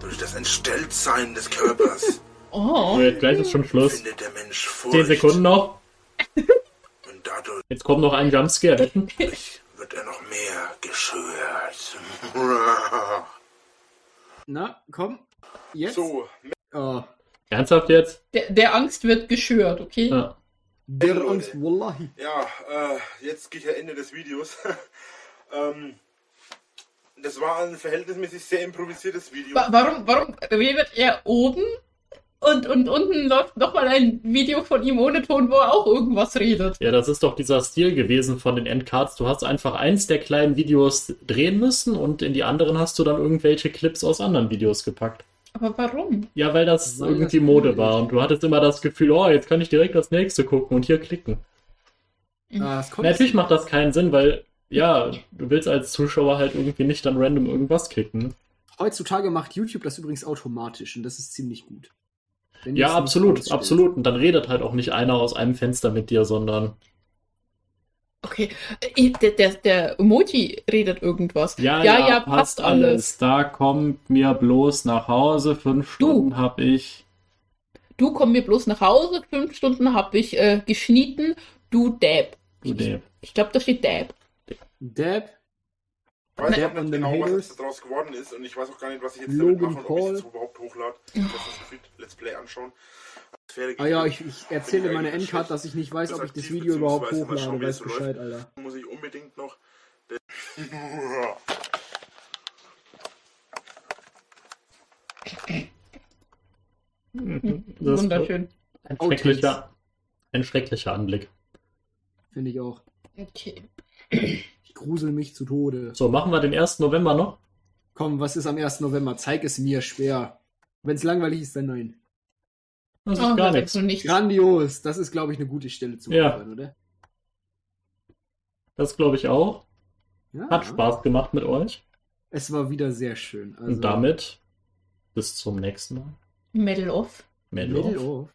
Durch das Entstelltsein des Körpers. Oh. Jetzt gleich ist schon Schluss. Findet der Mensch Furcht. Zehn Sekunden noch. Und dadurch Jetzt kommt noch ein Jumpscare. Wetten? (laughs) wird er noch mehr geschürt. Na, komm. Jetzt. So, Oh, Ernsthaft jetzt? Der, der Angst wird geschürt, okay? Ja. der. Angst, Wallahi. ja, äh, jetzt geht ja Ende des Videos. (laughs) ähm, das war ein verhältnismäßig sehr improvisiertes Video. Wa warum, warum redet er oben und, und unten läuft nochmal ein Video von ihm ohne Ton, wo er auch irgendwas redet? Ja, das ist doch dieser Stil gewesen von den Endcards. Du hast einfach eins der kleinen Videos drehen müssen und in die anderen hast du dann irgendwelche Clips aus anderen Videos gepackt. Aber warum? Ja, weil das Weil irgendwie das Mode war und du hattest immer das Gefühl, oh, jetzt kann ich direkt das nächste gucken und hier klicken. Ah, das kommt Natürlich macht das keinen Sinn, weil, ja, du willst als Zuschauer halt irgendwie nicht dann random irgendwas klicken. Heutzutage macht YouTube das übrigens automatisch und das ist ziemlich gut. Ja, absolut, absolut. Und dann redet halt auch nicht einer aus einem Fenster mit dir, sondern Okay, äh, der, der, der Emoji redet irgendwas. ja, ja, ja, passt alles. Da kommt mir bloß nach Hause. Fünf Du. Stunden hab ich. Du komm mir bloß nach Hause, fünf Stunden hab ich äh, geschnitten, du Dab. Du Depp. Ich glaube, da steht Dab. Dab, Ich weiß Der auch und nicht den genau, was Haters. jetzt daraus geworden ist und ich weiß auch gar nicht, was ich jetzt Logan damit mache und ob ich das überhaupt hochlade. Assassin's Creed Let's Play anschauen. Ah ja, ich, ich erzähle in meiner eigentlich Endcard, dass ich nicht weiß, ob ich das Video überhaupt schauen, hochlade. wie Weiß Bescheid, Alter. muss ich unbedingt noch. Das ist Wunderschön. Ein Outtakes. schrecklicher, ein schrecklicher Anblick. Finde ich auch. Okay. Ich grusel mich zu Tode. So, machen wir den 1. November noch? Komm, was ist am 1. November? Zeig es mir schwer. Wenn es langweilig ist, dann nein. Das ist Oh, gar nichts. nichts. Grandios. Das ist, glaube ich, eine gute Stelle zu Ja. aufhören, oder? Das glaube ich auch. Ja. Hat Spaß gemacht mit euch. Es war wieder sehr schön. Also, Und damit bis zum nächsten Mal. Medal of. Medal of.